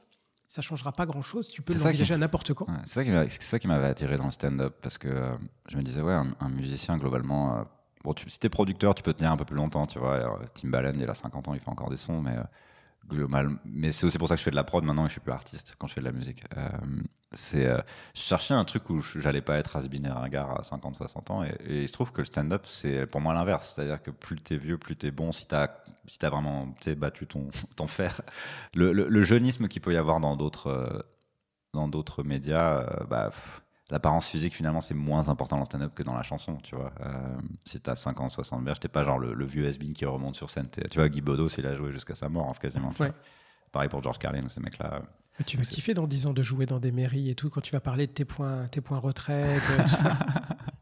Ça changera pas grand chose, tu peux l'envisager à n'importe quand. Ouais, c'est ça qui m'a- c'est ça qui m'avait attiré dans le stand-up parce que euh, je me disais ouais un, un musicien globalement euh, bon tu, si t'es producteur tu peux tenir un peu plus longtemps tu vois Alors, Timbaland il a 50 ans il fait encore des sons mais euh, global. Mais c'est aussi pour ça que je fais de la prod maintenant et je suis plus artiste quand je fais de la musique. Euh, c'est, euh, je cherchais un truc où j'allais pas être has-been et ringard à 50, 60 ans. Et, et il se trouve que le stand-up, c'est pour moi l'inverse. C'est-à-dire que plus t'es vieux, plus t'es bon. Si t'as si t'as vraiment battu ton, ton fer. Le, le- jeunisme qu'il peut y avoir dans d'autres euh, dans d'autres médias, euh, bah, l'apparence physique finalement c'est moins important dans le stand-up que dans la chanson, tu vois. Euh, si t'as 50, 60 berges, t'es pas genre le, le vieux has-been qui remonte sur scène. Tu vois, Guy Bedos, il a joué jusqu'à sa mort, hein, quasiment. tu Ouais. vois. Pareil pour George Carlin, ces mecs-là. Mais Tu vas kiffer dans 10 ans de jouer dans des mairies et tout, quand tu vas parler de tes points, tes points retraite, euh, tout ça.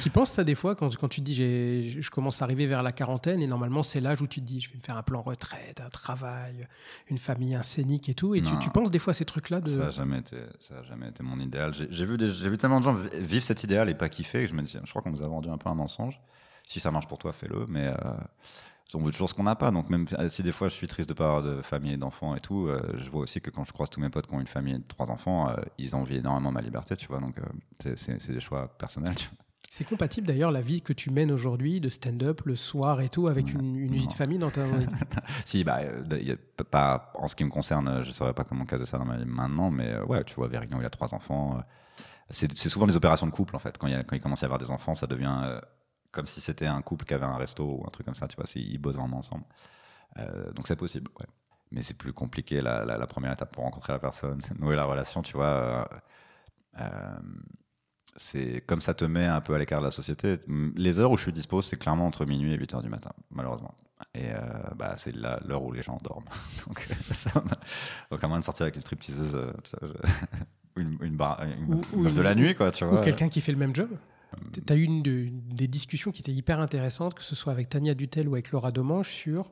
Tu penses ça des fois quand, quand tu te dis je commence à arriver vers la quarantaine et normalement c'est l'âge où tu te dis je vais me faire un plan retraite, un travail, une famille, un scénic et tout. Et tu, penses des fois à ces trucs-là de. Ça n'a jamais, été- ça a jamais été mon idéal. J'ai vu, des- vu tellement de gens vi- vivre cet idéal et pas kiffer que je me dis, je crois qu'on nous a vendu un peu un mensonge. Si ça marche pour toi, fais-le. Mais euh, on veut toujours ce qu'on n'a pas. Donc même si des fois je suis triste de pas avoir de famille et d'enfants et tout, euh, je vois aussi que quand je croise tous mes potes qui ont une famille et trois enfants, euh, ils envient énormément ma liberté, tu vois. Donc euh, c'est- des choix personnels. tu vois. C'est compatible d'ailleurs la vie que tu mènes aujourd'hui de stand-up le soir et tout avec une, une vie de famille dans ta. Si, bah, euh, y a pas, en ce qui me concerne, euh, je ne saurais pas comment caser ça dans ma vie maintenant, mais euh, ouais, tu vois, Vérignon, il a trois enfants. C'est souvent des opérations de couple, en fait. Quand il, y a- quand il commence à y avoir des enfants, ça devient euh, comme si c'était un couple qui avait un resto ou un truc comme ça, tu vois, ils bossent vraiment ensemble. Euh, donc c'est possible, ouais. Mais c'est plus compliqué la, la- la première étape pour rencontrer la personne, nouer la relation, tu vois. euh, c'est comme ça te met un peu à l'écart de la société. Les heures où je suis dispo, c'est clairement entre minuit et 8 heures du matin, malheureusement. Et euh, bah, c'est l'heure où les gens dorment. Donc, euh, ça Donc, à moins de sortir avec une stripteaseuse, euh, je- une, une, bar- une Ou- ou de la nuit, quoi, tu Ou vois. quelqu'un qui fait le même job Tu as eu une, de- des discussions qui étaient hyper intéressantes, que ce soit avec Tania Dutel ou avec Laura Domange, sur.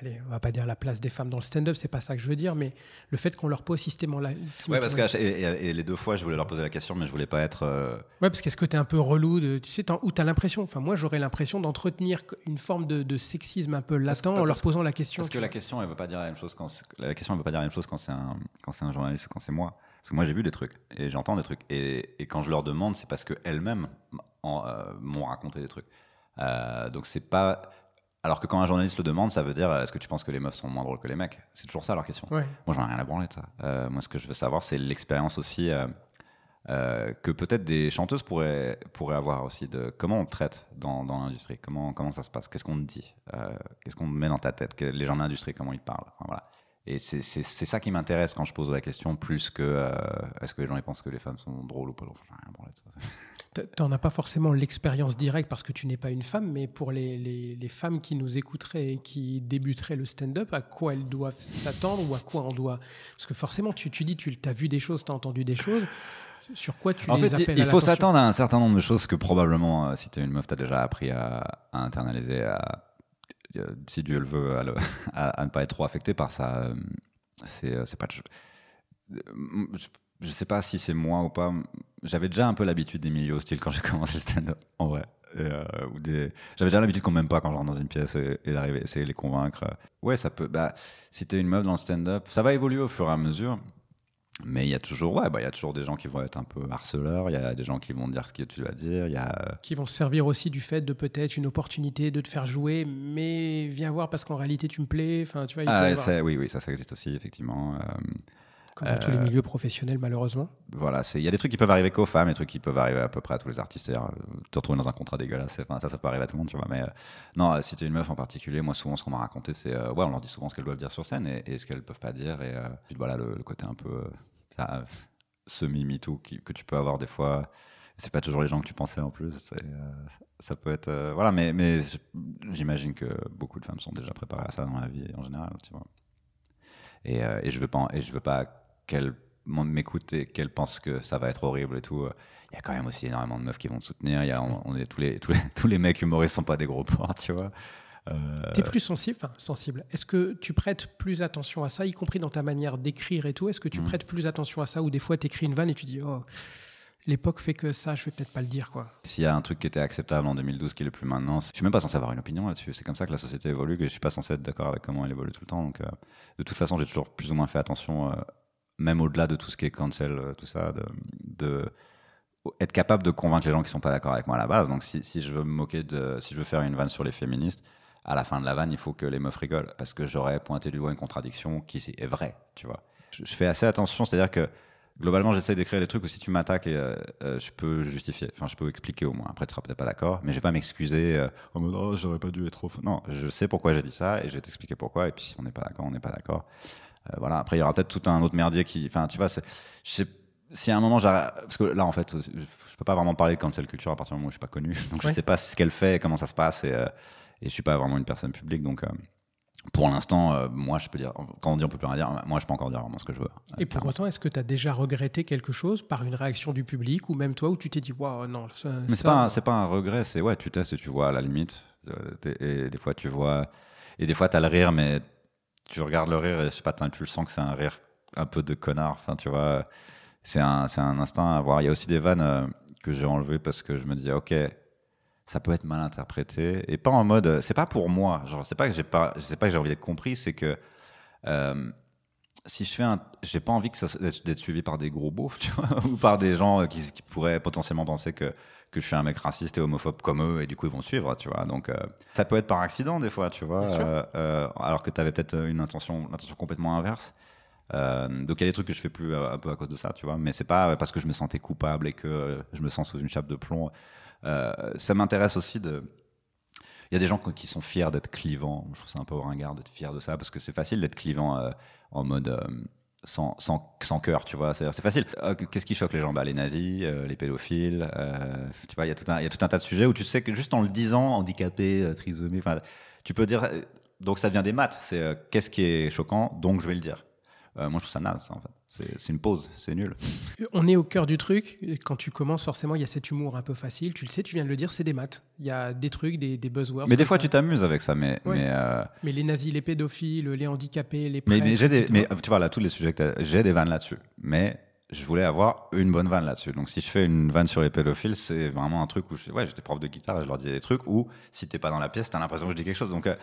Allez, on va pas dire la place des femmes dans le stand-up, c'est pas ça que je veux dire, mais le fait qu'on leur pose systématiquement la. Ouais, parce que et, et- et les deux fois, je voulais leur poser la question, mais je voulais pas être. euh, Ouais, parce qu'est-ce que tu es un peu relou de, Tu sais, où tu as l'impression, enfin, moi j'aurais l'impression d'entretenir une forme de, de sexisme un peu latent que- en leur que- posant la question. Parce que la question, elle veut pas dire la même chose quand c'est- la question, elle veut pas dire la même chose quand c'est un quand c'est un journaliste ou quand c'est moi. Parce que moi, j'ai vu des trucs et j'entends des trucs et, et quand je leur demande, c'est parce que elles-mêmes euh, m'ont raconté des trucs. Euh, donc c'est pas alors que quand un journaliste le demande, ça veut dire est-ce que tu penses que les meufs sont moins drôles que les mecs? C'est toujours ça leur question. Ouais. Moi, j'en ai rien à branler de ça. Euh, moi, ce que je veux savoir, c'est l'expérience aussi euh, euh, que peut-être des chanteuses pourraient, pourraient avoir aussi de comment on te traite dans, dans l'industrie, comment, comment ça se passe, qu'est-ce qu'on te dit, euh, qu'est-ce qu'on met dans ta tête, que les gens de l'industrie, comment ils parlent? Enfin, voilà. Et c'est ça qui m'intéresse quand je pose la question, plus que euh, est-ce que les gens pensent que les femmes sont drôles ou pas drôles. Ai rien de ça. T'en as pas forcément l'expérience directe parce que tu n'es pas une femme, mais pour les, les- les femmes qui nous écouteraient et qui débuteraient le stand-up, à quoi elles doivent s'attendre ou à quoi on doit. Parce que forcément, tu, tu dis, tu as vu des choses, tu as entendu des choses. Sur quoi tu En les fait, il- appelles il à faut s'attendre à un certain nombre de choses que probablement, euh, si tu es une meuf, tu as déjà appris à, à internaliser, à, si Dieu le veut, à, ne pas être trop affecté par ça. euh, C'est euh, c'est pas. je, je sais pas si c'est moi ou pas. J'avais déjà un peu l'habitude des milieux hostiles quand j'ai commencé le stand-up, en vrai. Euh. J'avais déjà l'habitude qu'on m'aime pas quand je rentre dans une pièce et, et d'arriver, essayer de les convaincre. Ouais, ça peut. Bah, si t'es une meuf dans le stand-up, ça va évoluer au fur et à mesure. Mais il y a toujours, ouais, bah, il y a toujours des gens qui vont être un peu harceleurs. Il y a des gens qui vont dire ce que tu vas dire. Il y a, euh, Qui vont se servir aussi du fait de peut-être une opportunité de te faire jouer, mais viens voir parce qu'en réalité tu me plais. Enfin, tu vois, il peut ah, avoir- oui, oui, ça, ça existe aussi effectivement. Euh, comme dans tous les milieux professionnels, malheureusement. voilà, il y a des trucs qui peuvent arriver qu'aux femmes, des trucs qui peuvent arriver à peu près à tous les artistes. C'est-à-dire, euh, te retrouver dans un contrat dégueulasse, enfin, ça, ça peut arriver à tout le monde, tu vois. Mais euh, non, euh, si t'es une meuf en particulier, moi, souvent, ce qu'on m'a raconté, c'est, euh, ouais, on leur dit souvent ce qu'elles doivent dire sur scène et, et ce qu'elles peuvent pas dire. Et euh, puis, voilà, le, le côté un peu euh, ça, euh, semi-MeToo que tu peux avoir des fois. C'est pas toujours les gens que tu pensais en plus. euh, ça peut être, euh, voilà, mais, mais j'imagine que beaucoup de femmes sont déjà préparées à ça dans la vie en général, tu vois. Et, euh, et je veux pas, et je veux pas qu'elles m'écoutent et qu'elles pensent que ça va être horrible et tout. Il y a quand même aussi énormément de meufs qui vont te soutenir. Il y a, on, on est tous les, tous les, tous les mecs humoristes sont pas des gros porcs, tu vois. Euh, T'es plus sensible, enfin sensible. Est-ce que tu prêtes plus attention à ça, y compris dans ta manière d'écrire et tout? Est-ce que tu Mm. prêtes plus attention à ça ou des fois t'écris une vanne et tu dis oh l'époque fait que ça, je vais peut-être pas le dire quoi? S'il y a un truc qui était acceptable en 2012 qui est le plus maintenant, je suis même pas censé avoir une opinion là-dessus. C'est comme ça que la société évolue, que je suis pas censé être d'accord avec comment elle évolue tout le temps. Donc, euh, de toute façon, j'ai toujours plus ou moins fait attention, euh, même au-delà de tout ce qui est cancel, euh, tout ça, de, être capable de convaincre les gens qui sont pas d'accord avec moi à la base. Donc, si, je veux me moquer de, si je veux faire une vanne sur les féministes, à la fin de la vanne, il faut que les meufs rigolent parce que j'aurais pointé du doigt une contradiction qui est vraie, tu vois. Je, fais assez attention, c'est-à-dire que globalement, j'essaie d'écrire des trucs où si tu m'attaques, euh, euh, je peux justifier, enfin, je peux expliquer au moins. Après, tu seras peut-être pas d'accord, mais je vais pas m'excuser euh, en mode oh, j'aurais pas dû être trop. Non, je sais pourquoi j'ai dit ça et je vais t'expliquer pourquoi. Et puis, si on n'est pas d'accord, on n'est pas d'accord. Euh, voilà. Après, il y aura peut-être tout un autre merdier qui, enfin, tu vois, c'est, si à un moment j'arrête, parce que là, en fait, je peux pas vraiment parler de cancel culture à partir du moment où je suis pas connu, donc je Ouais. sais pas ce qu'elle fait, et comment ça se passe, et, euh, et je suis pas vraiment une personne publique, donc. euh, pour l'instant, euh, moi, je peux dire, quand on dit on peut plus rien dire, moi, je peux encore dire vraiment ce que je veux. Et pour autant, est-ce que tu as déjà regretté quelque chose par une réaction du public ou même toi où tu t'es dit, waouh, non, ça. Mais c'est pas, c'est pas un regret, c'est ouais, tu testes et tu vois à la limite. T'es- Et des fois, tu vois. Et des fois, t'as le rire, mais tu regardes le rire et je pas, tu le sens que c'est un rire un peu de connard. Enfin, tu vois, c'est un, c'est un instinct à avoir. Il y a aussi des vannes euh, que j'ai enlevées parce que je me dis, ok, ça peut être mal interprété et pas en mode, c'est pas pour moi. Genre, c'est pas que j'ai pas, sais pas que j'ai envie d'être compris, c'est que. euh, si je fais un, j'ai pas envie que d'être suivi par des gros beaufs, tu vois, ou par des gens qui pourraient potentiellement penser que que je suis un mec raciste et homophobe comme eux et du coup ils vont suivre, tu vois. Donc euh, ça peut être par accident des fois, tu vois, euh, euh, alors que tu avais peut-être une intention, l'intention complètement inverse. Donc il y a des trucs que je fais plus un peu à cause de ça, tu vois. Mais c'est pas parce que je me sentais coupable et que je me sens sous une chape de plomb. Ça m'intéresse aussi de. Il y a des gens qui sont fiers d'être clivants. Je trouve ça un peu ringard d'être fier de ça parce que c'est facile d'être clivant en mode sans, cœur, tu vois. C'est facile. Euh, Qu'est-ce qui choque les gens? Bah, Les nazis, euh, les pédophiles. euh, tu vois, il y, a tout un- tas de sujets où tu sais que juste en le disant, handicapé, trisomie, tu peux dire. Donc ça devient des maths. C'est qu'est-ce qui est choquant, donc je vais le dire. Moi, je trouve ça naze, en fait. C'est une pause, c'est nul. On est au cœur du truc. Quand tu commences, forcément, il y a cet humour un peu facile. Tu le sais, tu viens de le dire, c'est des maths. Il y a des trucs, des, des buzzwords. Mais des fois, ça. tu t'amuses avec ça, mais. Ouais. mais euh, Mais les nazis, les pédophiles, les handicapés, les Mais, prêtres, mais des, mais tu vois là tous les sujets que j'ai des vannes là-dessus. Mais je voulais avoir une bonne vanne là-dessus. Donc si je fais une vanne sur les pédophiles, c'est vraiment un truc où je, ouais, j'étais prof de guitare et je leur disais des trucs où si t'es pas dans la pièce, t'as l'impression que je dis quelque chose. Donc euh,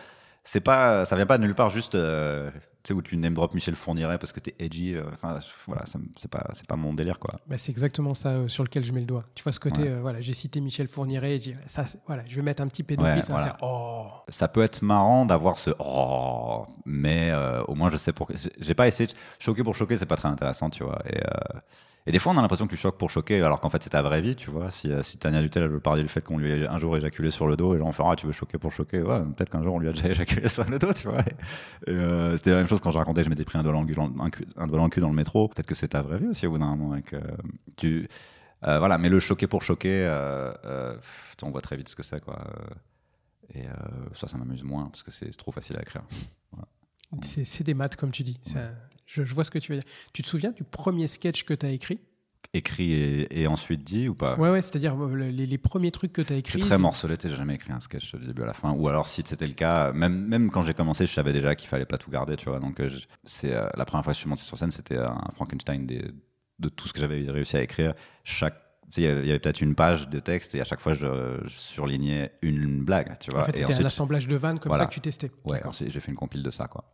c'est pas, ça vient pas de nulle part juste, euh, tu sais où tu name drop Michel Fourniret parce que t'es edgy. euh, Enfin voilà, ça me- c'est pas, c'est pas mon délire quoi. Bah, c'est exactement ça euh, sur lequel je mets le doigt. Tu vois ce côté, Ouais. euh, voilà, j'ai cité Michel Fourniret, et dit, ça, voilà, je vais mettre un petit pédophile, Ouais, ça va voilà. faire oh. Ça peut être marrant d'avoir ce oh, mais euh, au moins je sais pourquoi. J'ai pas essayé de choquer pour choquer, c'est pas très intéressant, tu vois. Et, euh, et des fois, on a l'impression que tu choques pour choquer, alors qu'en fait, c'est ta vraie vie, tu vois. Si, euh, si Tania Dutel veut parler du fait qu'on lui ait un jour éjaculé sur le dos, et les gens font ah, tu veux choquer pour choquer, ouais, peut-être qu'un jour on lui a déjà éjaculé sur le dos, tu vois. Euh, C'était la même chose quand je racontais, je m'étais pris un doigt dans le cul dans, un, cul- un doigt dans le cul dans le métro. Peut-être que c'est ta vraie vie aussi au bout d'un moment. et que, tu, euh, voilà, mais le choquer pour choquer, euh, on voit très vite ce que c'est, quoi. Et ça, ça m'amuse moins parce que c'est trop facile à écrire. C'est c'est des maths, comme tu dis. Ça- je, je vois ce que tu veux dire. Tu te souviens du premier sketch que tu as écrit? Écrit et, et ensuite dit ou pas? Ouais, ouais, c'est-à-dire euh, les, les premiers trucs que tu as écrits. C'est très morcelé, j'ai jamais écrit un sketch du début à la fin. Ou alors, si c'était le cas, même, même quand j'ai commencé, je savais déjà qu'il fallait pas tout garder, tu vois. Donc, euh, c'est euh, la première fois que je suis monté sur scène, c'était un Frankenstein des- de tout ce que j'avais réussi à écrire. Chaque, il y avait, peut-être une page de texte et à chaque fois, je, je surlignais une blague, tu vois. En fait, c'était un assemblage de vannes comme Voilà. ça que tu testais. Ouais, j'ai fait une compile de ça, quoi.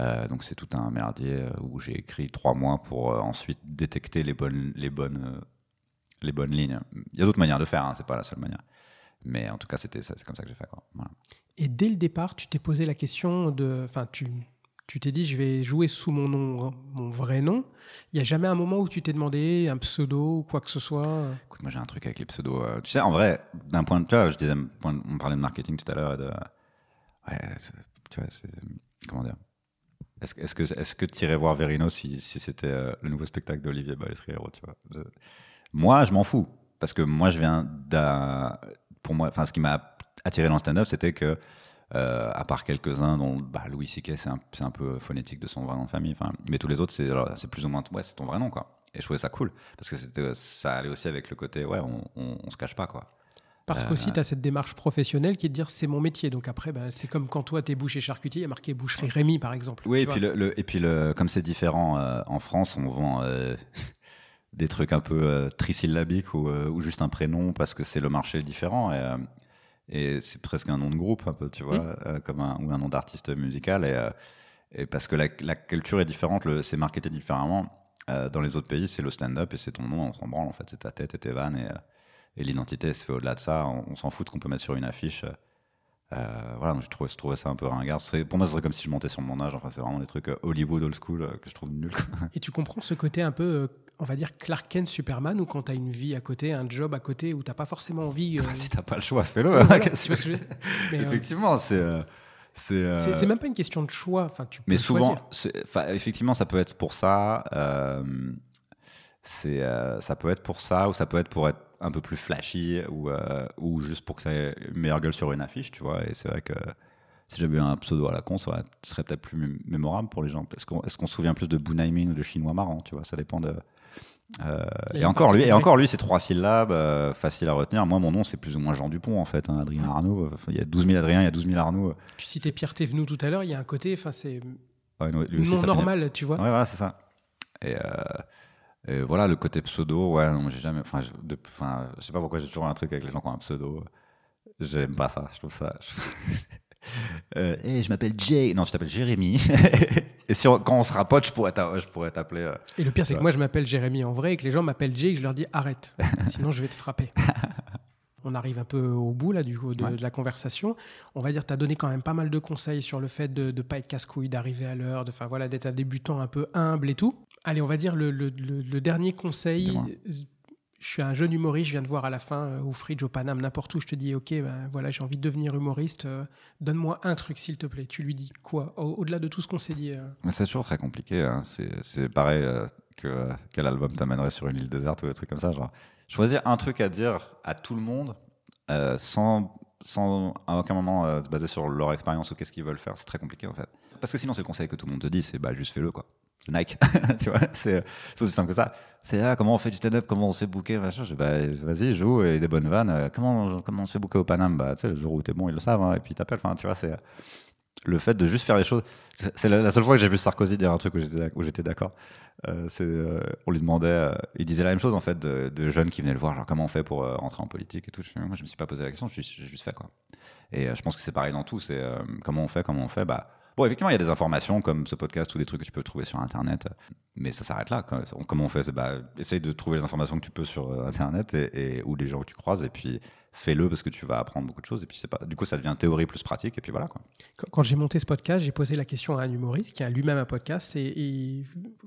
Euh, donc c'est tout un merdier euh, où j'ai écrit trois mois pour euh, ensuite détecter les bonnes, les bonnes, euh, les bonnes lignes. Il y a d'autres manières de faire, hein, c'est pas la seule manière. Mais en tout cas, c'était c'est comme ça que j'ai fait. Quoi. Voilà. Et dès le départ, tu t'es posé la question de. Enfin, tu. Tu t'es dit, je vais jouer sous mon nom, mon vrai nom. Il n'y a jamais un moment où tu t'es demandé un pseudo ou quoi que ce soit. Écoute, moi j'ai un truc avec les pseudos. tu sais, en vrai, d'un point de tu vois, je disais, on parlait de marketing tout à l'heure et de. Ouais, tu vois, c'est. Comment dire Est-ce que- est-ce que, tu irais voir Verino si, c'était euh, le nouveau spectacle d'Olivier Balesriero, tu vois? Moi, je m'en fous. Parce que moi, je viens d'un. Pour moi, enfin, ce qui m'a attiré dans le stand-up, c'était que, euh, à part quelques-uns, dont bah, Louis C.K., c'est un, un peu phonétique de son vrai nom de famille, mais tous les autres, c'est plus ou moins. Ouais, c'est ton vrai nom, quoi. Et je trouvais ça cool. Parce que ça allait aussi avec le côté, ouais, on, on, on se cache pas, quoi. Parce Euh, qu'aussi, tu as cette démarche professionnelle qui est de dire c'est mon métier. Donc après, ben, c'est comme quand toi, tu es boucher charcutier, il y a marqué boucherie Rémi, par exemple. Oui, et puis, le, le- et puis le, comme c'est différent euh, en France, on vend euh, des trucs un peu euh, trisyllabiques ou, euh, ou juste un prénom parce que c'est le marché différent. Et, euh, et c'est presque un nom de groupe, un peu, tu vois, euh, comme un, ou un nom d'artiste musical. Et, euh, et parce que la, la culture est différente, c'est marketé différemment. Euh, dans les autres pays, c'est le stand-up et c'est ton nom, on s'en branle en fait, c'est ta tête et tes vannes. Et, euh, et l'identité se fait au-delà de ça. On, on s'en fout de ce qu'on peut mettre sur une affiche. Euh, voilà, moi, je trouvais, je trouvais ça un peu ringard. Serait- pour moi, ce serait comme si je montais sur mon âge. Enfin, c'est vraiment des trucs euh, Hollywood old school euh, que je trouve nuls. Et tu comprends ce côté un peu, on va dire, Clark Kent Superman, ou quand tu as une vie à côté, un job à côté, où tu pas forcément envie. euh, si t'as pas le choix, fais-le. ouais, voilà, je Effectivement, c'est. euh, c'est c'est même pas une question de choix. Enfin, tu peux Mais souvent, effectivement, ça peut être pour ça. c'est, ça peut être pour ça, ou ça peut être pour être un peu plus flashy, ou, euh, ou juste pour que ça ait une meilleure gueule sur une affiche, tu vois. Et c'est vrai que si j'avais eu un pseudo à la con, ça serait peut-être plus mé- mémorable pour les gens. Est-ce qu'on, se souvient plus de Bunaimin ou de Chinois marrant, tu vois? Ça dépend de. Euh, et encore lui, et encore lui, c'est trois syllabes, euh, facile à retenir. Moi, mon nom, c'est plus ou moins Jean Dupont, en fait. hein, Adrien Arnaud. Il y a 12 000 Adrien, il y a 12 000 Arnaud. Tu citais Pierre Thévenoud tout à l'heure, il y a un côté, enfin, c'est Ouais, non finit- normal, tu vois. Ouais, voilà, c'est ça. Et, euh, et voilà, le côté pseudo, ouais, non, j'ai jamais. Enfin, je, de- enfin, je sais pas pourquoi j'ai toujours un truc avec les gens qui ont un pseudo. J'aime pas ça, je trouve ça. Euh, hey, je m'appelle Jay. Non, je t'appelle Jérémy. et si on- quand on se rapote, je pourrais je pourrais t'appeler. euh, Et le pire, c'est que moi, je m'appelle Jérémy en vrai et que les gens m'appellent Jay et que je leur dis arrête, sinon je vais te frapper. On arrive un peu au bout là du coup de, Ouais. de la conversation. On va dire, tu as donné quand même pas mal de conseils sur le fait de ne pas être casse-couille, d'arriver à l'heure, de, enfin voilà, d'être un débutant un peu humble et tout. Allez, on va dire le, le- le- le dernier conseil. Dis-moi. Je suis un jeune humoriste, je viens de voir à la fin euh, au Fridge, au Paname, n'importe où. Je te dis, ok, ben voilà, j'ai envie de devenir humoriste. euh, Donne-moi un truc, s'il te plaît. Tu lui dis quoi? Au- Au-delà de tout ce qu'on s'est dit. euh, Mais c'est toujours très compliqué. hein. C'est, c'est pareil euh, que quel album t'amènerait sur une île déserte ou des trucs comme ça. Genre, choisir un truc à dire à tout le monde euh, sans, sans à aucun moment euh, se baser sur leur expérience ou qu'est-ce qu'ils veulent faire, c'est très compliqué en fait. Parce que sinon, c'est le conseil que tout le monde te dit, c'est bah juste fais-le quoi. Nike, tu vois. C'est, aussi simple que ça. C'est ah, comment on fait du stand-up, comment on se fait booker, machin. Je bah, vas-y, joue et des bonnes vannes. Euh, Comment, comment on se fait booker au Paname? Bah, le jour où t'es bon, ils le savent, hein, et puis ils t'appellent. Enfin, tu vois, c'est le fait de juste faire les choses. C'est la, seule fois que j'ai vu Sarkozy dire un truc où j'étais d'accord. Euh, euh, on lui demandait, euh, il disait la même chose en fait de, jeunes qui venaient le voir, genre comment on fait pour euh, rentrer en politique et tout. Moi, je me suis pas posé la question, j'ai juste fait quoi. Et je pense que c'est pareil dans tout. C'est comment on fait, comment on fait? Bah, bon, effectivement, il y a des informations comme ce podcast ou des trucs que tu peux trouver sur Internet, mais ça s'arrête là. Comment on fait bah, Essaye de trouver les informations que tu peux sur euh, Internet et, et- ou les gens que tu croises, et puis fais-le parce que tu vas apprendre beaucoup de choses. Et puis c'est pas, du coup, ça devient théorie plus pratique. Et puis voilà quoi. Quand, j'ai monté ce podcast, j'ai posé la question à un humoriste qui a lui-même un podcast et, et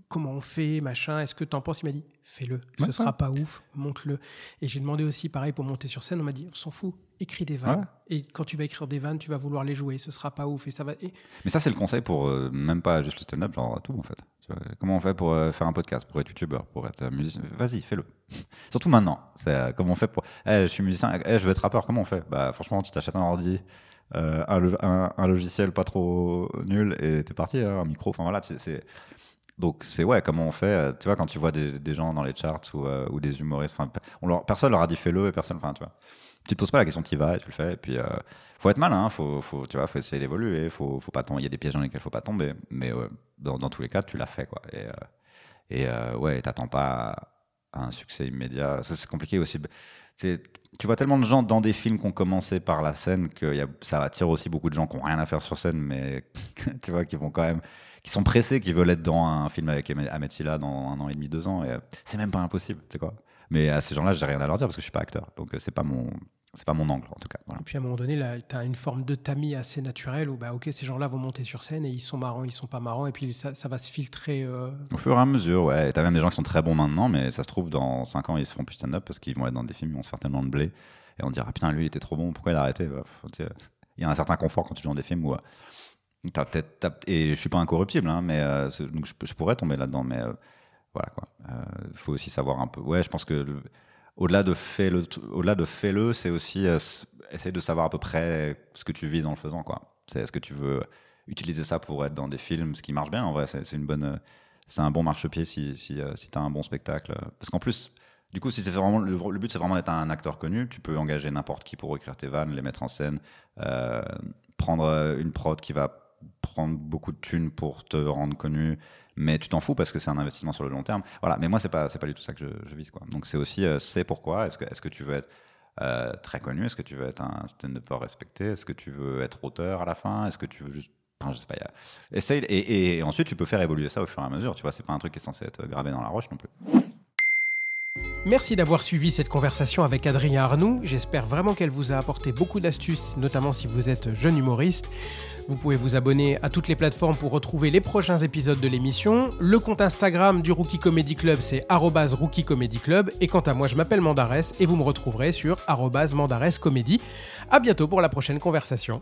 comment on fait, machin, est-ce que tu en penses? Il m'a dit fais-le, ce Ouais, sera ouais. pas ouf, monte-le. Et j'ai demandé aussi pareil pour monter sur scène, on m'a dit on s'en fout, écris des vannes. Ouais. Et quand tu vas écrire des vannes, tu vas vouloir les jouer, ce sera pas ouf et ça va. et- Mais ça, c'est le conseil pour euh, même pas juste le stand-up, genre tout en fait. Comment on fait pour euh, faire un podcast, pour être youtubeur, pour être euh, musicien? Vas-y, fais-le. Surtout maintenant. C'est, euh, comment on fait pour. Eh, je suis musicien, eh, je veux être rappeur, comment on fait? Bah, franchement, tu t'achètes un ordi, euh, un, un- logiciel pas trop nul et t'es parti, hein, un micro. Enfin voilà, c'est-. Donc c'est ouais, comment on fait euh, Tu vois, quand tu vois des, gens dans les charts ou, euh, des humoristes, on leur, personne leur a dit fais-le et personne, tu vois. Tu te poses pas la question, tu y vas et tu le fais. Et puis, euh, faut être malin, hein, faut, tu vois, faut essayer d'évoluer, faut, pas. Il y a des pièges dans lesquels faut pas tomber, mais ouais, dans, tous les cas, tu l'as fait, quoi. Et, euh, euh, ouais, t'attends pas à un succès immédiat. Ça, c'est compliqué aussi. C'est- Tu vois tellement de gens dans des films qui ont commencé par la scène que ça attire aussi beaucoup de gens qui ont rien à faire sur scène, mais tu vois, qui vont quand même, qui sont pressés, qui veulent être dans un film avec Ahmed Silla dans un an et demi, deux ans. Euh, c'est même pas impossible, tu quoi. Mais à ces gens-là, j'ai rien à leur dire parce que je suis pas acteur, donc c'est pas mon, c'est pas mon angle en tout cas. Voilà. Et puis à un moment donné, tu as une forme de tamis assez naturelle où bah, ok, ces gens-là vont monter sur scène et ils sont marrants, ils sont pas marrants, et puis ça, ça va se filtrer. euh, Au fur et à mesure, ouais. T'as même des gens qui sont très bons maintenant, mais ça se trouve, dans 5 ans, ils se feront plus stand-up parce qu'ils vont être dans des films, ils vont se faire tellement de blé. Et on dira, putain, lui, il était trop bon, pourquoi il a arrêté? Bah, faut- tu Il y a un certain confort quand tu joues dans des films où. euh, t'as peut-être. t'as- Et je suis pas incorruptible, hein, mais euh, donc je, je pourrais tomber là-dedans, mais euh, voilà quoi. Il faut aussi savoir un peu. Ouais, je pense que le- au-delà de fais-le, au-delà de fais-le, c'est aussi euh, essayer de savoir à peu près ce que tu vises en le faisant, quoi. C'est est-ce que tu veux utiliser ça pour être dans des films, ce qui marche bien en vrai, c'est une bonne. c'est un bon marchepied si, si, euh, si tu as un bon spectacle. Parce qu'en plus, du coup, si c'est vraiment le, but, c'est vraiment d'être un acteur connu, tu peux engager n'importe qui pour écrire tes vannes, les mettre en scène, euh, prendre une prod qui va prendre beaucoup de thunes pour te rendre connu, mais tu t'en fous parce que c'est un investissement sur le long terme. Voilà, mais moi, c'est pas, c'est pas du tout ça que je, je vise. Quoi. Donc, c'est aussi, euh, c'est pourquoi. Est-ce que, est-ce que tu veux être euh, très connu? Est-ce que tu veux être un stand-upper respecté? Est-ce que tu veux être auteur à la fin? Est-ce que tu veux juste Enfin, je sais pas. Essaye, et, et ensuite, tu peux faire évoluer ça au fur et à mesure. Tu vois, c'est pas un truc qui est censé être gravé dans la roche non plus. Merci d'avoir suivi cette conversation avec Adrien Arnoux. J'espère vraiment qu'elle vous a apporté beaucoup d'astuces, notamment si vous êtes jeune humoriste. Vous pouvez vous abonner à toutes les plateformes pour retrouver les prochains épisodes de l'émission. Le compte Instagram du Rookie Comedy Club, c'est Rookie Comedy Club. Et quant à moi, je m'appelle Mandarès et vous me retrouverez sur Mandarès Comedy. À bientôt pour la prochaine conversation.